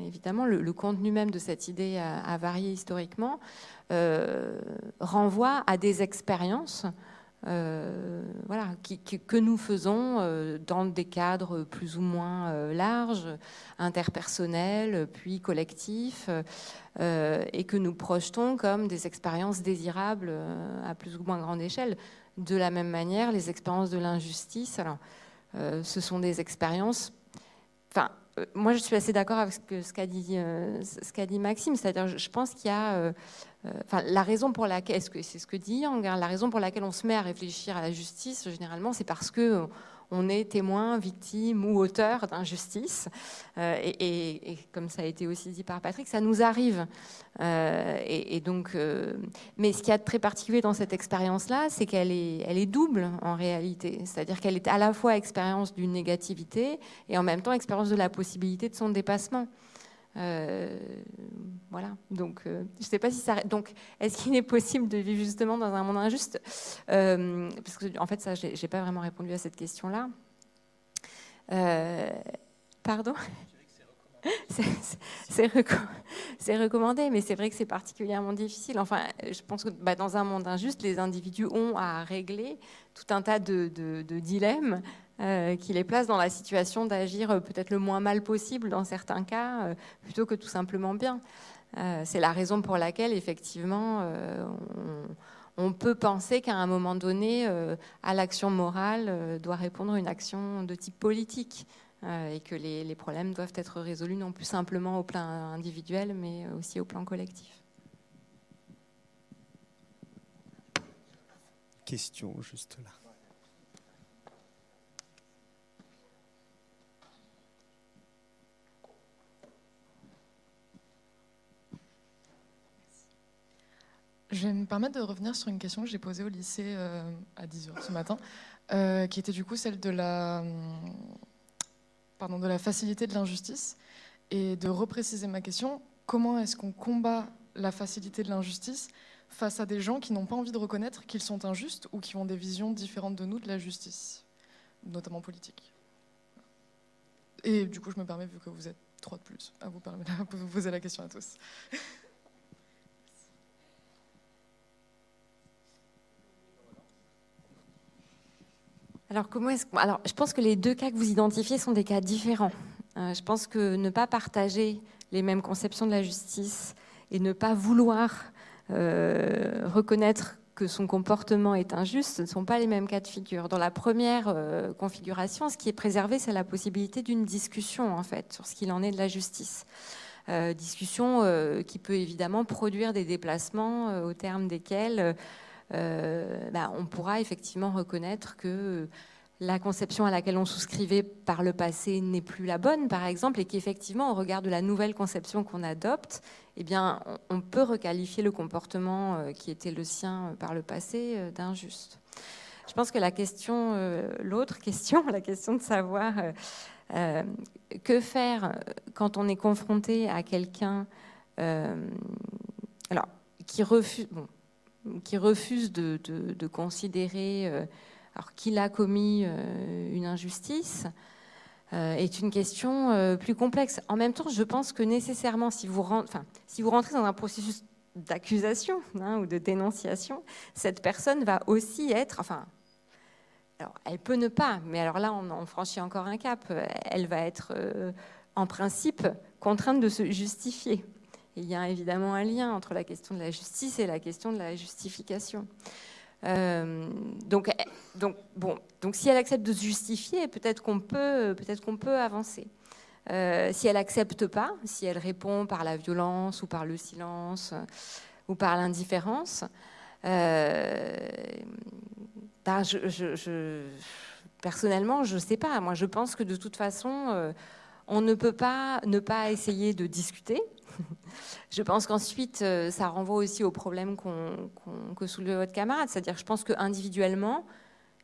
évidemment, le, contenu même de cette idée a varié historiquement, renvoie à des expériences euh, voilà, que nous faisons euh, dans des cadres plus ou moins euh, larges, interpersonnels, puis collectifs, et que nous projetons comme des expériences désirables à plus ou moins grande échelle. De la même manière, les expériences de l'injustice, alors, ce sont des expériences. Enfin, moi, je suis assez d'accord avec ce qu'a dit, ce qu'a dit Maxime, c'est-à-dire, je pense qu'il y a euh, enfin, la raison pour laquelle, c'est ce que dit Yang, hein, la raison pour laquelle on se met à réfléchir à la justice, généralement, c'est parce que est témoin, victime ou auteur d'injustice. Euh, et, comme ça a été aussi dit par Patrick, ça nous arrive. Euh, et, donc, mais ce qui y a de très particulier dans cette expérience-là, c'est qu'elle est, elle est double en réalité. C'est-à-dire qu'elle est à la fois expérience d'une négativité et en même temps expérience de la possibilité de son dépassement. Euh, voilà. Donc, euh, je ne sais pas si ça. Donc, est-ce qu'il est possible de vivre justement dans un monde injuste? Euh, Parce que, en fait, ça, j'ai, pas vraiment répondu à cette question-là. pardon? C'est, recommandé, mais c'est vrai que c'est particulièrement difficile. Enfin, je pense que bah, dans un monde injuste, les individus ont à régler tout un tas de dilemmes euh, qui les place dans la situation d'agir euh, peut-être le moins mal possible dans certains cas, euh, plutôt que tout simplement bien. c'est la raison pour laquelle, effectivement, on, peut penser qu'à un moment donné, à l'action morale doit répondre une action de type politique. et que les, problèmes doivent être résolus non plus simplement au plan individuel, mais aussi au plan collectif. Question juste là. Je vais me permettre de revenir sur une question que j'ai posée au lycée euh, à 10h ce matin, euh, qui était du coup celle de la, pardon, de la facilité de l'injustice, et de repréciser ma question, comment est-ce qu'on combat la facilité de l'injustice face à des gens qui n'ont pas envie de reconnaître qu'ils sont injustes ou qui ont des visions différentes de nous de la justice, notamment politique? Et du coup, je me permets, vu que vous êtes trois de plus, à vous, à vous poser la question à tous. Alors, je pense que les deux cas que vous identifiez sont des cas différents. Euh, je pense que ne pas partager les mêmes conceptions de la justice et ne pas vouloir euh, reconnaître que son comportement est injuste, ce ne sont pas les mêmes cas de figure. Dans la première euh, configuration, ce qui est préservé, c'est la possibilité d'une discussion, en fait, sur ce qu'il en est de la justice. discussion qui peut évidemment produire des déplacements au terme desquels bah, on pourra effectivement reconnaître que la conception à laquelle on souscrivait par le passé n'est plus la bonne, par exemple, et qu'effectivement, au regard de la nouvelle conception qu'on adopte, eh bien, on peut requalifier le comportement euh, qui était le sien euh, par le passé d'injuste. je pense que la question, l'autre question, la question de savoir que faire quand on est confronté à quelqu'un qui refuse, qui refuse de, considérer qu'il a commis une injustice, euh, est une question euh, plus complexe. En même temps, je pense que nécessairement, si vous, rentrez dans un processus d'accusation hein, ou de dénonciation, cette personne va aussi être, enfin, alors, elle peut ne pas, mais alors là, on, franchit encore un cap. Elle va être, euh, en principe, contrainte de se justifier. Il y a évidemment un lien entre la question de la justice et la question de la justification. Euh, donc, donc, bon, donc, si elle accepte de se justifier, peut-être qu'on peut, peut-être qu'on peut avancer. Euh, si elle accepte pas, si elle répond par la violence ou par le silence ou par l'indifférence, euh, bah, je, personnellement, je sais pas. Moi, je pense que de toute façon, on ne peut pas ne pas essayer de discuter. Je pense qu'ensuite, euh, ça renvoie aussi au problème que soulevait votre camarade. C'est-à-dire, je pense qu'individuellement,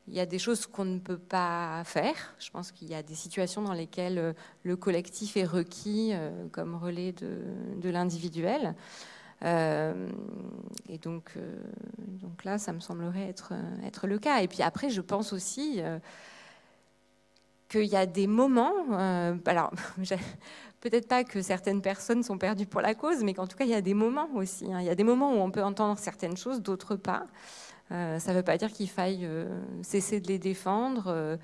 il y a des choses qu'on ne peut pas faire. Je pense qu'il y a des situations dans lesquelles euh, le collectif est requis euh, comme relais de, l'individuel. et donc, donc là, ça me semblerait être, être le cas. Et puis après, je pense aussi qu'il y a des moments, alors peut-être pas que certaines personnes sont perdues pour la cause, mais qu'en tout cas, il y a des moments aussi. Hein. Il y a des moments où on peut entendre certaines choses, d'autres pas. Euh, ça ne veut pas dire qu'il faille euh, cesser de les défendre,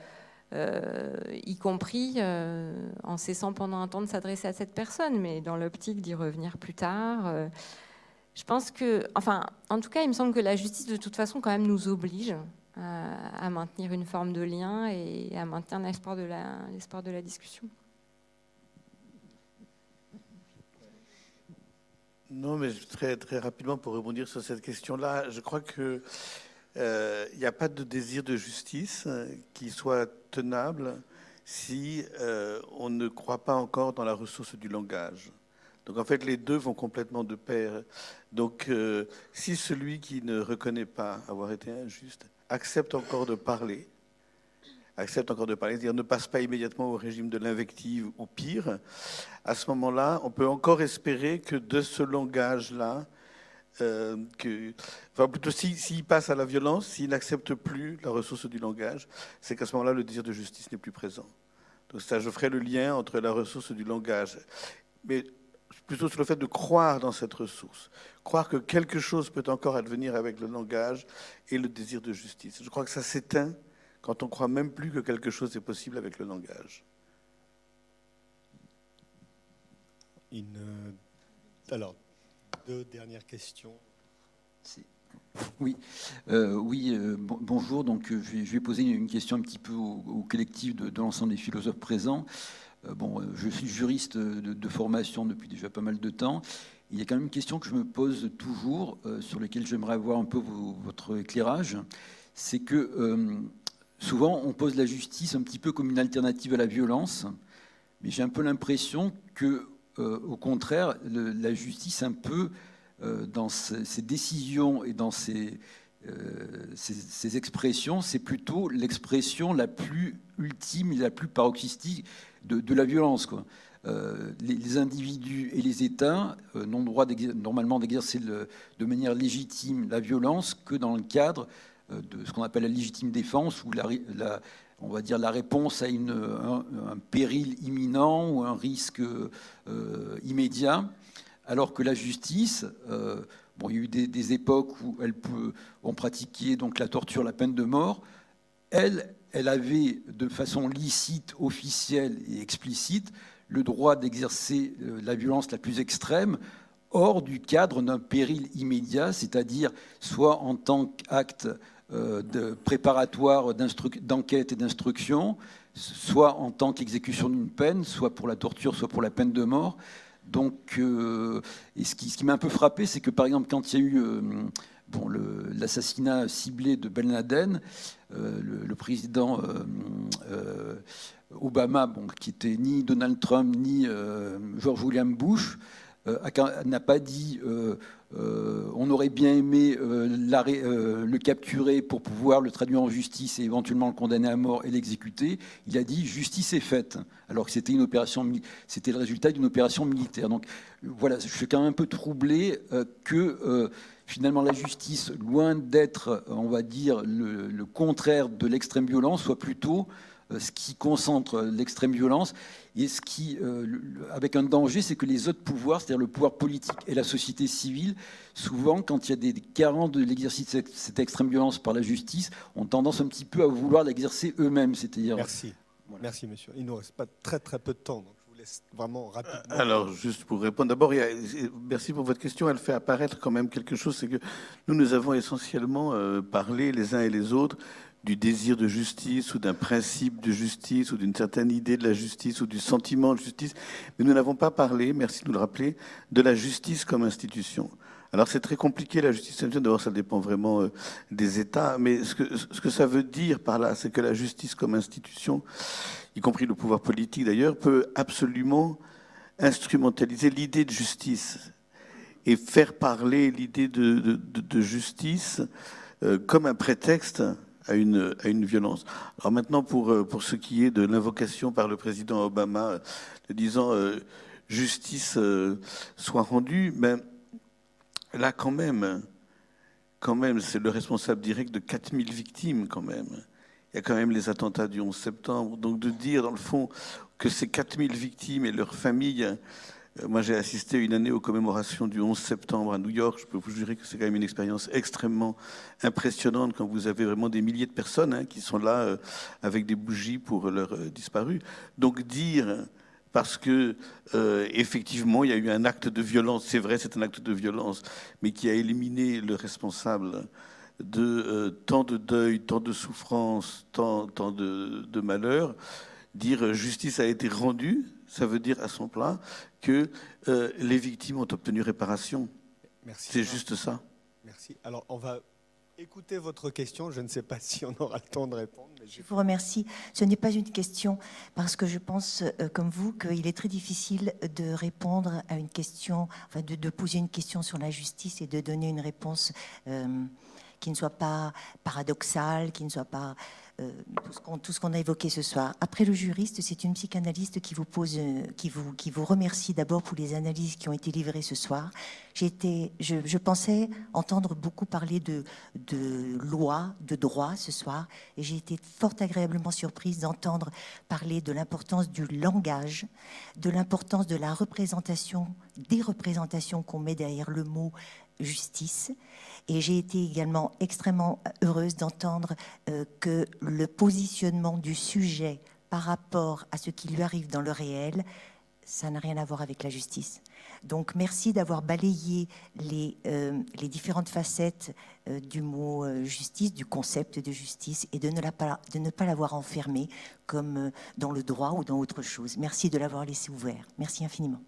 euh, y compris en cessant pendant un temps de s'adresser à cette personne, mais dans l'optique d'y revenir plus tard. je pense que, enfin, en tout cas, il me semble que la justice, de toute façon, quand même, nous oblige à, maintenir une forme de lien et à maintenir l'espoir de l'espoir de la discussion. Non, mais très, très rapidement pour rebondir sur cette question-là, je crois qu'il euh, n'y a pas de désir de justice euh, qui soit tenable si euh, on ne croit pas encore dans la ressource du langage. Donc en fait, les deux vont complètement de pair. Donc si celui qui ne reconnaît pas avoir été injuste accepte encore de parler, accepte encore de parler, c'est-à-dire ne passe pas immédiatement au régime de l'invective ou pire, à ce moment-là, on peut encore espérer que de ce langage-là, euh, que, enfin plutôt s'il passe à la violence, s'il n'accepte plus la ressource du langage, c'est qu'à ce moment-là, le désir de justice n'est plus présent. Donc ça, je ferai le lien entre la ressource du langage, mais plutôt sur le fait de croire dans cette ressource, croire que quelque chose peut encore advenir avec le langage et le désir de justice. Je crois que ça s'éteint quand on croit même plus que quelque chose est possible avec le langage. Alors, deux dernières questions. Oui, euh, oui euh, bonjour. Donc, euh, je vais, poser une question un petit peu au, collectif de, l'ensemble des philosophes présents. bon, je suis juriste de, formation depuis déjà pas mal de temps. Il y a quand même une question que je me pose toujours, sur laquelle j'aimerais avoir un peu votre éclairage. C'est que souvent, on pose la justice un petit peu comme une alternative à la violence, mais j'ai un peu l'impression que, euh, au contraire, la justice, un peu euh, dans ses, décisions et dans ses, euh, expressions, c'est plutôt l'expression la plus ultime et la plus paroxystique de, la violence. Les, individus et les États n'ont droit normalement d'exercer de manière légitime la violence que dans le cadre de ce qu'on appelle la légitime défense, ou la, on va dire la réponse à une, un, péril imminent ou un risque euh, immédiat, alors que la justice, euh, bon, il y a eu des, époques où elle peut, on pratiquait donc la torture, la peine de mort, elle, elle avait de façon licite, officielle et explicite le droit d'exercer euh, la violence la plus extrême hors du cadre d'un péril immédiat, c'est-à-dire soit en tant qu'acte euh, de préparatoire d'enquête et d'instruction, soit en tant qu'exécution d'une peine, soit pour la torture, soit pour la peine de mort. Donc, euh, et ce qui, ce qui m'a un peu frappé, c'est que par exemple, quand il y a eu euh, bon, l'assassinat ciblé de Ben Laden, le, président Obama, bon, qui était ni Donald Trump ni George William Bush, n'a pas dit on aurait bien aimé le capturer pour pouvoir le traduire en justice et éventuellement le condamner à mort et l'exécuter. Il a dit justice est faite, alors que c'était une opération, c'était le résultat d'une opération militaire. Donc voilà, je suis quand même un peu troublé que finalement la justice, loin d'être, on va dire, le, contraire de l'extrême violence, soit plutôt euh, ce qui concentre l'extrême violence et ce qui, euh, avec un danger, c'est que les autres pouvoirs, c'est-à-dire le pouvoir politique et la société civile, souvent, quand il y a des carents de l'exercice de cette extrême violence par la justice, ont tendance un petit peu à vouloir l'exercer eux-mêmes. C'est-à-dire. Merci. Merci, monsieur. Il nous reste pas très très peu de temps vraiment rapidement. Alors, juste pour répondre, d'abord, merci pour votre question. Elle fait apparaître quand même quelque chose, c'est que nous, nous avons essentiellement euh, parlé les uns et les autres du désir de justice ou d'un principe de justice ou d'une certaine idée de la justice ou du sentiment de justice, mais nous n'avons pas parlé, merci de nous le rappeler, de la justice comme institution. Alors c'est très compliqué la justice d'abord ça dépend vraiment euh, des États, mais ce que, ce que ça veut dire par là, c'est que la justice comme institution, y compris le pouvoir politique d'ailleurs, peut absolument instrumentaliser l'idée de justice et faire parler l'idée de, justice euh, comme un prétexte à une, violence. Alors maintenant, pour, euh, pour ce qui est de l'invocation par le président Obama, de disant justice soit rendue, ben, là, quand même, quand même, c'est le responsable direct de 4000 victimes, quand même. Il y a quand même les attentats du 11 septembre. Donc de dire, dans le fond, que ces 4000 victimes et leurs familles... Euh, moi, j'ai assisté une année aux commémorations du 11 septembre à New York. Je peux vous jurer que c'est quand même une expérience extrêmement impressionnante quand vous avez vraiment des milliers de personnes hein, qui sont là euh, avec des bougies pour leurs euh, disparus. Donc dire parce que effectivement, il y a eu un acte de violence. C'est vrai, c'est un acte de violence, mais qui a éliminé le responsable de tant de deuil, tant de souffrance, tant, tant de, de, malheur. Dire justice a été rendue, ça veut dire à son plat que euh, les victimes ont obtenu réparation. C'est juste ça. Merci. Alors, on va écouter votre question. Je ne sais pas si on aura le temps de répondre. Je vous remercie. Ce n'est pas une question parce que je pense, euh, comme vous, qu'il est très difficile de répondre à une question, enfin de, poser une question sur la justice et de donner une réponse euh, qui ne soit pas paradoxale, qui ne soit pas euh, tout ce qu'on a évoqué ce soir. Après le juriste, c'est une psychanalyste qui vous pose, euh, qui vous, qui vous remercie d'abord pour les analyses qui ont été livrées ce soir. Été, je, je, pensais entendre beaucoup parler de, de loi, de droit ce soir, et j'ai été fort agréablement surprise d'entendre parler de l'importance du langage, de l'importance de la représentation, des représentations qu'on met derrière le mot justice. Et j'ai été également extrêmement heureuse d'entendre euh, que le positionnement du sujet par rapport à ce qui lui arrive dans le réel, ça n'a rien à voir avec la justice. Donc merci d'avoir balayé les, euh, différentes facettes euh, du mot justice, du concept de justice, et de ne pas l'avoir enfermé comme dans le droit ou dans autre chose. Merci de l'avoir laissé ouvert. Merci infiniment.